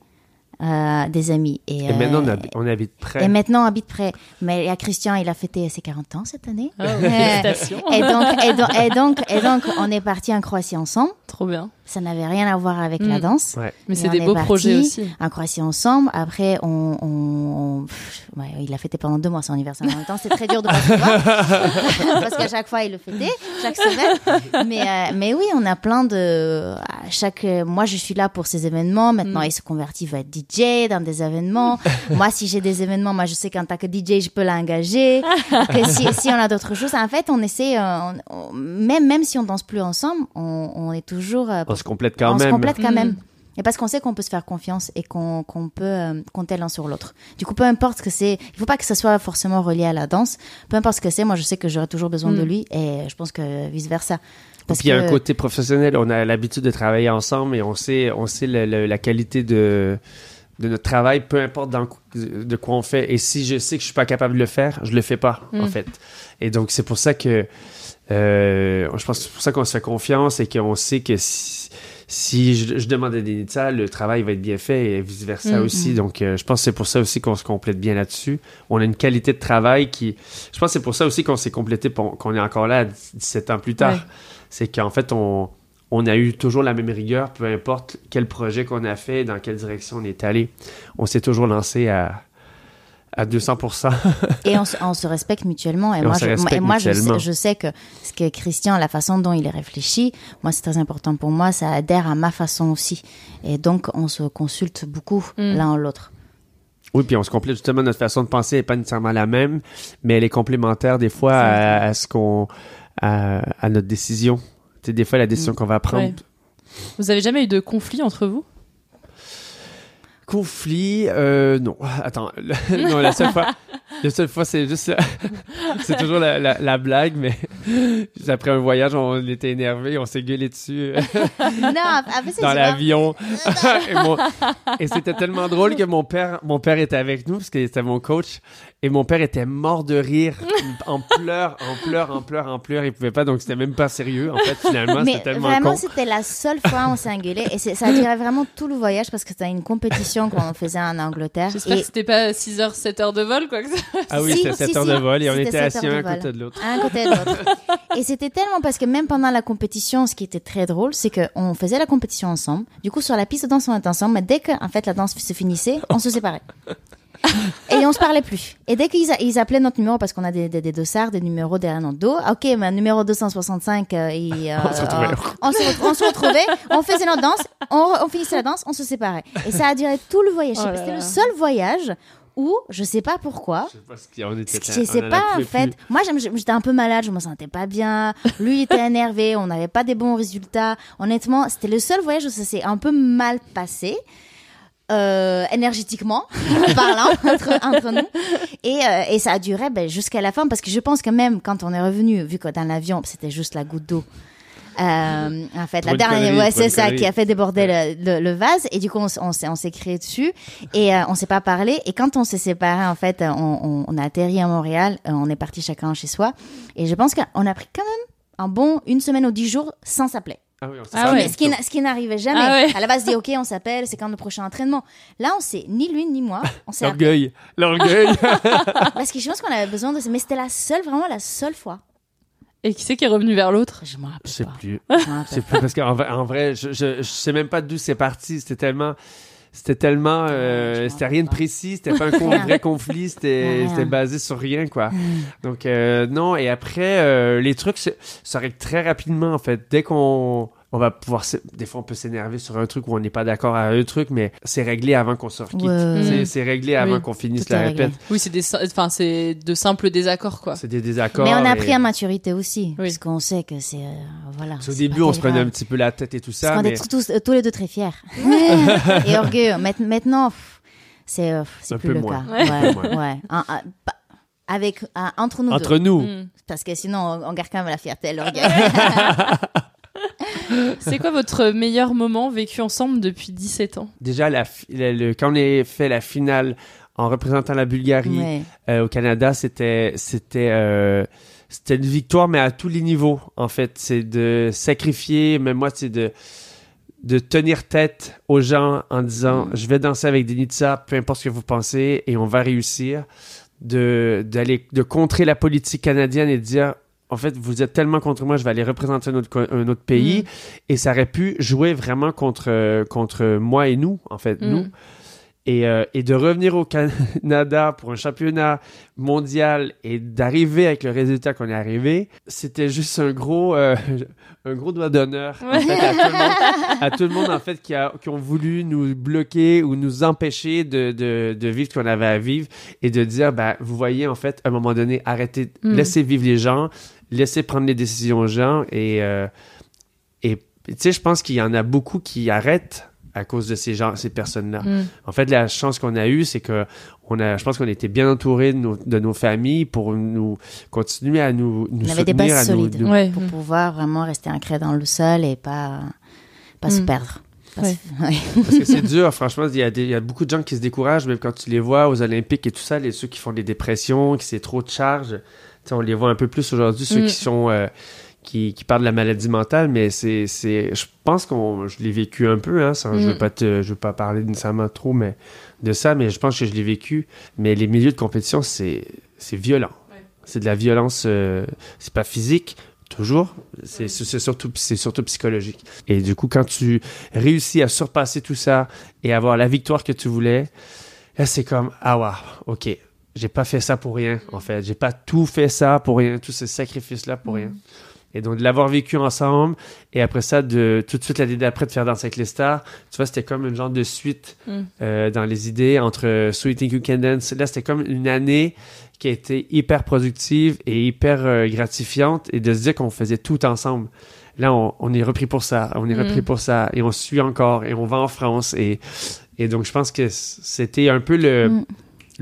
euh, des amis. Et, Et maintenant, on, euh, hab- on habite près. et maintenant, on habite près. Mais il y a Christian, il a fêté ses 40 ans cette année. Félicitations. [LAUGHS] et, donc, et, donc, et, donc, et donc, on est parti en Croatie ensemble. Trop bien. Ça n'avait rien à voir avec Mm. la danse. Ouais. Mais c'est des beaux projets aussi. En Croatie ensemble. Après, on, on- on- pff, ouais, il a fêté pendant deux mois son anniversaire en même temps. C'est très dur de pas se voir [LAUGHS] parce qu'à chaque fois il le fêtait chaque semaine. Mais euh, mais oui, on a plein de à chaque. Moi, je suis là pour ces événements. Maintenant, Mm. il se convertit, il va être DJ dans des événements. moi, si j'ai des événements, moi, je sais qu'en tant que DJ, je peux l'engager. que si, si on a d'autres choses, en fait, on essaie. euh, on- on- même même si on danse plus ensemble, on, on est toujours. euh, se complète quand on se même. complète quand Mm. même. Et parce qu'on sait qu'on peut se faire confiance et qu'on peut euh, compter l'un sur l'autre. Du coup, peu importe ce que c'est, il faut pas que ce soit forcément relié à la danse. Peu importe ce que c'est, moi je sais que j'aurai toujours besoin de Mm. lui et je pense que vice versa. Puis il y a un côté professionnel, on a l'habitude de travailler ensemble et on sait, on sait le- le- la qualité de, de notre travail, peu importe dans, de quoi on fait. Et si je sais que je suis pas capable de le faire, je le fais pas, en Mm. fait. Et donc, c'est pour ça que, euh, je pense que c'est pour ça qu'on se fait confiance et qu'on sait que si, si je, je demande à Denitsa, le travail va être bien fait et vice-versa Mm. aussi. Mm. Donc, euh, je pense que c'est pour ça aussi qu'on se complète bien là-dessus. On a une qualité de travail qui... Je pense que c'est pour ça aussi qu'on s'est complété, qu'on est encore là à 17 ans plus tard. Ouais. C'est qu'en fait, on, on a eu toujours la même rigueur, peu importe quel projet qu'on a fait, dans quelle direction on est allé. On s'est toujours lancé à, à 200%. [LAUGHS] Et on, se- on se respecte mutuellement. Et, moi, je, respecte et moi je, mutuellement. sais, je sais que ce que Christian, la façon dont il réfléchit, moi, c'est très important pour moi. Ça adhère à ma façon aussi. Et donc, on se consulte beaucoup Mm. l'un ou l'autre. Oui, puis on se complète justement notre façon de penser n'est pas nécessairement la même, mais elle est complémentaire des fois à, à ce qu'on à, à notre décision. Tu sais, des fois la décision qu'on va prendre. Ouais. Vous avez jamais eu de conflit entre vous? Conflit, euh, non. [LAUGHS] Attends, [LAUGHS] non, la seule fois, [LAUGHS] la seule fois, c'est juste, c'est toujours la, la, la blague, mais après un voyage, on était énervé, on s'est gueulé dessus non, après, c'est dans l'avion. et mon- et c'était tellement drôle que mon père, mon père était avec nous parce qu'il était mon coach, et mon père était mort de rire, en pleurs, en pleurs, en pleurs, en pleurs. Il pouvait pas, donc c'était même pas sérieux. En fait, finalement, c'était tellement vraiment, con. c'était la seule fois où on s'est engueulé. Et ça a duré vraiment tout le voyage parce que c'était une compétition qu'on faisait en Angleterre. J'espère Et que c'était pas 6 heures, 7 heures de vol, quoi. que ça- Ah oui, Si, c'était si, 7 heures si, de vol et on était assis heures un à côté de l'autre. Un côté de l'autre. [LAUGHS] et c'était tellement parce que même pendant la compétition, ce qui était très drôle, c'est qu'on faisait la compétition ensemble. Du coup, sur la piste de danse, on était ensemble. Mais dès que, en fait, la danse se finissait, on se séparait. [LAUGHS] et on se parlait plus. Et dès qu'ils ils appelaient notre numéro, parce qu'on a des, des, des dossards, des numéros derrière notre dos, ok, mais numéro 265, euh, et, euh, [LAUGHS] On se retrouvait. euh, on, se, re- on se retrouvait, on faisait notre danse, on, on finissait la danse, on se séparait. Et ça a duré tout le voyage. Oh C'était le seul voyage où, je sais pas pourquoi, était- je sais pas en fait. plus. Moi j'étais un peu malade, je me sentais pas bien. Lui il était énervé, on n'avait pas des bons résultats. Honnêtement, c'était le seul voyage où ça s'est un peu mal passé. Euh, énergétiquement parlant [LAUGHS] entre, entre nous. Et, euh, et ça a duré ben, jusqu'à la fin parce que je pense que même quand on est revenu vu que dans l'avion c'était juste la goutte d'eau. Euh, en fait la dernière ouais c'est ça qui a fait déborder le, le- le vase. Et du coup on, s'est on s'est créé dessus. Et euh, on s'est pas parlé. Et quand on s'est séparés en fait on, on, on a atterri à Montréal. Euh, on est parti chacun chez soi. Et je pense qu'on a pris quand même un bon une semaine ou dix jours sans s'appeler Ah oui, on parlé qui, ce qui ce qui n'arrivait jamais. Ah ouais. À la base, dit OK, on s'appelle, c'est quand le prochain entraînement. Là, on sait ni lui ni moi. On s'est L'orgueil, l'orgueil. [LAUGHS] Parce que je pense qu'on avait besoin de ça. Mais c'était la seule, vraiment la seule fois. Et qui c'est qui est revenu vers l'autre? Je m'en rappelle Je sais pas. plus. Je m'en Je rappelle sais plus parce qu'en vrai, en vrai je, je, je sais même pas d'où c'est parti. C'était tellement. C'était tellement. euh, c'était rien de précis. C'était pas un vrai [LAUGHS] conflit. C'était c'était basé sur rien, quoi. Donc, euh, non. Et après, euh, les trucs ça règle très rapidement, en fait. Dès qu'on. On va pouvoir. Des fois, on peut s'énerver sur un truc où on n'est pas d'accord à un truc, mais c'est réglé avant qu'on se requitte. Ouais. C'est- réglé avant Oui, qu'on finisse la répète. Oui, c'est des, enfin, c'est de simples désaccords, quoi. C'est des désaccords. Mais on a et- pris en maturité aussi. Parce qu'on sait que c'est. euh, voilà. Au début, on se prenait un petit peu la tête et tout ça. Parce mais... est tous, tous, les deux très fiers. et orgueilleux. Maint- Maintenant, c'est euh, c'est plus peu le moins. cas. Ouais. Ouais, Un peu moins. ouais. Un- un- pas- avec, un- entre nous Entre deux. nous. Mm. Parce que sinon, on, on garde quand même la fierté et l'orgueil. [LAUGHS] [LAUGHS] [LAUGHS] C'est quoi votre meilleur moment vécu ensemble depuis 17 ans? Déjà, la, le- quand on a fait la finale en représentant la Bulgarie Ouais. euh, au Canada, c'était c'était euh, c'était une victoire, mais à tous les niveaux. En fait, c'est de sacrifier, même moi, c'est de de tenir tête aux gens en disant je vais danser avec Denitsa, peu importe ce que vous pensez, et on va réussir. De d'aller de contrer la politique canadienne et de dire en fait, vous êtes tellement contre moi, je vais aller représenter un autre, co- un autre pays. Mm. Et ça aurait pu jouer vraiment contre, euh, contre moi et nous, en fait, Mm. nous. Et, euh, et de revenir au Canada pour un championnat mondial et d'arriver avec le résultat qu'on est arrivé, c'était juste un gros, euh, [LAUGHS] un gros doigt d'honneur en fait, à, tout le monde, à tout le monde, en fait qui, a, qui ont voulu nous bloquer ou nous empêcher de, de, de vivre ce qu'on avait à vivre et de dire, ben, vous voyez, en fait, à un moment donné, arrêtez, Mm. laissez vivre les gens, laissez prendre les décisions aux gens et, euh, et tu sais, je pense qu'il y en a beaucoup qui arrêtent à cause de ces gens, ces personnes-là. Mm. En fait, la chance qu'on a eue, c'est que on a, je pense qu'on était bien entouré de nos, de nos familles pour nous continuer à nous, nous On avait des soutenir, bases à nous- solides nous- pour pouvoir vraiment rester ancré dans le sol et pas, pas se Mm. perdre. [LAUGHS] Ouais. Parce que c'est dur, franchement. Il y, a des- il y a beaucoup de gens qui se découragent, même quand tu les vois aux Olympiques et tout ça, les, ceux qui font des dépressions, qui c'est trop de charge. On les voit un peu plus aujourd'hui, ceux Mm. qui sont. euh, qui, qui parle de la maladie mentale, mais c'est, je pense qu'on, je l'ai vécu un peu, hein, je veux Mm. pas te, je veux pas parler nécessairement trop, mais de ça, mais je pense que je l'ai vécu. Mais les milieux de compétition, c'est, c'est violent. C'est de la violence, euh, c'est pas physique, toujours, c'est, surtout, surtout psychologique. Et du coup, quand tu réussis à surpasser tout ça et avoir la victoire que tu voulais, là, c'est comme, ah wow, ok, j'ai pas fait ça pour rien, en fait. J'ai pas tout fait ça pour rien, tous ces sacrifices-là pour rien. Et donc, de l'avoir vécu ensemble, et après ça, de tout de suite l'année d'après, de faire Danser avec les stars, tu vois, c'était comme une genre de suite Mm. euh, dans les idées entre euh, Sweet Think You Can Dance. Là, c'était comme une année qui a été hyper productive et hyper euh, gratifiante, et de se dire qu'on faisait tout ensemble. Là, on, on est repris pour ça, on est Mm. repris pour ça, et on suit encore, et on va en France, et, et donc, je pense que c'était un peu le, Mm.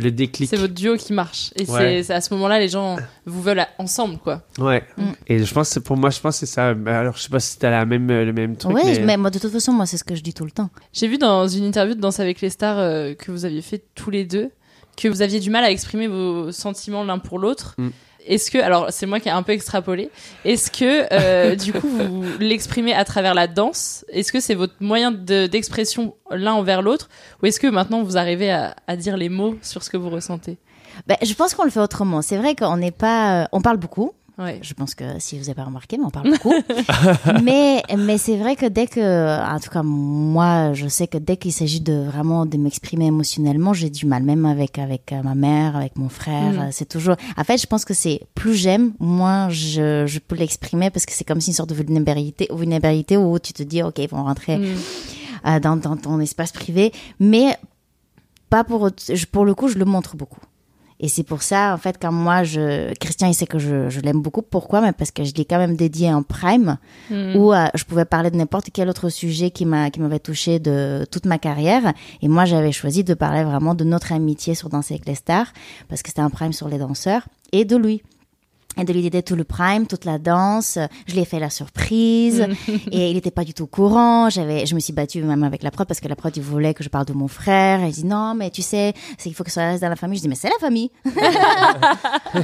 Le déclic. C'est votre duo qui marche. Et c'est- Ouais. c'est à ce moment-là, les gens vous veulent à- ensemble, quoi. Ouais. Mm. Et je pense pour moi, je pense que c'est ça. Ben, Alors, je sais pas si c'était la même, euh, le même truc. Ouais, mais... mais moi, de toute façon, moi, c'est ce que je dis tout le temps. J'ai vu dans une interview de Danse avec les stars euh, que vous aviez fait tous les deux que vous aviez du mal à exprimer vos sentiments l'un pour l'autre. Mm. Est-ce que, alors c'est moi qui ai un peu extrapolé, est-ce que euh, du coup vous l'exprimez à travers la danse? Est-ce que c'est votre moyen de- d'expression l'un envers l'autre? Ou est-ce que maintenant vous arrivez à, à dire les mots sur ce que vous ressentez? Ben, je pense qu'on le fait autrement. C'est vrai qu'on n'est pas, euh, on parle beaucoup. Ouais. Je pense que si vous n'avez pas remarqué, mais on parle beaucoup. [LAUGHS] mais mais c'est vrai que dès que, en tout cas moi, je sais que dès qu'il s'agit de vraiment de m'exprimer émotionnellement, j'ai du mal, même avec avec euh, ma mère, avec mon frère. Mm. euh, C'est toujours. En fait, je pense que c'est plus j'aime, moins je je peux l'exprimer parce que c'est comme si une sorte de vulnérabilité, vulnérabilité où tu te dis ok, ils vont rentrer Mm. euh, dans dans ton espace privé, mais pas pour pour le coup, je le montre beaucoup. Et c'est pour ça, en fait, quand moi, je, Christian, il sait que je, je l'aime beaucoup. Pourquoi? Mais parce que je l'ai quand même dédié en prime, Mm. où euh, je pouvais parler de n'importe quel autre sujet qui m'a, qui m'avait touché de toute ma carrière. Et moi, j'avais choisi de parler vraiment de notre amitié sur Danser avec les stars, parce que c'était un prime sur les danseurs, et de lui. Et de lui aider tout le prime, toute la danse. Je lui ai fait la surprise. et il n'était pas du tout au courant. J'avais, je me suis battue même avec la prod parce que la prod, il voulait que je parle de mon frère. Il dit non, mais tu sais, c'est, il faut que ça reste dans la famille. Je dis, mais c'est la famille. [LAUGHS]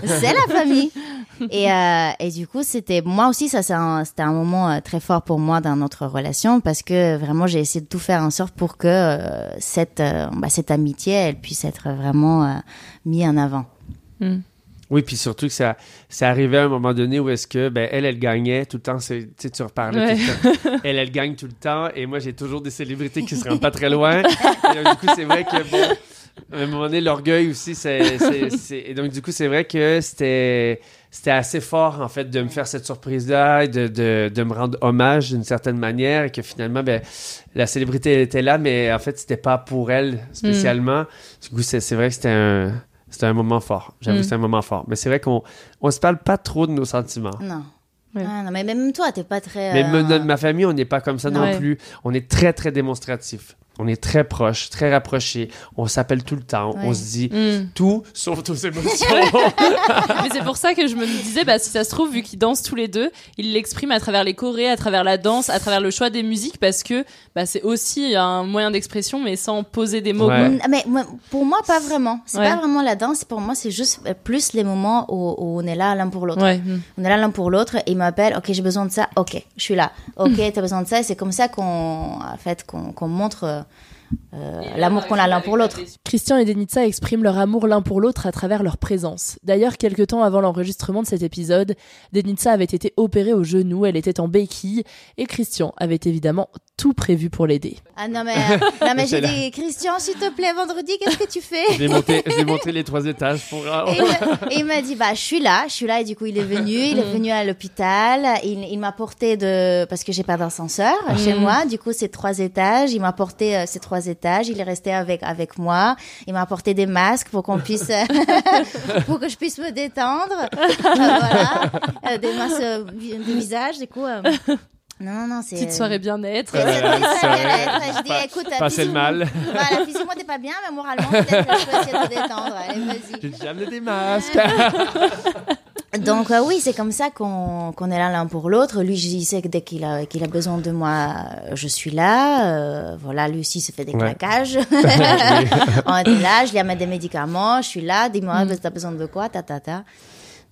c'est la famille. Et, euh, et du coup, c'était, moi aussi, ça, c'est un- c'était un moment euh, très fort pour moi dans notre relation parce que vraiment, j'ai essayé de tout faire en sorte pour que euh, cette, euh, bah, cette amitié, elle puisse être vraiment mise en avant. Oui, puis surtout que ça, ça arrivait à un moment donné où est-ce que, ben, elle, elle gagnait tout le temps. Tu sais, tu reparlais Ouais. tout le temps. [LAUGHS] Elle, elle gagne tout le temps. Et moi, j'ai toujours des célébrités qui se rendent pas très loin. Et donc, du coup, c'est vrai que, bon, à un moment donné, l'orgueil aussi, c'est. Et donc, du coup, c'est vrai que c'était. C'était assez fort, en fait, de me faire cette surprise-là, et de, de, de me rendre hommage d'une certaine manière, et que finalement, ben, la célébrité elle était là, mais en fait, c'était pas pour elle spécialement. Du coup, c'est vrai que c'était un, c'était un moment fort. J'avoue Mm. que c'était un moment fort. Mais c'est vrai qu'on on se parle pas trop de nos sentiments. Non. Ah, non, mais même toi, t'es pas très. Mais euh, me- ma famille, on n'est pas comme ça non Ouais. plus. On est très, très démonstratif. On est très proche, très rapproché. On s'appelle tout le temps. On se dit Mm. tout sauf nos émotions. [LAUGHS] [LAUGHS] Mais c'est pour ça que je me disais, bah, si ça se trouve, vu qu'ils dansent tous les deux, ils l'expriment à travers les chorés, à travers la danse, à travers le choix des musiques, parce que bah, c'est aussi un moyen d'expression, mais sans poser des mots. Mais pour moi, pas vraiment. C'est Ouais. pas vraiment la danse. Pour moi, c'est juste euh, plus les moments où, où on est là l'un pour l'autre. Ouais. Mm. On est là l'un pour l'autre et il m'appelle. Ok, j'ai besoin de ça. Ok, je suis là. Ok, Mm. t'as besoin de ça. Et C'est comme ça qu'on, en fait, qu'on qu'on montre euh, l'amour qu'on a l'un pour l'autre. Christian et Denitsa expriment leur amour l'un pour l'autre à travers leur présence. D'ailleurs, quelques temps avant l'enregistrement de cet épisode, Denitsa avait été opérée au genou, elle était en béquille, et Christian avait évidemment tout prévu pour l'aider. Ah non mais, euh, non, mais j'ai dit Christian, s'il te plaît, vendredi, qu'est-ce que tu fais? Je l'ai monté, je l'ai monté les trois étages pour. Et il m'a- et il m'a dit, bah, je suis là, je suis là, et du coup, il est venu, il est venu à l'hôpital, il, il m'a porté de, parce que j'ai pas d'ascenseur chez Mhm. moi, du coup, c'est trois étages, il m'a porté euh, ces trois étages, il est resté avec, avec moi, il m'a apporté des masques pour qu'on puisse, [LAUGHS] pour que je puisse me détendre, Euh, [LAUGHS] voilà, Euh, des masques euh, de visage, du coup, euh, non, non, non, c'est... Petite soirée bien-être. C'est- aurait Je dis, pas- écoute, passé le physiquement- mal. Voilà, physiquement, t'es pas bien, mais moralement, peut-être que je peux essayer de te détendre. Allez, vas-y. J'ai déjà amené des masques. [LAUGHS] Donc euh, oui, c'est comme ça qu'on qu'on est là l'un pour l'autre. Lui, je sais que dès qu'il a, qu'il a besoin de moi, euh, je suis là. Euh, voilà, lui aussi se fait des Ouais. claquages. [LAUGHS] [LAUGHS] On était là, je lui amène des médicaments, je suis là. Dis-moi, Mm. t'as besoin de quoi Ta ta ta.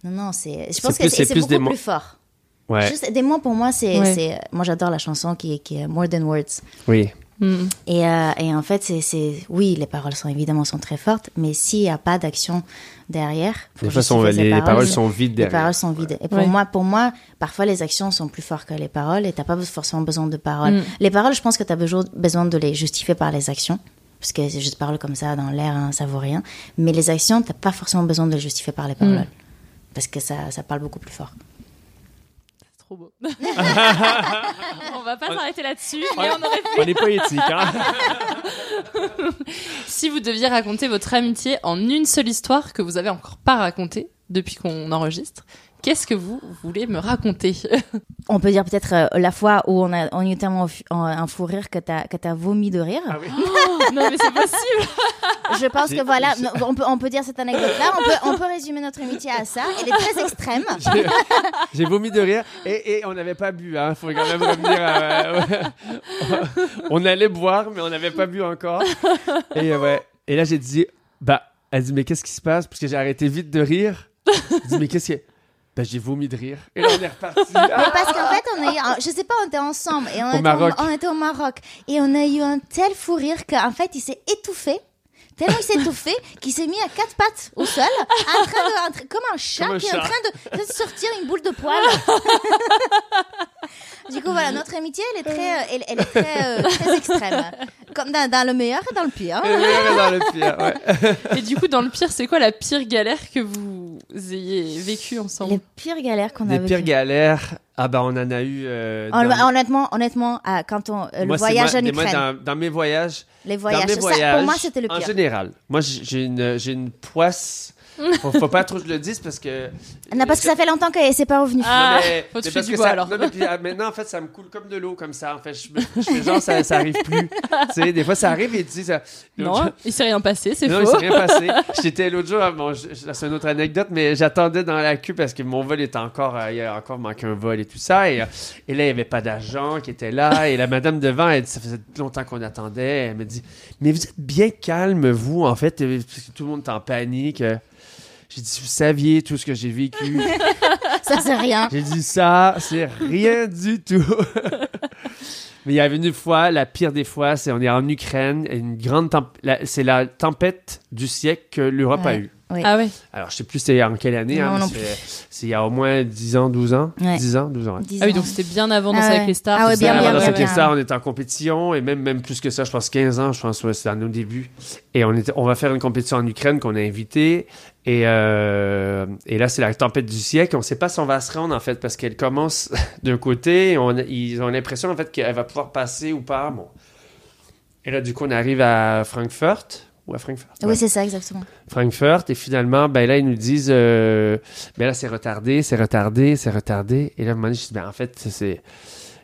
Non, non, c'est. Je pense C'est que plus- c'est beaucoup des plus fort. Ouais. Juste des mots pour moi, c'est, Ouais. c'est- moi j'adore la chanson qui est, qui est More Than Words. Oui. Mm. Et, euh, et en fait, c'est, c'est, oui, les paroles sont évidemment sont très fortes, mais s'il n'y a pas d'action derrière, Des fois, sont- ces les paroles sont vides Les derrière. paroles sont vides. Et pour Ouais. moi, pour moi, parfois les actions sont plus fortes que les paroles, et t'as pas forcément besoin de paroles. Mm. Les paroles, je pense que tu as besoin, besoin de les justifier par les actions. Parce que c'est juste paroles comme ça dans l'air, hein, ça vaut rien. Mais les actions, t'as pas forcément besoin de les justifier par les paroles. Mm. Parce que ça, ça parle beaucoup plus fort. C'est trop beau. [LAUGHS] on va pas s'arrêter là-dessus, mais on aurait pu. On est poétique, hein? [LAUGHS] Si vous deviez raconter votre amitié en une seule histoire que vous avez encore pas racontée depuis qu'on enregistre, qu'est-ce que vous voulez me raconter On peut dire peut-être euh, la fois où on a, on a eu tellement un fou rire que t'as, que t'as vomi de rire. Ah oui. Non, mais c'est possible. [LAUGHS] Je pense que voilà, on peut, on peut dire cette anecdote-là. On peut, on peut résumer notre amitié à ça. Elle est très extrême. [LAUGHS] J'ai- vomi de rire et, et on n'avait pas bu, hein. Faut quand même revenir. à- [LAUGHS] on allait boire, mais on n'avait pas bu encore. Et euh, ouais. Et là, j'ai dit, bah, elle dit, mais qu'est-ce qui se passe? Parce que j'ai arrêté vite de rire. Je dis, mais qu'est-ce que. Bah, j'ai vomi de rire. Et là, on est reparti. [LAUGHS] Parce qu'en fait, on a eu, un- je sais pas, on était ensemble et on, Au était, Maroc. on était au Maroc et on a eu un tel fou rire qu'en fait, il s'est étouffé. Tellement il s'est [LAUGHS] étouffé qu'il s'est mis à quatre pattes au sol, en train de, en comme un chat Comme un qui est en train de, de sortir une boule de poil. [LAUGHS] du coup, voilà, notre amitié, elle est très, euh, elle, elle est très, euh, très [LAUGHS] extrême. Comme dans, dans le meilleur et dans le pire. Et oui, on est dans le pire, ouais. [LAUGHS] Et du coup, dans le pire, c'est quoi la pire galère que vous ayez vécue ensemble Les pires galères qu'on a Les pires vécues. galères, ah bah, on en a eu. euh, dans- Honnêtement, honnêtement, euh, quand on, euh, le Moi, voyage moi- en mais moi, Ukraine. dans, dans mes voyages, Les dans voyages, mes ça, voyages, pour moi, c'était le En pire. général, moi, j'ai j'ai une, j'ai une poisse. Faut, faut pas trop que je le dise parce que. Non, parce que ça fait longtemps qu'elle s'est pas revenue. Ah, Non, mais- faut te mais faire parce du que bois, ça- alors? non, mais puis, ah, maintenant, en fait, ça me coule comme de l'eau, comme ça. En fait, je, me- je fais genre, ça, ça arrive plus. tu sais, des fois, ça arrive et tu dis ça. Non, jour- il s'est rien passé, c'est non, il faux. s'est rien passé. J'étais l'autre jour, bon, je- je- c'est une autre anecdote, mais j'attendais dans la queue parce que mon vol était encore, euh, il y a encore manqué un vol et tout ça. Et, euh, et là, il n'y avait pas d'agent qui était là. Et la madame devant, elle dit, ça faisait longtemps qu'on attendait. Elle me dit, mais vous êtes bien calme, vous, en fait, parce que tout le monde est en panique. J'ai dit, vous saviez tout ce que j'ai vécu. [LAUGHS] Ça, c'est rien. J'ai dit ça, c'est rien du tout. [LAUGHS] Mais il y avait une fois, la pire des fois, c'est on est en Ukraine, et une grande c'est la tempête du siècle que l'Europe a eue. Oui. Ah ouais. Alors, je sais plus c'était en quelle année, Non, hein, c'est il y a au moins 10 ans, 12 ans. Ouais. 10 ans, 12 ans. ouais. Ah oui, donc c'était bien avant Ah Danser ouais. avec les stars. Ah tout bien, bien, Avant bien, cette bien. ça, on était en compétition et même, même plus que ça, je pense 15 ans, je pense, ouais, c'était à nos débuts. Et on, était, on va faire une compétition en Ukraine qu'on a invité. Et, euh, et là, c'est la tempête du siècle. On ne sait pas si on va se rendre, en fait, parce qu'elle commence [LAUGHS] d'un côté. et on, ils ont l'impression, en fait, qu'elle va pouvoir passer ou pas. Bon. Et là, du coup, on arrive à Francfort. Ou à Francfort. Oui, ouais. c'est ça, exactement. Francfort et finalement ben là ils nous disent euh, ben là c'est retardé c'est retardé c'est retardé et là à un moment donné, je dis ben en fait c'est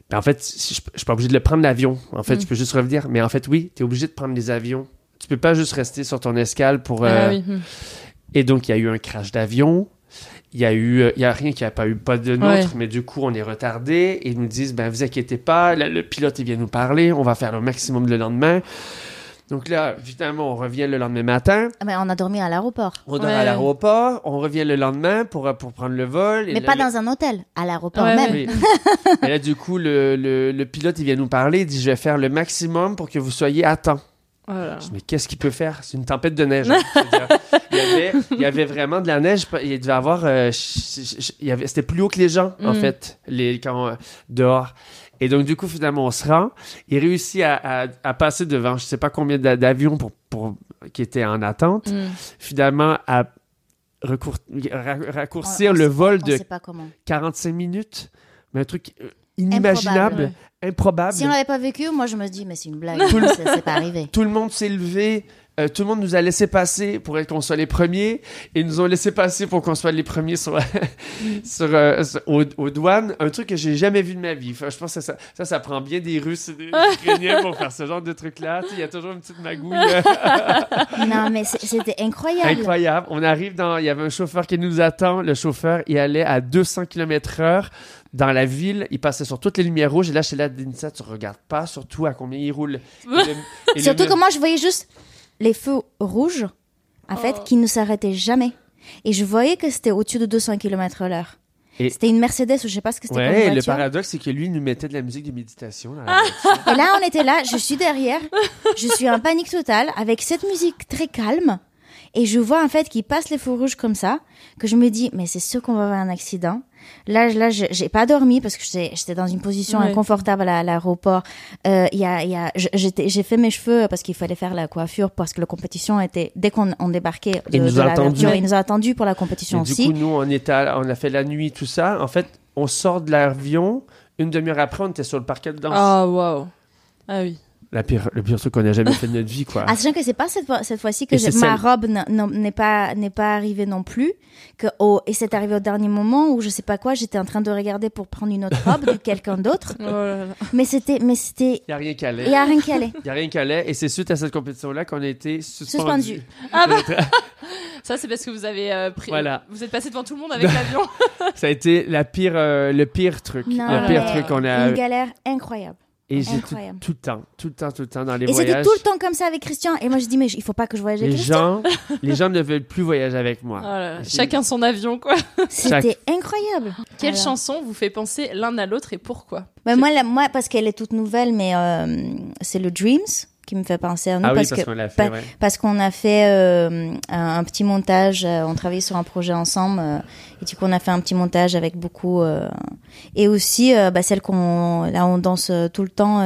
ben en fait je, je suis pas obligé de le prendre l'avion en fait Mm. je peux juste revenir mais en fait oui tu es obligé de prendre les avions tu peux pas juste rester sur ton escale pour euh, Ah oui. Et donc il y a eu un crash d'avion il y a eu euh, il y a rien qui a pas eu pas de nôtre Ouais. mais du coup on est retardé et ils nous disent ben vous inquiétez pas le, le pilote il vient nous parler on va faire le maximum le lendemain donc là évidemment on revient le lendemain matin Ah, mais on a dormi à l'aéroport. on dort Ouais. à l'aéroport, on revient le lendemain pour, pour prendre le vol. et Mais pas le- dans un hôtel, à l'aéroport Ouais, même. Oui. [LAUGHS] et là, du coup, le, le, le pilote, il vient nous parler, il dit, je vais faire le maximum pour que vous soyez à temps. Voilà. Je dis, mais qu'est-ce qu'il peut faire? C'est une tempête de neige. hein. [LAUGHS] Il, y avait, il y avait vraiment de la neige. Il devait avoir... euh, C'était plus haut que les gens, en Mm. fait, les, quand, euh, dehors. Et donc, du coup, finalement, on se rend. Il réussit à, à, à passer devant je sais pas combien d'a- d'avions pour, pour, qui étaient en attente. Hmm. Finalement, à recour- raccourcir On- on le vol de sait pas comment. 45 minutes. Mais un truc euh, inimaginable, improbable. Si on l'avait pas vécu, moi je me dis, mais c'est une blague, c'est pas arrivé. Tout le monde s'est levé. Euh, tout le monde nous a laissé passer pour être qu'on soit les premiers et ils nous ont laissé passer pour qu'on soit les premiers sur, [LAUGHS] sur, euh, sur- aux, aux douanes. Un truc que j'ai jamais vu de ma vie. Enfin, je pense que ça, ça, ça prend bien des Russes et des [LAUGHS] Ukrainiens pour faire ce genre de truc-là. Il y a toujours une petite magouille. euh, [LAUGHS] Non, mais c'était incroyable. Incroyable. On arrive dans. Il y avait un chauffeur qui nous attend. Le chauffeur, il allait à 200 km/h dans la ville. Il passait sur toutes les lumières rouges. Et là, chez la Denisa, tu regardes pas surtout à combien il roule. Et le- et Surtout le- que moi je voyais juste les feux rouges, en fait, Oh. qui ne s'arrêtaient jamais. Et je voyais que c'était au-dessus de 200 km l'heure. Et- C'était une Mercedes ou je sais pas ce que c'était Ouais, le paradoxe, c'est que lui, il nous mettait de la musique de méditation. dans la voiture. Et là, on était là, je suis derrière, je suis en panique totale avec cette musique très calme. Et je vois en fait qu'il passe les feux rouges comme ça, que je me dis, mais c'est sûr qu'on va avoir un accident. Là, là, je- j'ai pas dormi parce que j'étais dans une position Ouais. inconfortable à, à l'aéroport. Euh, Il y a, y j'ai fait mes cheveux parce qu'il fallait faire la coiffure parce que la compétition était dès qu'on on débarquait de, Il nous de a la attendus. voiture, il nous a attendu pour la compétition du aussi. coup, nous, on, était à- on a fait la nuit, tout ça. En fait, on sort de l'avion. Une demi-heure après, on était sur le parquet de danse. Ah, waouh. Ah oui. La pire, le pire truc qu'on a jamais fait de notre vie, quoi. Ah, sachant que c'est pas cette, fois- cette fois-ci que j'ai- ma celle- robe n'est pas n'est pas arrivée non plus que au- et c'est arrivé au dernier moment où je sais pas quoi j'étais en train de regarder pour prendre une autre robe de [LAUGHS] quelqu'un d'autre Oh mais c'était mais c'était Il n'y a rien qui allait. il y a rien qui allait Il n'y a rien qui allait. Et c'est suite à cette compétition-là qu'on a été suspendu. Suspendu. [LAUGHS] Ah bah. [LAUGHS] Ça, c'est parce que vous avez euh, pris. Voilà. Vous êtes passé devant tout le monde avec l'avion. Ça a été la pire, euh, le pire truc. non le pire truc qu'on a. une galère incroyable Et j'ai tout, le temps, tout le temps, tout le temps dans les et c'était voyages. tout le temps comme ça avec Christian et moi je dis mais il faut pas que je voyage avec Les Christian gens, [LAUGHS] les gens ne veulent plus voyager avec moi. Oh Chacun son avion, quoi. c'était incroyable Quelle Alors. chanson vous fait penser l'un à l'autre et pourquoi? Bah, moi, la- moi, parce qu'elle est toute nouvelle, mais euh, c'est le Dreams qui me fait penser à nous. Ah oui, parce que- qu'on l'a fait, pa- ouais. Parce qu'on a fait euh, un, un petit montage, euh, on travaillait sur un projet ensemble, euh, et du coup, on a fait un petit montage avec beaucoup. et aussi, bah, celle qu'on. Là, on danse tout le temps.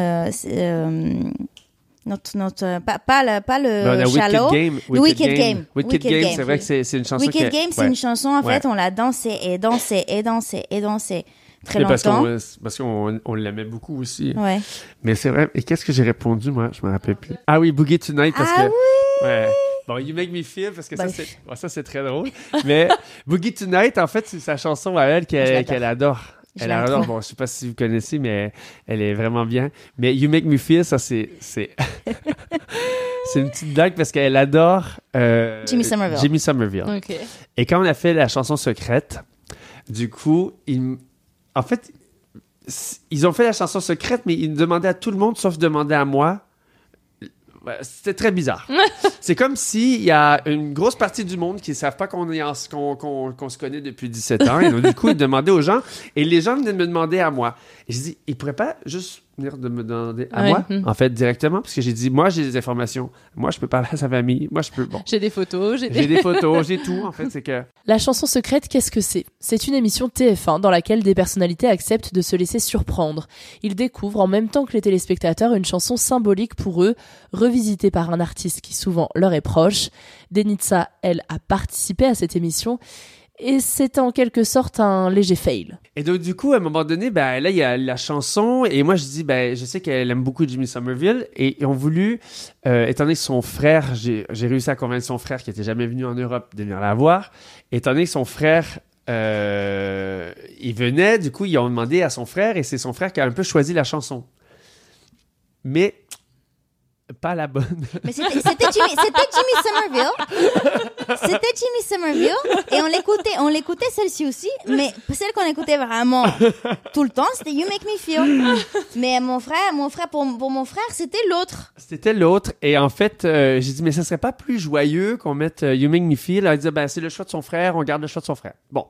notre, notre, pas, pas, le, pas le Wicked shallow. Game. Le Wicked Game. Wicked, Game, c'est vrai que c'est c'est une chanson Wicked qui Game, c'est ouais. une chanson, en Ouais. fait, on l'a dansé et dansé et dansé et dansé très Mais parce longtemps. qu'on parce qu'on on l'aimait beaucoup aussi. Ouais. Mais c'est vrai. Et qu'est-ce que j'ai répondu, moi? Je me rappelle plus. Ah oui, Boogie Tonight, parce Ah que... oui! Ouais. Bon, You Make Me Feel, parce que ça, Ben. c'est bon, ça, c'est très drôle. Mais [LAUGHS] Boogie Tonight, en fait, c'est sa chanson à elle qu'elle adore. Je Elle adore. Bon, je sais pas si vous connaissez, mais elle est vraiment bien. Mais You Make Me Feel, ça, c'est... C'est [LAUGHS] c'est une petite blague parce qu'elle adore... euh, Jimmy Somerville. Jimmy Somerville. Et quand on a fait la chanson secrète, du coup, ils- en fait, ils ont fait la chanson secrète, mais ils demandaient à tout le monde, sauf demander à moi. C'était très bizarre. [LAUGHS] C'est comme s'il y a une grosse partie du monde qui ne savent pas qu'on se connaît depuis 17 ans. Et donc, du coup, ils demandaient aux gens. Et les gens venaient me demander à moi. Et je dis, ils pourraient pas juste venir de me demander à Ouais. moi, Mhm. en fait, directement. Parce que j'ai dit, moi, j'ai des informations. Moi, je peux parler à sa famille. Moi, je peux. Bon. J'ai des photos, j'ai J'ai des photos, j'ai [LAUGHS] tout. En fait, c'est que. La chanson secrète, qu'est-ce que c'est? C'est une émission TF1 dans laquelle des personnalités acceptent de se laisser surprendre. Ils découvrent en même temps que les téléspectateurs une chanson symbolique pour eux, revisitée par un artiste qui souvent leur est proche. Denitsa, elle, a participé à cette émission et c'est en quelque sorte un léger fail. Et donc, du coup, à un moment donné, ben, là, il y a la chanson. Et moi, je dis, ben, je sais qu'elle aime beaucoup Jimmy Somerville. Et ils ont voulu, euh, étant donné que son frère, j'ai j'ai réussi à convaincre son frère qui était jamais venu en Europe de venir la voir. Étant donné que son frère, euh, il venait, du coup, ils ont demandé à son frère. Et c'est son frère qui a un peu choisi la chanson. Mais pas la bonne. Mais c'était Jimmy, Jimmy Somerville. C'était Jimmy Somerville. Et on l'écoutait, on l'écoutait celle-ci aussi. Mais celle qu'on écoutait vraiment tout le temps, c'était You Make Me Feel. Mais mon frère, mon frère, pour, pour mon frère, c'était l'autre. C'était l'autre. Et en fait, euh, j'ai dit, mais ça serait pas plus joyeux qu'on mette euh, You Make Me Feel? Elle dit, ben, c'est le choix de son frère, on garde le choix de son frère. Bon.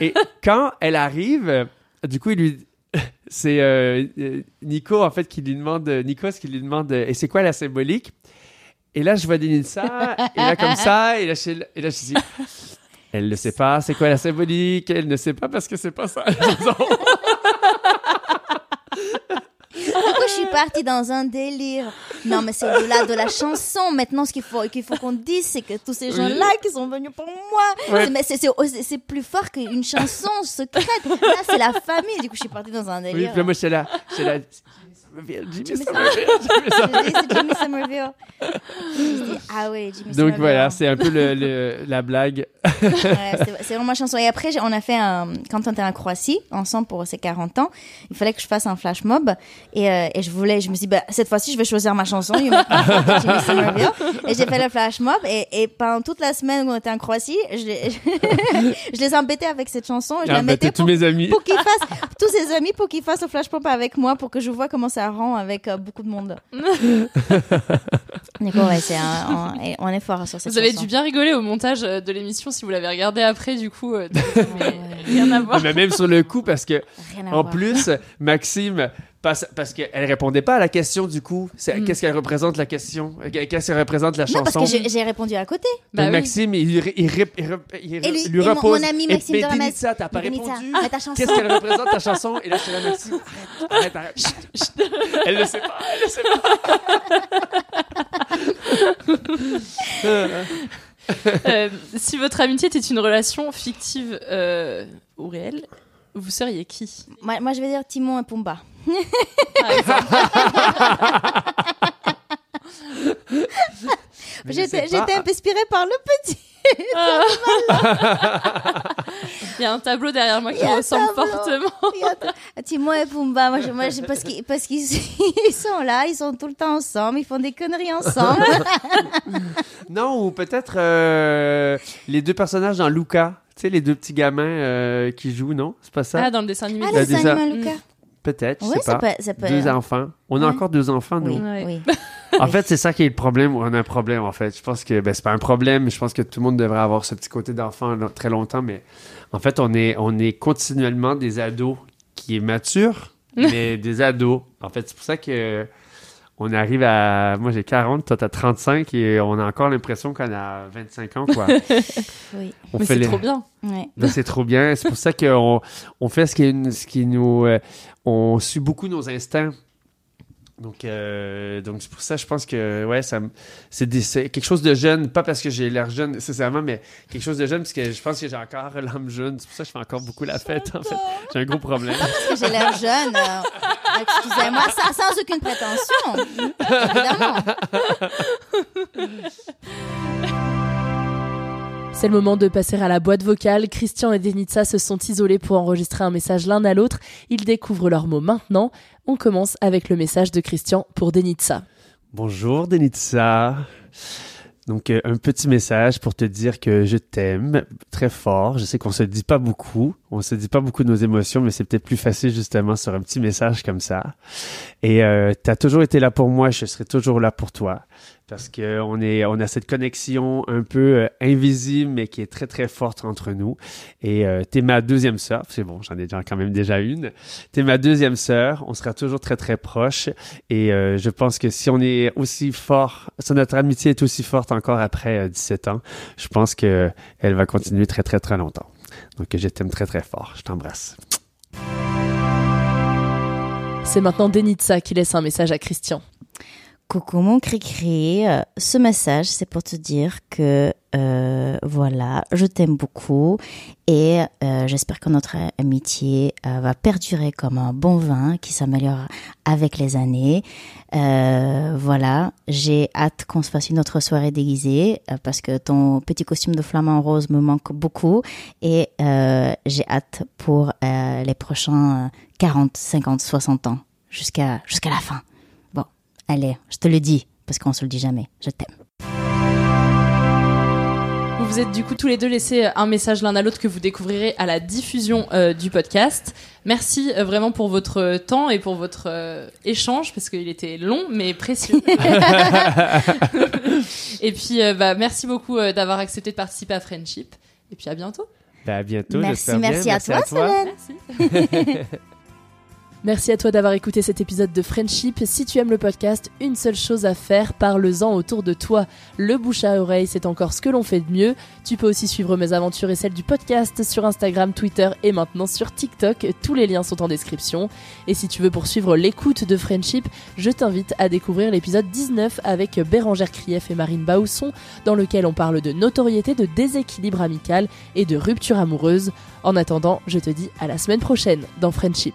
Et quand elle arrive, du coup, il lui. [LAUGHS] C'est euh, euh, Nico, en fait, qui lui demande. euh, Nikos qui lui demande, et c'est quoi la symbolique? Et là, je vois Denisa, et là, comme ça, et là, je, et là, je dis, elle ne sait pas, c'est quoi la symbolique? Elle ne sait pas parce que c'est pas ça. [LAUGHS] Du coup, je suis partie dans un délire. Non, mais c'est au-delà de la chanson. Maintenant, ce qu'il faut, qu'il faut qu'on dise, c'est que tous ces Oui. gens-là qui sont venus pour moi, Ouais. c'est- mais c'est, c'est, c'est plus fort qu'une chanson secrète. Là, c'est la famille. Du coup, je suis partie dans un oui, délire. puis là, moi, j'étais là. J'étais là. Jimmy Jimmy Somerville, [LAUGHS] Jimmy Somerville. Jimmy Somerville. [LAUGHS] Ah ouais, Jimmy Donc Somerville. voilà, c'est un peu le, le- la blague. Ouais, c'est- vraiment chanson. Et après, on a fait un, quand on était en Croatie, ensemble pour ses 40 ans, il fallait que je fasse un flash mob. Et, euh, et je voulais, je me suis dit, bah, cette fois-ci, je vais choisir ma chanson, [LAUGHS] Jimmy Somerville. Et j'ai fait le flash mob. Et, et pendant toute la semaine où on était en Croatie, je les, je les embêtais avec cette chanson. Je Ah, la bah, mettais t'as tous pour, mes amis. pour qu'ils fassent, tous ses amis, pour qu'ils fassent le flash mob avec moi, pour que je vois comment ça rend avec euh, beaucoup de monde. [LAUGHS] Du coup, ouais, c'est un- [LAUGHS] on, est fort sur cette Vous avez chanson. dû bien rigoler au montage euh, de l'émission si vous l'avez regardé après, du coup. euh, [LAUGHS] mais rien à voir. Mais même sur le coup, parce que Rien à en voir. plus, Maxime, parce, parce qu'elle répondait pas à la question du coup. C'est- Mm. Qu'est-ce qu'elle représente la question? Qu'est-ce qu'elle représente la Non, parce que j'ai répondu à côté. Donc Maxime, il, il, il, il Et lui- lui et mon- repose. mon ami et Maxime Rames- Denitsa, t'as pas répondu? mais ta chanson. Qu'est-ce qu'elle représente ta chanson? Et là, c'est la Maxime. Arrête, arrête, arrête. [LAUGHS] elle le sait pas, elle le sait pas. [LAUGHS] Euh, si votre amitié était une relation fictive euh, ou réelle, vous seriez qui? Moi, moi, je vais dire Timon et Pumba. J'étais j'étais un peu inspirée par le petit. [LAUGHS] Il y a un tableau derrière moi qui ressemble fortement. Timon et Pumba, moi, je, moi, je- parce qu'ils parce qu'ils [LAUGHS] ils sont là, ils sont tout le temps ensemble, ils font des conneries ensemble. [LAUGHS] Non, ou peut-être euh, les deux personnages dans Luca. Tu sais, les deux petits gamins euh, qui jouent, non? C'est pas ça? Ah, dans le dessin animé. Ah, Le le dessin dessin- animé Luca. Peut-être, je Ouais, sais ça pas. peut- ça peut- Deux enfants. On a Ouais. encore deux enfants, nous. Oui, oui. [LAUGHS] En fait, c'est ça qui est le problème. On a un problème, en fait. Je pense que ben, c'est pas un problème. Je pense que tout le monde devrait avoir ce petit côté d'enfant très longtemps. Mais en fait, on est, on est continuellement des ados qui est mature, [LAUGHS] mais des ados. En fait, c'est pour ça que on arrive à. Moi, j'ai 40, toi, t'as 35 et on a encore l'impression qu'on a 25 ans, quoi. [LAUGHS] Oui. On Mais fait c'est les- trop bien. Ouais. Ben, c'est trop bien. C'est pour ça qu'on on fait ce qui, ce qui nous. euh, on suit beaucoup nos instincts. Donc, euh, donc c'est pour ça, je pense que ouais, ça, c'est, quelque chose de jeune, pas parce que j'ai l'air jeune nécessairement, mais quelque chose de jeune parce que je pense que j'ai encore [LAUGHS] l'âme jeune. C'est pour ça que je fais encore beaucoup la fête. En fait, j'ai un gros problème. [LAUGHS] Parce que j'ai l'air jeune. euh, Excusez-moi, sans, sans aucune prétention. [LAUGHS] Évidemment. C'est le moment de passer à la boîte vocale. Christian et Denitsa se sont isolés pour enregistrer un message l'un à l'autre. Ils découvrent leurs mots maintenant. On commence avec le message de Christian pour Denitsa. Bonjour Denitsa. Donc euh, un petit message pour te dire que je t'aime très fort. Je sais qu'on se dit pas beaucoup, on se dit pas beaucoup de nos émotions, mais c'est peut-être plus facile justement sur un petit message comme ça. Et euh, tu as toujours été là pour moi, je serai toujours là pour toi parce que on a cette connexion un peu euh, invisible mais qui est très très forte entre nous. Et euh, t'es ma deuxième sœur, c'est bon, j'en ai déjà quand même déjà une. T'es ma deuxième sœur, on sera toujours très très proches. Et euh, je pense que si on est aussi fort, si notre amitié est aussi forte encore après euh, 17 ans, je pense que elle va continuer très très très longtemps. Donc je t'aime très très fort, je t'embrasse. C'est maintenant Denitsa qui laisse un message à Christian. Coucou mon cri-cri, Euh, ce message c'est pour te dire que euh, voilà, je t'aime beaucoup et euh, j'espère que notre amitié va perdurer comme un bon vin qui s'améliore avec les années. Voilà, j'ai hâte qu'on se fasse une autre soirée déguisée parce que ton petit costume de flamant rose me manque beaucoup et j'ai hâte pour les prochains euh, 40, 50, 60 ans jusqu'à jusqu'à la fin. Allez, je te le dis parce qu'on se le dit jamais. Je t'aime. Vous vous êtes du coup tous les deux laissé un message l'un à l'autre que vous découvrirez à la diffusion euh, du podcast. Merci euh, vraiment pour votre euh, temps et pour votre euh, échange parce qu'il était long mais précieux. [LAUGHS] et puis euh, bah, merci beaucoup euh, d'avoir accepté de participer à Friendship. Et puis à bientôt. Ben, à bientôt, Merci, bien. merci à toi, Solène. [LAUGHS] Merci à toi d'avoir écouté cet épisode de Friendship. Si tu aimes le podcast, une seule chose à faire, parle-en autour de toi. Le bouche à oreille, c'est encore ce que l'on fait de mieux. Tu peux aussi suivre mes aventures et celles du podcast sur Instagram, Twitter et maintenant sur TikTok. Tous les liens sont en description. Et si tu veux poursuivre l'écoute de Friendship, je t'invite à découvrir l'épisode 19 avec Bérangère Krief et Marine Bausson, dans lequel on parle de notoriété, de déséquilibre amical et de rupture amoureuse. En attendant, je te dis à la semaine prochaine dans Friendship.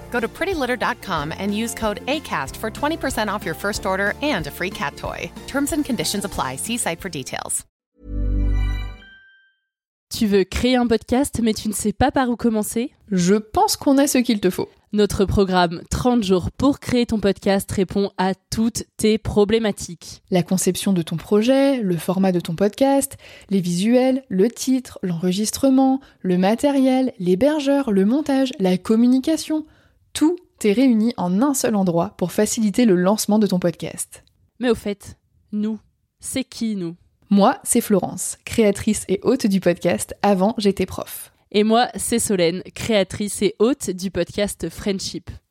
Go to prettylitter.com and use code ACAST for 20% off your first order and a free cat toy. Terms and conditions apply. See site for details. Tu veux créer un podcast mais tu ne sais pas par où commencer? Je pense qu'on a ce qu'il te faut. Notre programme 30 jours pour créer ton podcast répond à toutes tes problématiques. La conception de ton projet, le format de ton podcast, les visuels, le titre, l'enregistrement, le matériel, l'hébergeur, le montage, la communication, tout est réuni en un seul endroit pour faciliter le lancement de ton podcast. Mais au fait, nous, c'est qui nous? Moi, c'est Florence, créatrice et hôte du podcast Avant j'étais prof. Et moi, c'est Solène, créatrice et hôte du podcast Friendship.